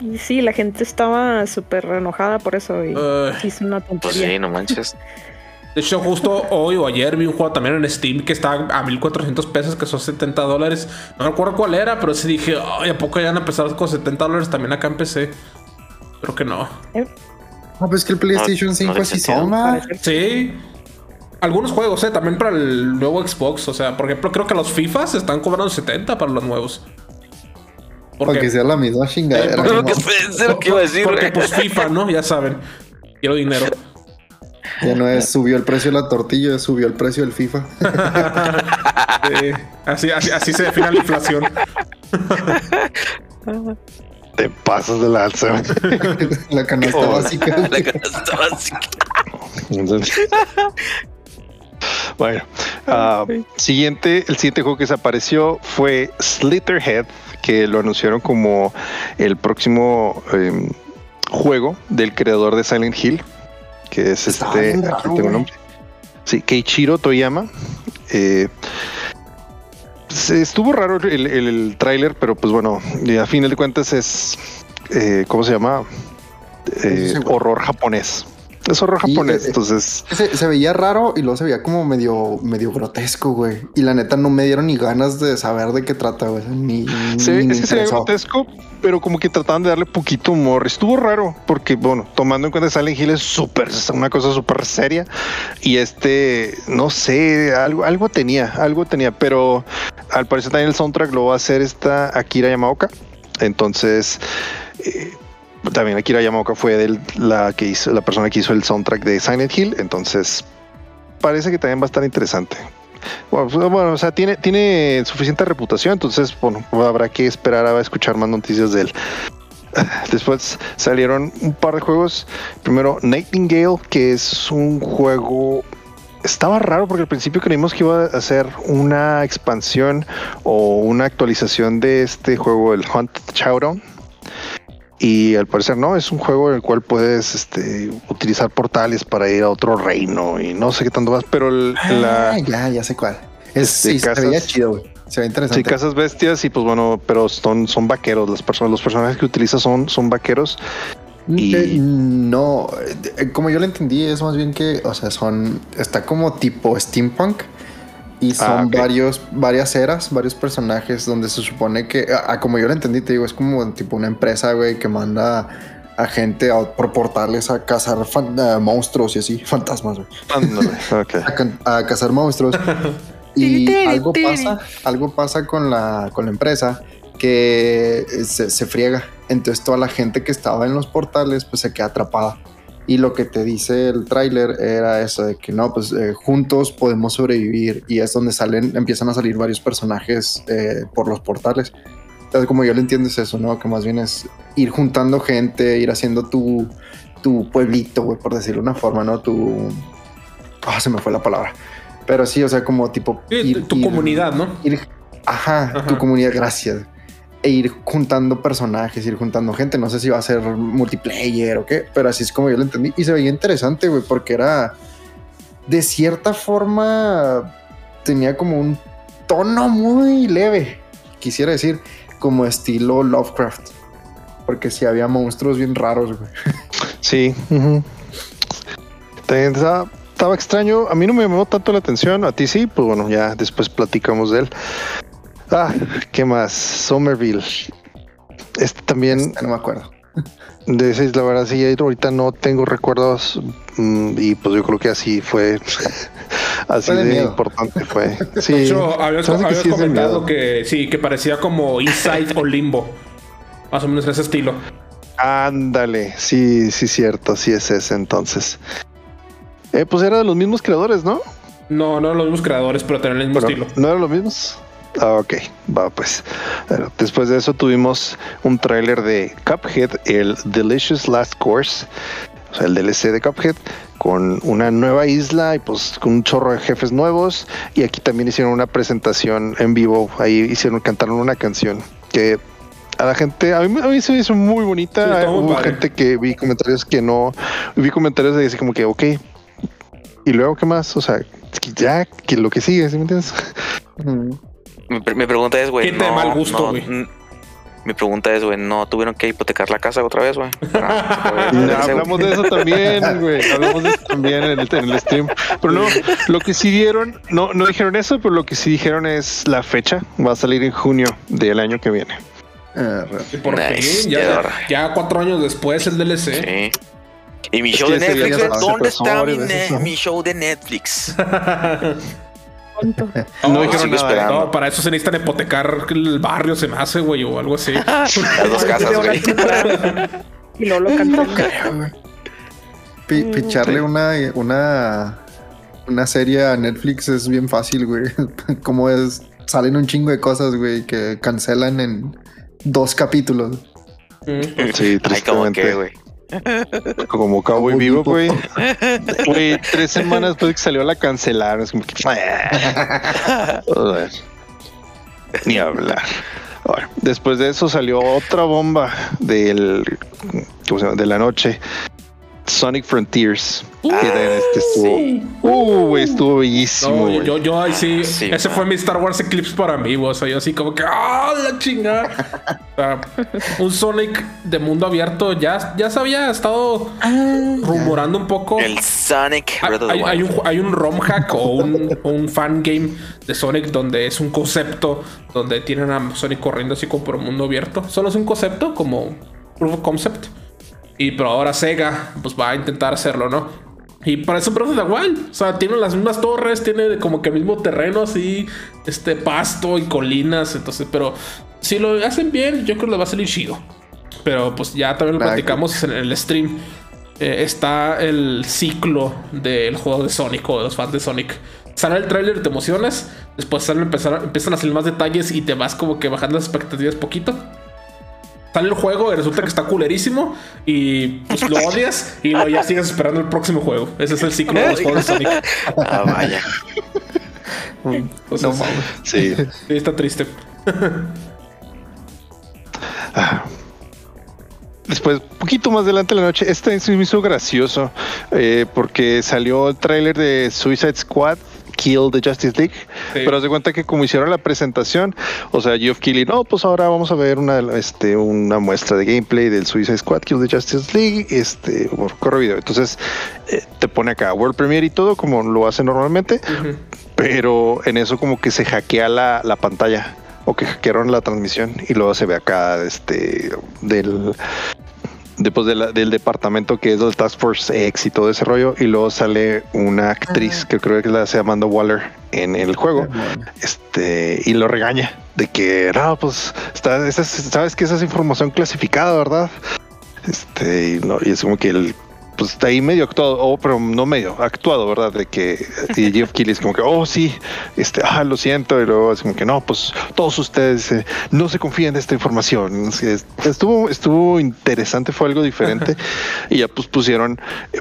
S2: Y sí, la gente estaba súper enojada por eso. Y sí, es una
S4: Pues
S2: tontería.
S4: sí, no manches.
S3: De hecho, justo hoy o ayer vi un juego también en Steam que estaba a 1400 pesos, que son 70 dólares. No recuerdo cuál era, pero sí dije, ay, ¿a poco ya van a empezar con 70 dólares también acá en PC? Creo que no.
S5: No, pues que el PlayStation
S4: No,
S5: 5
S4: no
S5: así va.
S2: Parece-
S3: Sí. Algunos juegos, eh, también para el nuevo Xbox. O sea, por ejemplo, creo que los FIFA se están cobrando 70 para los nuevos.
S5: Para que sea la misma chingadera.
S3: Eh,
S4: Creo
S5: ¿no?
S4: que [LAUGHS] es lo que iba a decir.
S3: Porque pues FIFA, ¿no? Ya saben. Quiero dinero.
S5: Ya no es subió el precio de la tortilla, subió el precio del FIFA. [LAUGHS]
S3: Sí. así, así, así se define la inflación.
S1: Te pasas de la alza.
S5: la canasta
S1: Oh.
S5: básica.
S4: La canasta básica.
S1: Entonces- [LAUGHS] bueno, ah, siguiente, el siguiente juego que se apareció fue Slitterhead, que lo anunciaron como el próximo em, juego del creador de Silent Hill, que es este.
S5: raro,
S1: aquí tengo el
S5: güey.
S1: nombre. Sí, Keiichiro Toyama. Eh, estuvo raro el, el, el tráiler, pero pues bueno, a final de cuentas es. eh, ¿Cómo se llama? Eh, horror japonés. Es horror
S5: Y,
S1: japonés,
S5: eh,
S1: entonces.
S5: Se, se veía raro y luego se veía como medio, medio grotesco, güey. Y la neta no me dieron ni ganas de saber de qué trata, güey. Ni, me
S1: es que se ve
S5: interesó.
S1: grotesco, pero como que trataban de darle poquito humor. Estuvo raro, porque bueno, tomando en cuenta que Silent Hill es súper, es una cosa súper seria. Y este, no sé, algo, algo tenía, algo tenía, pero al parecer también el soundtrack lo va a hacer esta Akira Yamaoka. Entonces, eh, también Akira Yamaoka fue del- la que hizo, la persona que hizo el soundtrack de Silent Hill. Entonces, parece que también va a estar interesante. Bueno, pues, o sea, tiene, tiene suficiente reputación, entonces, bueno, habrá que esperar a escuchar más noticias de él. [SIGHS] Después salieron un par de juegos. Primero, Nightingale, que es un juego. Estaba raro porque al principio creímos que iba a ser una expansión o una actualización de este juego, el Hunt Showdown. Y al parecer no, es un juego en el cual puedes este, utilizar portales para ir a otro reino y no sé qué tanto más, pero el- la,
S5: Ah, ya, ya sé cuál. Es,
S1: Este,
S5: sí, se veía chido, güey. Se ve interesante.
S1: Sí, casas bestias y pues bueno, pero son, son vaqueros. Las personas, los personajes que utiliza son, son vaqueros. y-
S5: Eh, no, eh, como yo lo entendí, es más bien que, o sea, son, está como tipo steampunk y son
S1: Ah,
S5: varios, varias eras, varios personajes donde se supone que, ah, como yo lo entendí, te digo, es como tipo una empresa, güey, que manda a gente a, por portales a cazar fan- ah, monstruos y así, [LAUGHS] fantasmas, güey. [LAUGHS] A, a cazar monstruos. [LAUGHS] y algo pasa, algo pasa con la, con la empresa que se, se friega. Entonces toda la gente que estaba en los portales pues se queda atrapada. Y lo que te dice el tráiler era eso de que no, pues eh, juntos podemos sobrevivir. Y es donde salen, empiezan a salir varios personajes eh, por los portales. Entonces, como yo lo entiendo, es eso, ¿no? Que más bien es ir juntando gente, ir haciendo tu, tu pueblito, güey, por decirlo de una forma, ¿no? Tu. Ah, se me fue la palabra. Pero sí, o sea, como tipo.
S3: Sí,
S5: ir-
S3: tu
S5: ir-
S3: comunidad, ¿no?
S5: ir- ajá,
S3: Ajá.
S5: tu comunidad, gracias. E ir juntando personajes, ir juntando gente. No sé si va a ser multiplayer o qué, pero así es como yo lo entendí. Y se veía interesante, güey, porque era de cierta forma tenía como un tono muy leve, quisiera decir, como estilo Lovecraft. Porque si había monstruos bien raros, güey.
S1: Sí. estaba, estaba, extraño. A mí no me llamó tanto la atención. A ti sí, pues bueno, ya después platicamos de él. Ah, ¿qué más? Somerville. Este también.
S5: Este no me acuerdo.
S1: De ese, la verdad, sí, ahorita no tengo recuerdos. Mm, y pues yo creo que así fue. [LAUGHS] así de, importante fue. [LAUGHS] Sí.
S3: De hecho, habías, comentado que sí, que parecía como Inside o Limbo. Más o menos ese estilo.
S1: Ándale, sí, sí, cierto, sí es ese entonces. Eh, pues era de los mismos creadores, ¿no?
S3: No, no eran los mismos creadores, pero tenían el mismo estilo.
S1: ¿No eran los mismos? Ah, ok, va pues. después de eso tuvimos un tráiler de Cuphead, el Delicious Last Course, o sea, el DLC de Cuphead, con una nueva isla y pues con un chorro de jefes nuevos. Y aquí también hicieron una presentación en vivo, ahí hicieron, cantaron una canción que a la gente, a mí, a mí se me hizo muy bonita. Hubo gente que vi comentarios que no, vi comentarios de decir como que, ok, y luego qué más, o sea, ya, que lo que sigue, ¿sí me entiendes?
S4: Mi, pregunta es, güey.
S3: no, mal gusto, güey.
S4: mi pregunta es, güey, ¿no tuvieron que hipotecar la casa otra vez, güey? [LAUGHS]
S1: hablamos de eso también, [LAUGHS] güey. Hablamos de eso también en el, stream. Pero no, lo que sí dieron, no, no dijeron eso, pero lo que sí dijeron es la fecha. Va a salir en junio del año que viene.
S3: Ah, por fin, ya, ya, cuatro años después el DLC. Sí.
S4: Y mi show de Netflix, ¿dónde está mi, mi show de Netflix?
S3: No, dijeron nada. No, para eso se necesitan hipotecar el barrio, se me hace, güey, o algo así. [LAUGHS]
S4: Las dos casas, güey.
S2: y luego lo cantó.
S5: Picharle una, una, una serie a Netflix es bien fácil, güey. [LAUGHS] Como es, salen un chingo de cosas, güey, que cancelan en dos capítulos.
S1: Sí, tristemente. güey. Como Cowboy Vivo, güey. [LAUGHS] Güey, tres semanas después de que salió la cancelaron. Es como que. Ni hablar. después de eso salió otra bomba del, de la noche. Sonic Frontiers. que este estuvo. Uh, estuvo bellísimo.
S3: yo, yo ahí sí, Ese fue mi Star Wars Eclipse para mí, O sea, yo así como que. ¡Ah, la chingada! un Sonic de mundo abierto ya, ya se había estado ah. rumorando un poco.
S4: El Sonic.
S3: Hay, hay, un, hay un ROM hack o un, un fan game de Sonic donde es un concepto donde tienen a Sonic corriendo así como por un mundo abierto. Solo es un concepto como proof of concept y pero ahora Sega pues va a intentar hacerlo, ¿no? Y para eso Breath of the o sea, tiene las mismas torres, tiene como que el mismo terreno así, este pasto y colinas, entonces, pero si lo hacen bien, yo creo que le va a salir chido. Pero pues ya también lo platicamos en el stream. Eh, está el ciclo del juego de Sonic o de los fans de Sonic. Sale el tráiler, te emocionas, después sale, empiezan a salir más detalles y te vas como que bajando las expectativas poquito sale el juego y resulta que está culerísimo y pues lo odias y luego ya sigues esperando el próximo juego. Ese es el ciclo de los juegos de Sonic.
S4: Ah, vaya.
S3: no, sí. sí. Está triste.
S1: Ah. Después, poquito más adelante de la noche, este me hizo gracioso eh, porque salió el tráiler de Suicide Squad Kill the Justice League. Pero se cuenta que como hicieron la presentación, o sea, Geoff Keighley, no, pues ahora vamos a ver una, este, una muestra de gameplay del Suicide Squad Kill the Justice League, este, por corre video. Entonces eh, te pone acá World Premiere y todo como lo hace normalmente, pero en eso como que se hackea la, la pantalla o que hackearon la transmisión y luego se ve acá este del después del departamento que es el Task Force X y todo ese rollo, y luego sale una actriz que creo que la hace Amanda Waller en el juego, este, y lo regaña de que no, pues está, sabes que esa es información clasificada, ¿verdad? Este, y, no, y es como que el pues está ahí medio actuado, o pero no medio, actuado, ¿verdad? De que y Jeff Keighley es como que, oh sí, este, ah, lo siento, y luego es como que no, pues todos ustedes eh, no se confían de esta información. Estuvo, estuvo interesante, fue algo diferente y ya pues pusieron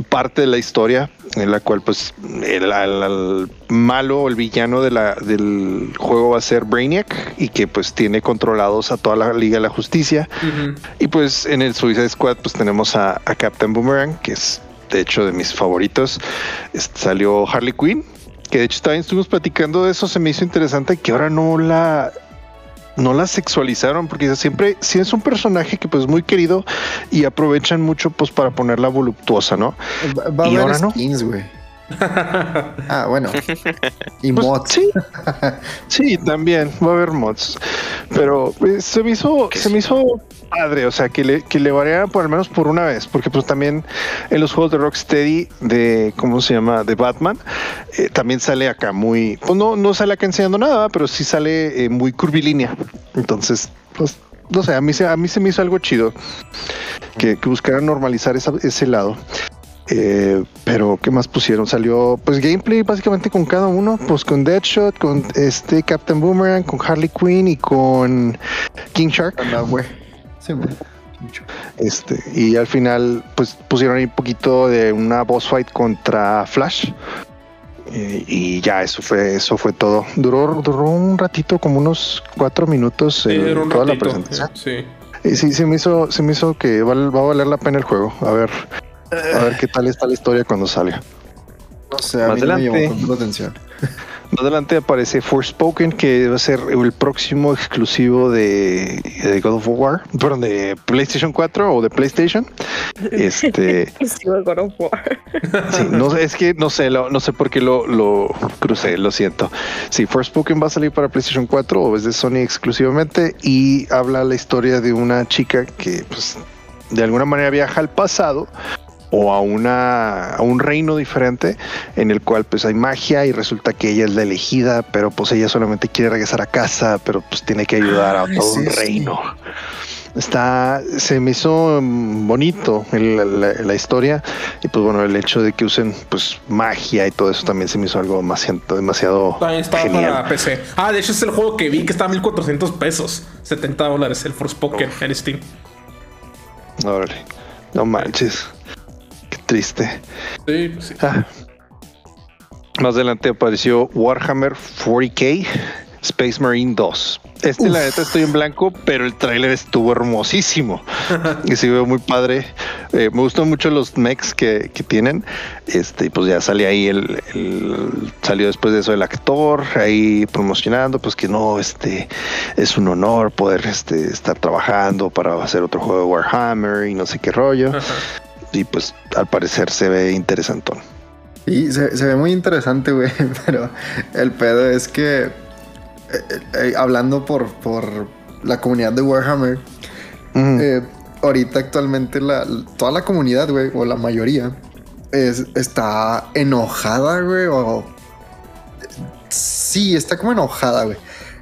S1: parte de la historia en la cual pues el, malo o el villano de la, del juego va a ser Brainiac y que pues tiene controlados a toda la Liga de la Justicia. Y pues en el Suicide Squad pues tenemos a, a Captain Boomerang, que es de hecho de mis favoritos. Salió Harley Quinn, que de hecho también estuvimos platicando de eso, se me hizo interesante que ahora no la no la sexualizaron porque siempre si es un personaje que pues muy querido y aprovechan mucho pues para ponerla voluptuosa, ¿no?
S5: Va, y ahora skins, güey. Ah, bueno. [LAUGHS] Y
S1: pues,
S5: mods.
S1: Sí. sí, también va a haber mods. Pero pues, se me hizo, se me hizo padre, o sea, que le, que le variara por al menos por una vez, porque pues también en los juegos de Rocksteady de, ¿cómo se llama? De Batman, eh, también sale acá muy, pues no, no sale acá enseñando nada, pero sí sale eh, muy curvilínea. Entonces, pues, no sé, a mí, a mí se me hizo algo chido que, que buscaran normalizar ese lado. Eh, pero ¿qué más pusieron? Salió pues gameplay básicamente con cada uno, pues con Deadshot, con este Captain Boomerang, con Harley Quinn y con King Shark. Este, y al final, pues pusieron ahí un poquito de una boss fight contra Flash. Eh, y ya eso fue, eso fue todo. Duró, duró un ratito, como unos cuatro minutos toda la presentación. Sí. Y sí, se me hizo, se me hizo que va, a valer la pena el juego. A ver, a ver qué tal está la historia cuando salga.
S5: No sé, a Más mí adelante. me llamó atención.
S1: Más adelante aparece Forspoken, que va a ser el próximo exclusivo de, God of War, perdón, de PlayStation 4 o de PlayStation. Este. [LAUGHS]
S2: exclusivo de God of War.
S1: sí, no es que no sé, no sé por qué lo, lo crucé, lo siento. Sí, Forspoken va a salir para PlayStation 4 o es de Sony exclusivamente y habla la historia de una chica que, pues, de alguna manera viaja al pasado o a, una, a un reino diferente en el cual pues hay magia y resulta que ella es la elegida, pero pues ella solamente quiere regresar a casa, pero pues tiene que ayudar a todo un reino. Está, se me hizo bonito la, historia y pues bueno, el hecho de que usen pues magia y todo eso también se me hizo algo demasiado, demasiado
S3: para PC. Ah, de hecho es el juego que vi que está a 1400 pesos, 70 dólares, el Forspoken en Steam.
S1: Órale, no manches triste.
S3: Sí, pues sí. Ah.
S1: Más adelante apareció Warhammer 40k Space Marine 2. Este, la neta, estoy en blanco, pero el tráiler estuvo hermosísimo. [LAUGHS] y se ve muy padre. Eh, me gustan mucho los mechs que, que, tienen. Este, pues ya sale ahí el, salió después de eso el actor ahí promocionando, pues que no, este, es un honor poder este, estar trabajando para hacer otro juego de Warhammer y no sé qué rollo y pues al parecer se ve interesantón.
S5: Y se, ve muy interesante, güey, [LAUGHS] pero el pedo es que, eh, eh, hablando por, por la comunidad de Warhammer, eh, ahorita actualmente la, toda la comunidad, güey, o la mayoría, es, está enojada, güey, o... Sí, está como enojada, güey,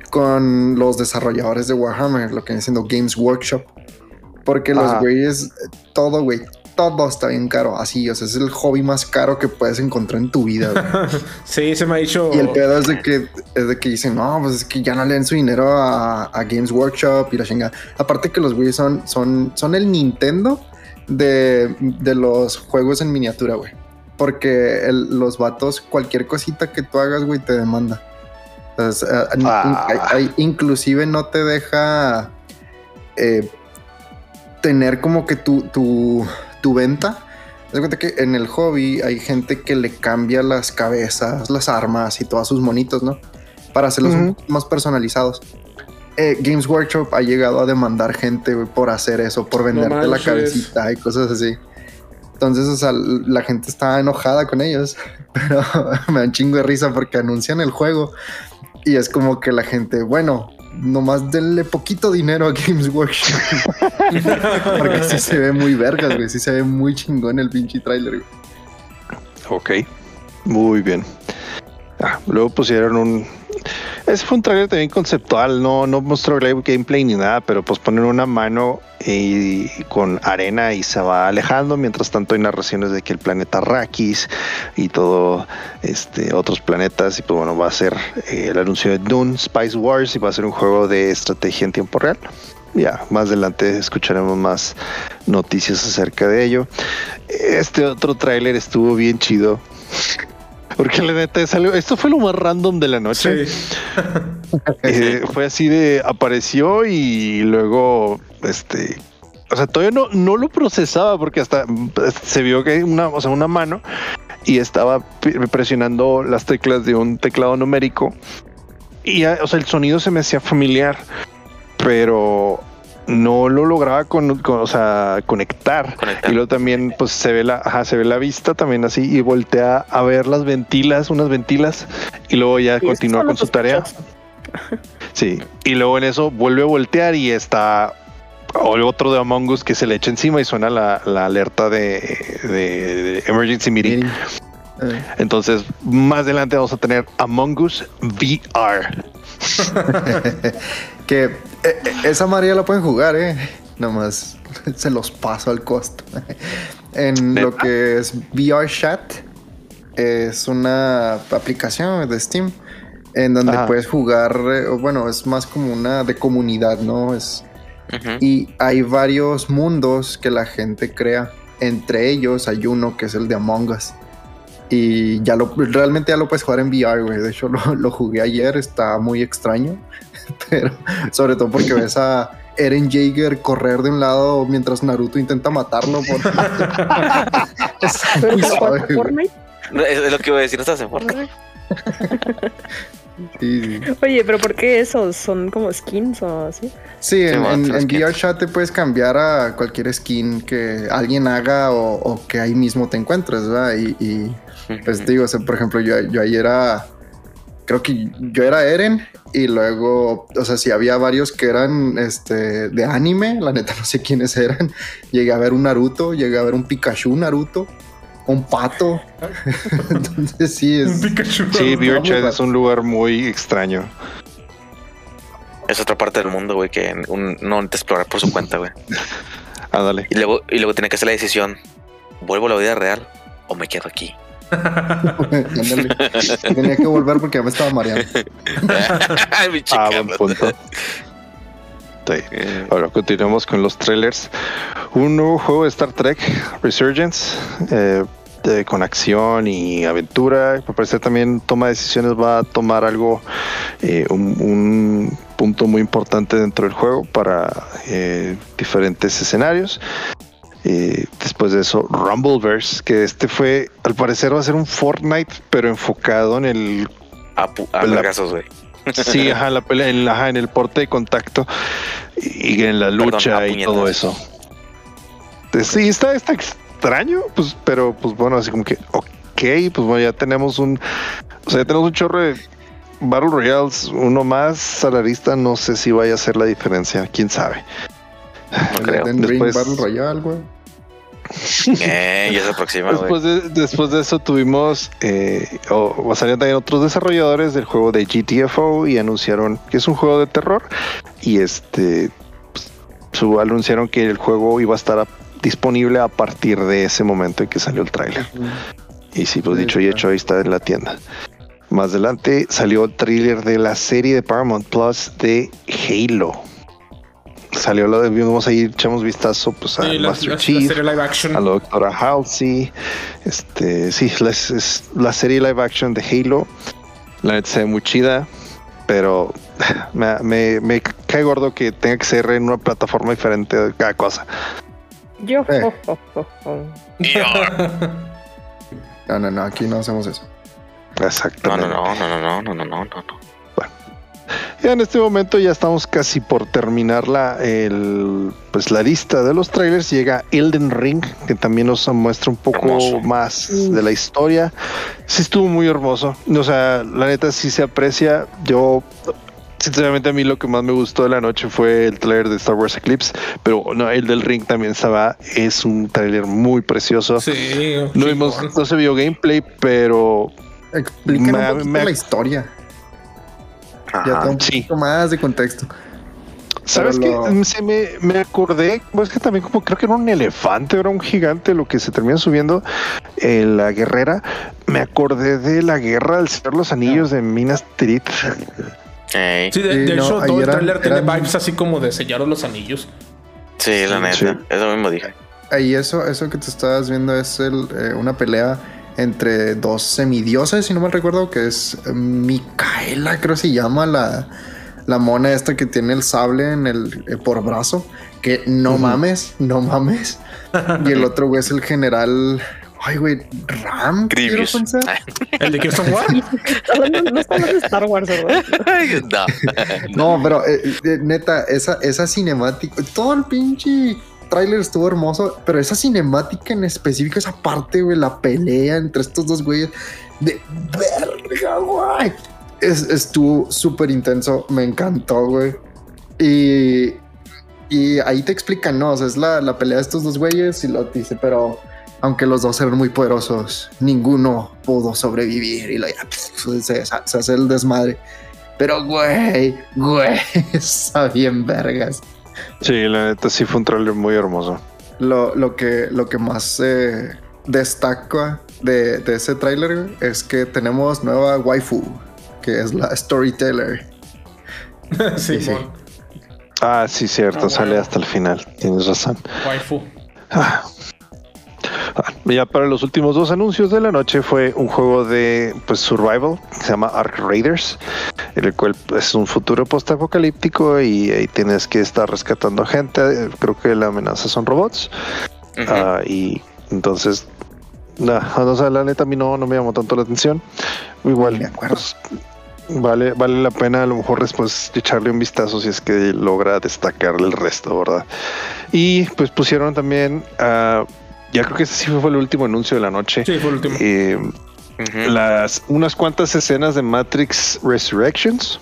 S5: con los desarrolladores de Warhammer, lo que viene siendo Games Workshop. Porque los güeyes, todo, güey, todo está bien caro. Así, o sea, es el hobby más caro que puedes encontrar en tu vida. [LAUGHS]
S3: sí, se me ha dicho.
S5: Y el pedo es de que, es de que dicen, no, pues es que ya no leen su dinero a, Games Workshop y la chingada. Aparte que los güeyes son, son, son el Nintendo de, los juegos en miniatura, güey. Porque los vatos, cualquier cosita que tú hagas, güey, te demanda. Ah. inclusive no te deja eh, tener como que tu, tu, tu venta. Cuenta que en el hobby hay gente que le cambia las cabezas, las armas y todos sus monitos, ¿no? Para hacerlos más personalizados. Eh, Games Workshop ha llegado a demandar gente por hacer eso, por venderte la cabecita y cosas así. Entonces, o sea, la gente está enojada con ellos, [LAUGHS] pero [LAUGHS] me dan chingo de risa porque anuncian el juego y es como que la gente, bueno, nomás denle poquito dinero a Games Workshop. [LAUGHS] Porque sí se ve muy vergas, güey. Sí se ve muy chingón el pinche trailer,
S1: Ok, muy bien. Ah, luego pusieron un. Ese fue un trailer también conceptual, no, no mostró gameplay ni nada, pero pues ponen una mano y, con arena y se va alejando. Mientras tanto hay narraciones de que el planeta Rakis y todo este otros planetas y pues bueno va a ser eh, el anuncio de Dune Spice Wars y va a ser un juego de estrategia en tiempo real. Ya, más adelante escucharemos más noticias acerca de ello. Este otro tráiler estuvo bien chido. Porque la neta salió, esto fue lo más random de la noche. [LAUGHS] Eh, fue así de apareció y luego este o sea, todavía no, no lo procesaba porque hasta se vio que una, o sea, una mano y estaba presionando las teclas de un teclado numérico y o sea, el sonido se me hacía familiar, pero no lo lograba con, o sea, conectar. Y luego también pues se ve la, se ve la vista también así y voltea a ver las ventilas, unas ventilas y luego ya continúa con su tarea. [LAUGHS] Sí, y luego en eso vuelve a voltear y está otro de Among Us que se le echa encima y suena la, alerta de, Emergency Meeting. Eh. Entonces, más adelante vamos a tener Among Us VR. [LAUGHS]
S5: que esa María la pueden jugar, eh. Nomás [LAUGHS] se los paso al costo. [LAUGHS] en lo que es VR Chat, es una aplicación de Steam en donde puedes jugar, bueno, es más como una de comunidad, ¿no? Es, Y hay varios mundos que la gente crea. Entre ellos hay uno que es el de Among Us. Y ya lo, realmente ya lo puedes jugar en VR, güey. De hecho, [LAUGHS] lo, lo, jugué ayer, está muy extraño. [LAUGHS] Pero sobre todo porque ves a Eren Jaeger correr de un lado mientras Naruto intenta matarlo.
S4: es, lo que iba a decir, ¿no estás en Fortnite? [LAUGHS]
S2: Oye, pero ¿por qué eso? ¿Son como skins o así?
S5: Sí, en, en, VR Chat te puedes cambiar a cualquier skin que alguien haga o, que ahí mismo te encuentres, ¿verdad? Y, pues digo, por ejemplo, yo, yo ahí era, creo que yo era Eren y luego, o sea, si había varios que eran este, de anime, la neta no sé quiénes eran. [LAUGHS] Llegué a ver un Naruto, llegué a ver un Pikachu Naruto un pato. [LAUGHS] Entonces sí es. Un Pikachu.
S1: Sí, Chat es un lugar muy extraño.
S4: Es otra parte del mundo, güey, que no te explorar por su cuenta, güey. [LAUGHS]
S1: Ándale.
S4: Y luego, y luego tiene que hacer la decisión: ¿vuelvo a la vida real o me quedo aquí? [LAUGHS]
S5: Tenía que volver porque ya me estaba mareando. [LAUGHS]
S1: ah, buen punto. Ahora continuamos con los trailers. Un nuevo juego de Star Trek Resurgence. Eh, con acción y aventura. Me parece también toma decisiones, va a tomar algo, eh, un, punto muy importante dentro del juego para eh, diferentes escenarios. Después de eso, Rumbleverse, que este fue, al parecer va a ser un Fortnite, pero enfocado en el...
S4: A, güey.
S1: Sí, [LAUGHS] ajá, la pelea, en, en el porte de contacto y en la lucha y todo eso. Sí, está, está extraño, pues, pero pues bueno, así como que, ok, pues bueno, ya tenemos un, o sea, ya tenemos un chorro de Battle Royales, uno más salarista, no sé si vaya a hacer la diferencia, quién sabe.
S5: No creo. Después, Battle Royale, güey.
S4: Eh, ya se aproxima,
S1: después, de, después de eso tuvimos, eh, o, salieron también otros desarrolladores del juego de GTFO y anunciaron que es un juego de terror y este pues, su, anunciaron que el juego iba a estar disponible a partir de ese momento en que salió el tráiler. Y sí, pues dicho y hecho, ahí está en la tienda. Más adelante salió el tráiler de la serie de Paramount Plus de Halo salió lo de vimos ahí, echamos vistazo pues a Master Chief, a la doctora Halsey, este, sí, la, es, la serie live action de Halo, la neta se ve muy chida, pero [LAUGHS] me, me, me, cae gordo que tenga que ser en una plataforma diferente de cada cosa.
S2: Yo. Eh. [LAUGHS]
S5: no, no, no, aquí no hacemos eso.
S1: Exactamente.
S4: No, no, no, no, no, no, no, no, no.
S1: Ya en este momento ya estamos casi por terminar la, el, pues la lista de los trailers. Llega Elden Ring, que también nos muestra un poco más de la historia. Sí estuvo muy hermoso. O sea, la neta sí se aprecia. Yo sinceramente a mí lo que más me gustó de la noche fue el trailer de Star Wars Eclipse, pero no, el del Ring también estaba, es un trailer muy precioso.
S3: Sí,
S1: no vimos, no se vio gameplay, pero
S5: explica la historia. Ya tengo un poquito más de contexto.
S1: ¿Sabes qué? Se me, me acordé, pues que también como creo que era un elefante, era un gigante lo que se termina subiendo en eh, la guerrera. Me acordé de la guerra del Señor los Anillos de Minas Tirith.
S3: Sí, de, hecho todo el trailer tiene vibes así como de sellaros los anillos.
S4: Sí, la neta, eso mismo dije.
S5: Ahí eso, eso que te estabas viendo es el, eh, una pelea entre dos semidioses, si no mal recuerdo, que es Micaela, creo que se llama la, la mona esta que tiene el sable en el eh, por brazo, que no mames, no mames. [LAUGHS] y el otro güey es el general Ay, güey, Ram.
S4: Grievous.
S3: ¿El de Kirsten [LAUGHS] War?
S2: no, está hablando de Star Wars, ¿verdad?
S5: no. no, pero eh, eh, neta, esa, esa cinemática, todo el pinche tráiler estuvo hermoso, pero esa cinemática en específico, esa parte, güey, la pelea entre estos dos güeyes, de verga, güey. estuvo súper intenso, me encantó, güey. Y, y ahí te explican, ¿no? Es la, la pelea de estos dos güeyes y lo dice, pero aunque los dos eran muy poderosos, ninguno pudo sobrevivir y se, hace el desmadre. Pero, güey, güey, [LAUGHS] está bien vergas.
S1: Sí, la neta sí fue un trailer muy hermoso.
S5: Lo, lo, que, lo que más eh, destaca de, de ese trailer es que tenemos nueva waifu, que es la storyteller. [LAUGHS]
S3: sí, sí.
S1: Ah, sí, cierto, ah, sale hasta el final. Tienes razón.
S3: Waifu.
S1: Ah, ya para los últimos dos anuncios de la noche fue un juego de pues survival que se llama Ark Raiders, el cual es un futuro post-apocalíptico y ahí tienes que estar rescatando gente. Creo que la amenaza son robots. Ah, y entonces, no, la neta a mí no, no me llamó tanto la atención. Igual, me acuerdo. Pues, vale, vale la pena a lo mejor después echarle un vistazo si es que logra destacar el resto, ¿verdad? Y pues pusieron también a ya creo que ese sí fue el último anuncio de la noche.
S3: Sí, fue el último.
S1: Eh, las, unas cuantas escenas de Matrix Resurrections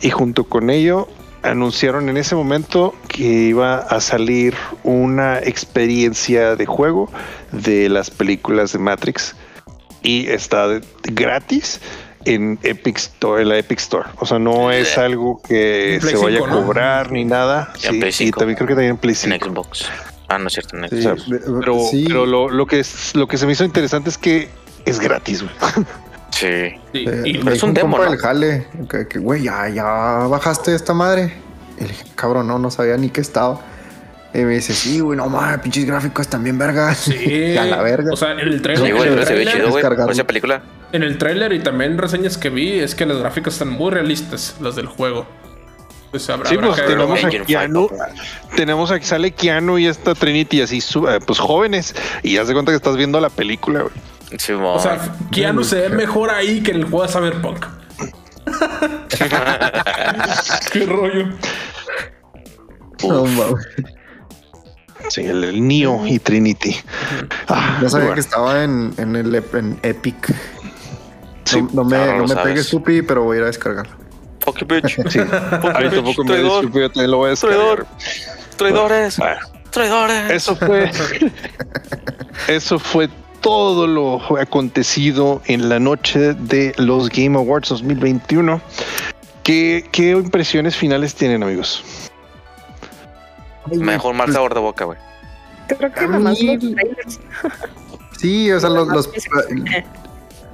S1: y junto con ello anunciaron en ese momento que iba a salir una experiencia de juego de las películas de Matrix y está gratis en Epic Store, en la Epic Store. O sea, no es algo que se vaya a cobrar ni nada. Sí, y también creo que también en Play
S4: En Xbox. Ah, no es cierto.
S1: pero, lo, que es, lo que se me hizo interesante es que es gratis, güey.
S4: Sí.
S5: Eh, y es un demo, ¿no? jale, que, güey, ya, ya bajaste esta madre. Y le dije, cabrón, no, no sabía ni qué estaba. Y me dice, sí, güey, no mames, pinches gráficos también verga.
S3: Sí. [LAUGHS]
S5: a la verga.
S3: O sea, en el trailer.
S4: Sí, güey, se ve chido, güey. Esa película.
S3: En el trailer y también reseñas que vi es que los gráficos están muy realistas, los del juego.
S1: Pues sí, pues tenemos a Keanu, tenemos a sale Keanu y esta Trinity así, eh, pues jóvenes, y ya se cuenta que estás viendo la película, güey.
S3: o sea, Keanu se ve mejor ahí que en el juego de Cyberpunk. [LAUGHS] Qué rollo.
S1: sí, el, el, Neo y Trinity.
S5: Ah, ya sabía que estaba en, en el en Epic. No, me, no me pegues, Supi, pero voy a ir a descargarlo.
S4: Fuck [LAUGHS] bitch.
S1: Sí. Ahí tampoco me disculpo, yo también lo voy a
S4: Traidor. Traidores. Traidores.
S1: Eso fue. [LAUGHS] eso fue todo lo acontecido en la noche de los Game Awards 2021. ¿Qué, qué impresiones finales tienen, amigos?
S4: Mejor mal sabor de boca, güey.
S2: Creo que nada más los trailers.
S5: Sí, o sea, los, los, [LAUGHS]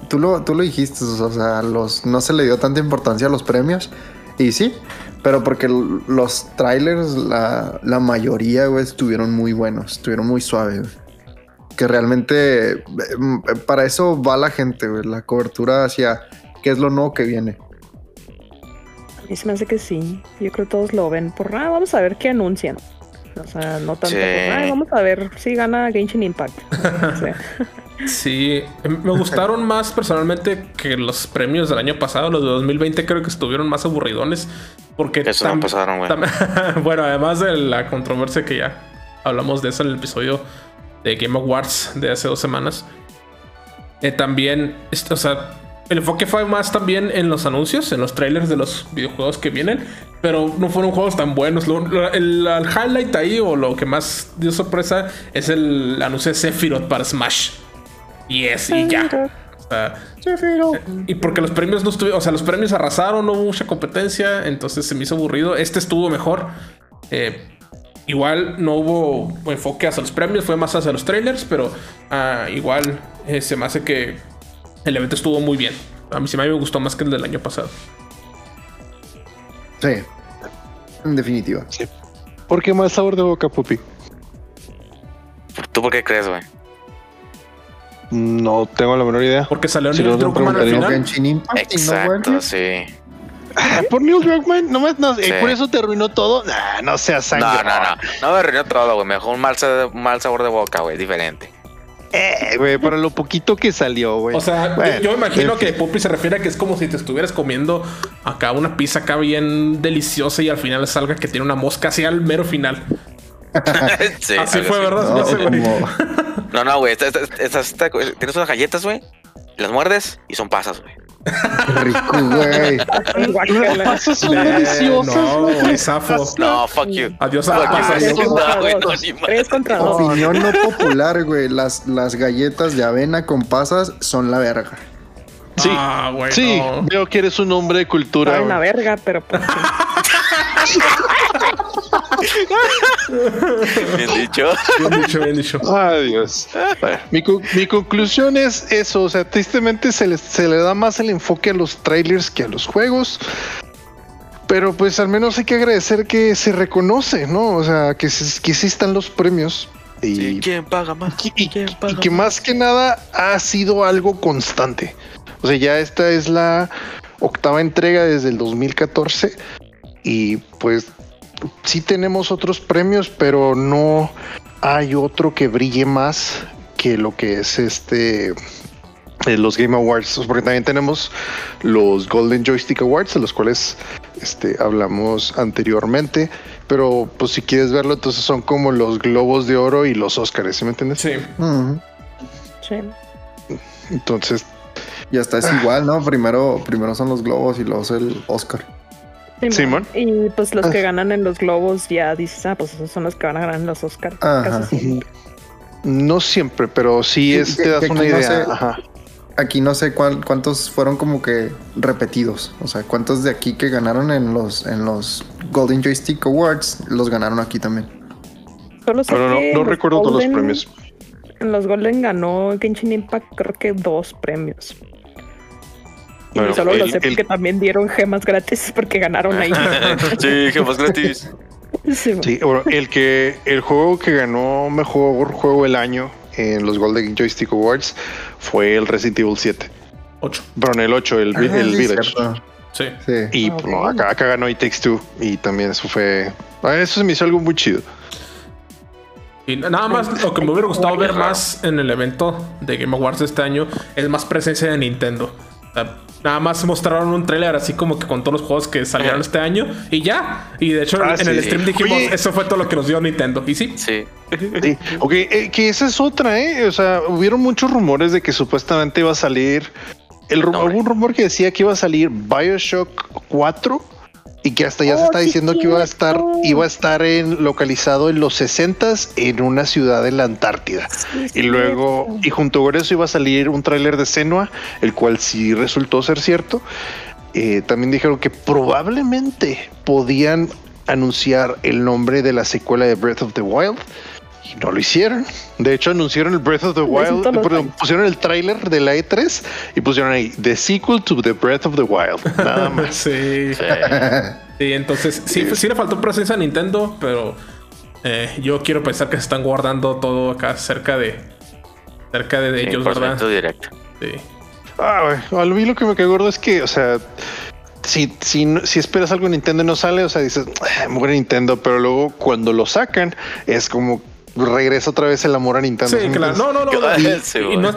S5: tú lo, tú lo dijiste, o sea, los, no se le dio tanta importancia a los premios. Y sí, pero porque los trailers, la, la mayoría, güey, estuvieron muy buenos, estuvieron muy suaves. Que realmente mm, para eso va la gente, la cobertura hacia qué es lo nuevo que viene.
S2: A mí se me hace que sí. Yo creo que todos lo ven por, ah, vamos a ver qué anuncian. O sea, no tanto por, vamos a ver si gana Genshin Impact. [LAUGHS]
S3: Sí, em, me gustaron más personalmente que los premios del año pasado. Los de 2020 creo que estuvieron más aburridones. Porque
S4: eso no pasaron, güey. [LAUGHS]
S3: bueno, además de la controversia que ya hablamos de eso en el episodio de Game Awards de hace dos semanas. Eh, también, o sea, el enfoque fue más también en los anuncios, en los trailers de los videojuegos que vienen, pero no fueron juegos tan buenos. el, highlight ahí o lo que más dio sorpresa es el anuncio de Sephiroth para Smash. Y es, y ya. y porque los premios no estuvieron, o sea, los premios arrasaron, no hubo mucha competencia, entonces se me hizo aburrido. Este estuvo mejor. Eh, igual no hubo enfoque hacia los premios, fue más hacia los trailers, pero ah, igual eh, se me hace que el evento estuvo muy bien. A mí sí me gustó más que el del año pasado.
S5: Sí, en definitiva. Sí.
S1: ¿Por qué más sabor de boca, Pupi?
S4: ¿Tú por qué crees, güey?
S1: No tengo la menor idea.
S3: Porque salió Neil Druckmann al final.
S4: Exacto, sí.
S1: Ah, por Neil Druckmann, no, no eh, por eso te arruinó todo. Nah, no seas sangre.
S4: No, no, no. No me arruinó todo, güey. Mejor un mal, mal sabor de boca, güey. Diferente.
S1: Eh, güey, para lo poquito que salió, güey.
S3: O sea, yo, imagino que Puppy se refiere a que es como si te estuvieras comiendo acá una pizza acá bien deliciosa y al final salga que tiene una mosca así al mero final. [LAUGHS] así fue, ¿verdad?
S4: No, no, güey. tienes unas galletas, güey. Las muerdes y son pasas, güey.
S5: Rico, güey.
S1: Las pasas son deliciosas.
S3: No, güey, zafo.
S4: No, fuck you.
S3: Adiós a
S2: pasas. contra
S5: Opinión no popular, güey. Las, las galletas de avena con pasas son la verga.
S1: Sí, ah, sí, veo que eres un hombre de cultura.
S2: Soy una verga, pero pues, [LAUGHS] [LAUGHS]
S4: bien dicho.
S3: Bien dicho, bien dicho.
S1: Adiós. mi, mi, conclusión es eso. O sea, tristemente se le, se le da más el enfoque a los trailers que a los juegos. Pero pues al menos hay que agradecer que se reconoce, ¿no? O sea, que, que sí están los premios.
S4: Y, ¿Quién paga más?
S1: y que más que nada ha sido algo constante. O sea, ya esta es la octava entrega desde el 2014 y pues sí tenemos otros premios, pero no hay otro que brille más que lo que es este eh, los Game Awards, porque también tenemos los Golden Joystick Awards, de los cuales este, hablamos anteriormente, pero pues si quieres verlo, entonces son como los Globos de Oro y los Oscars, ¿sí me entiendes?
S3: Sí.
S2: Sí.
S1: Entonces.
S5: Y hasta es igual, ¿no? Primero, primero son los Globos y luego el Oscar.
S2: Simón. Y pues los que ah. ganan en los globos ya dices, ah, pues esos son los que van a ganar en los Oscars.
S1: No siempre, pero sí, es, te das una idea.
S5: Aquí no sé cuántos fueron como que repetidos. O sea, cuántos de aquí que ganaron en los, en los Golden Joystick Awards los ganaron aquí también.
S2: Solo
S1: no, recuerdo todos los premios.
S2: En los Golden ganó Genshin Impact creo que dos premios y solo lo sé porque también dieron gemas gratis porque ganaron ahí. [LAUGHS]
S4: sí, gemas gratis.
S1: Sí, bueno, el que el juego que ganó mejor juego del año en los Golden Joystick Awards fue el Resident Evil 7.
S3: 8.
S1: Perdón, el 8, el, el Village.
S3: Sí.
S1: sí. Y ah, acá, acá, ganó It Takes Two. Y también eso fue. Ah, eso se me hizo algo muy chido.
S3: Y nada más lo que me hubiera gustado ver más en el evento de Game Awards este año es más presencia de Nintendo. Nada más mostraron un trailer así como que con todos los juegos que salieron este año y ya. Y de hecho, ah, en el stream dijimos, eso fue todo lo que nos dio Nintendo. Y sí.
S4: Sí.
S1: Ok, eh, que esa es otra, ¿eh? O sea, hubieron muchos rumores de que supuestamente iba a salir. El rumor, un rumor que decía que iba a salir Bioshock 4 y que hasta ya se oh, está diciendo que iba a estar iba a estar en localizado en los 60 en una ciudad en la Antártida. Y luego y junto con eso iba a salir un tráiler de Senua el cual sí resultó ser cierto. Eh, también dijeron que probablemente podían anunciar el nombre de la secuela de Breath of the Wild no lo hicieron. De hecho, anunciaron el Breath of the Wild, pusieron el tráiler de la E3 y pusieron ahí The Sequel to The Breath of the Wild. Nada [LAUGHS] más.
S3: sí. sí. entonces sí, sí le faltó presencia a Nintendo, pero eh, yo quiero pensar que se están guardando todo acá cerca de cerca de, ellos, ¿verdad?
S4: directo.
S3: Sí.
S1: Ah, a mí lo que me quedó gordo es que, o sea, si, si, si esperas algo en Nintendo y no sale, o sea, dices, ah, muere Nintendo, pero luego cuando lo sacan es como regresa otra vez el amor a Nintendo.
S3: Sí, claro. No, no, no. [LAUGHS] Y, [LAUGHS] no,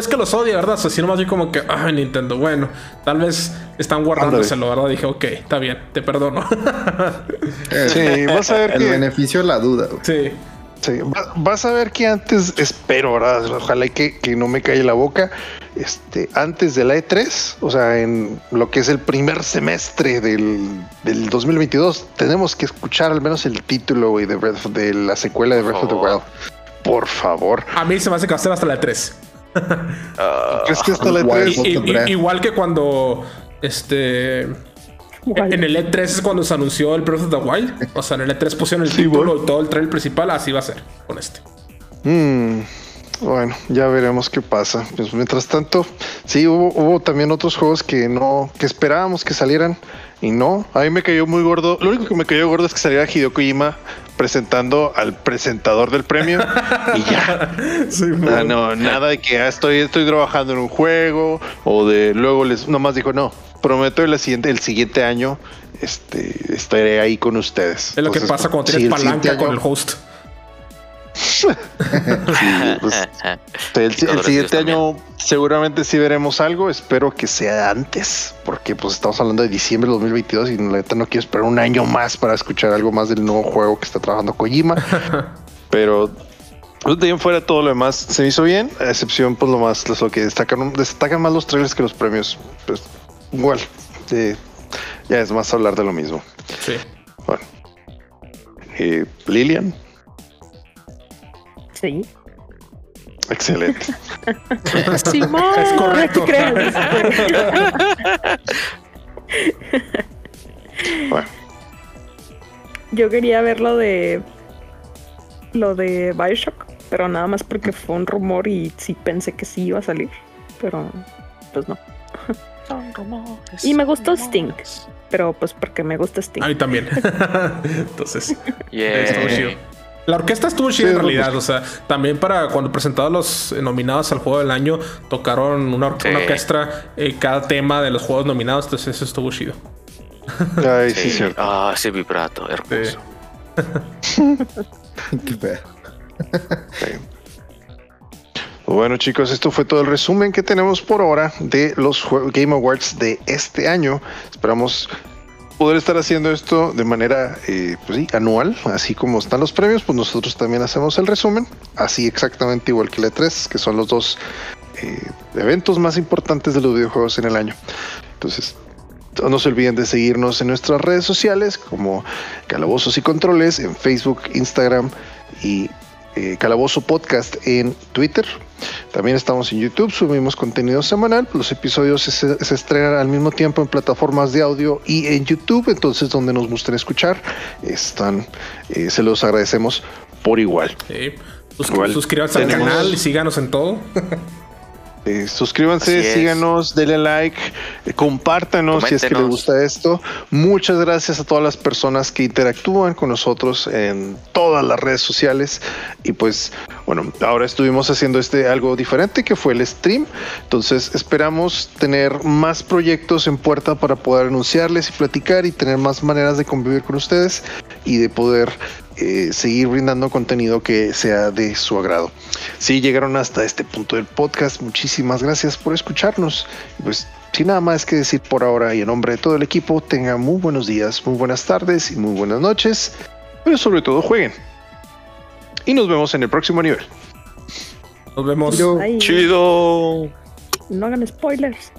S3: es que los odie, ¿verdad? sino más bien como que, ay, Nintendo, bueno, tal vez están guardándoselo, ¿verdad? Dije, ok, está bien, te perdono. [LAUGHS]
S1: sí, vas a ver
S5: el beneficio la duda.
S3: Sí.
S1: Sí, vas a ver que antes, espero, ¿verdad? Ojalá que, que no me calle la boca. Este, antes de la E3, o sea, en lo que es el primer semestre del, del 2022, tenemos que escuchar al menos el título de, de la secuela de Breath of the Wild. Por favor.
S3: A mí se me hace que va a ser hasta la E3. ¿Crees que hasta la E3? igual que cuando este en el E3 es cuando se anunció el Breath of the Wild. O sea, en el E3 pusieron el título y todo el trailer principal. Así va a ser con este.
S1: Mm, bueno, ya veremos qué pasa. Pues mientras tanto, sí, hubo, hubo también otros juegos que no, que esperábamos que salieran y no. A mí me cayó muy gordo. Lo único que me cayó gordo es que saliera Hideo Kojima presentando al presentador del premio [LAUGHS] y ya. Ah, no, nada de que ah, estoy, estoy trabajando en un juego o de luego les nomás dijo no, prometo el siguiente, el siguiente año este, estaré ahí con ustedes.
S3: Es lo que pasa cuando tienes palanca con el host. [LAUGHS] [LAUGHS]
S1: Pues, el, siguiente año seguramente sí veremos algo. Espero que sea antes, porque pues estamos hablando de diciembre de 2022 y la neta no quiero esperar un año más para escuchar algo más del nuevo juego que está trabajando Kojima. [LAUGHS] Pero pues, de fuera todo lo demás se me hizo bien, a excepción pues lo más lo que destacan destacan más los trailers que los premios. Pues igual, ya es más hablar de lo mismo.
S3: Sí.
S1: Bueno. Eh, Lilian.
S2: Sí.
S1: Excelente. [LAUGHS]
S2: Simón, es correcto. [LAUGHS] bueno. Yo quería ver lo de lo de Bioshock, pero nada más porque fue un rumor y sí pensé que sí iba a salir, pero pues no. Y me gustó Sting, pero pues porque me gusta Sting.
S3: A mí también. [LAUGHS] Entonces, yeah. La orquesta estuvo chida en realidad, o sea, también para cuando presentaban los nominados al juego del año, tocaron una, orquesta eh, cada tema de los juegos nominados, entonces eso estuvo chido.
S1: Ay, sí, sí.
S4: Ah, ese vibrato, hermoso. [LAUGHS]
S1: Qué Bueno chicos, esto fue todo el resumen que tenemos por ahora de los Game Awards de este año. Esperamos poder estar haciendo esto de manera eh, pues anual, así como están los premios, pues nosotros también hacemos el resumen, así exactamente igual que la 3, que son los dos eh, eventos más importantes de los videojuegos en el año. Entonces, no se olviden de seguirnos en nuestras redes sociales como Calabozos y Controles en Facebook, Instagram y eh, Calabozo Podcast en Twitter. También estamos en YouTube, subimos contenido semanal. Los episodios se, estrenan al mismo tiempo en plataformas de audio y en YouTube, entonces donde nos gusten escuchar, están, eh, se los agradecemos por igual.
S3: Sí. Suscríbanse al canal y síganos en todo. [LAUGHS]
S1: Eh, suscríbanse, síganos, denle like, eh, compártanos si es que les gusta esto. Muchas gracias a todas las personas que interactúan con nosotros en todas las redes sociales. Y pues, bueno, ahora estuvimos haciendo este algo diferente que fue el stream. Entonces, esperamos tener más proyectos en puerta para poder anunciarles y platicar y tener más maneras de convivir con ustedes y de poder eh, seguir brindando contenido que sea de su agrado. Si llegaron hasta este punto del podcast, muchísimas gracias por escucharnos. Pues sin nada más que decir por ahora y en nombre de todo el equipo, tengan muy buenos días, muy buenas tardes y muy buenas noches, pero sobre todo jueguen. Y nos vemos en el próximo nivel.
S3: Nos vemos.
S4: Chido.
S2: No hagan spoilers.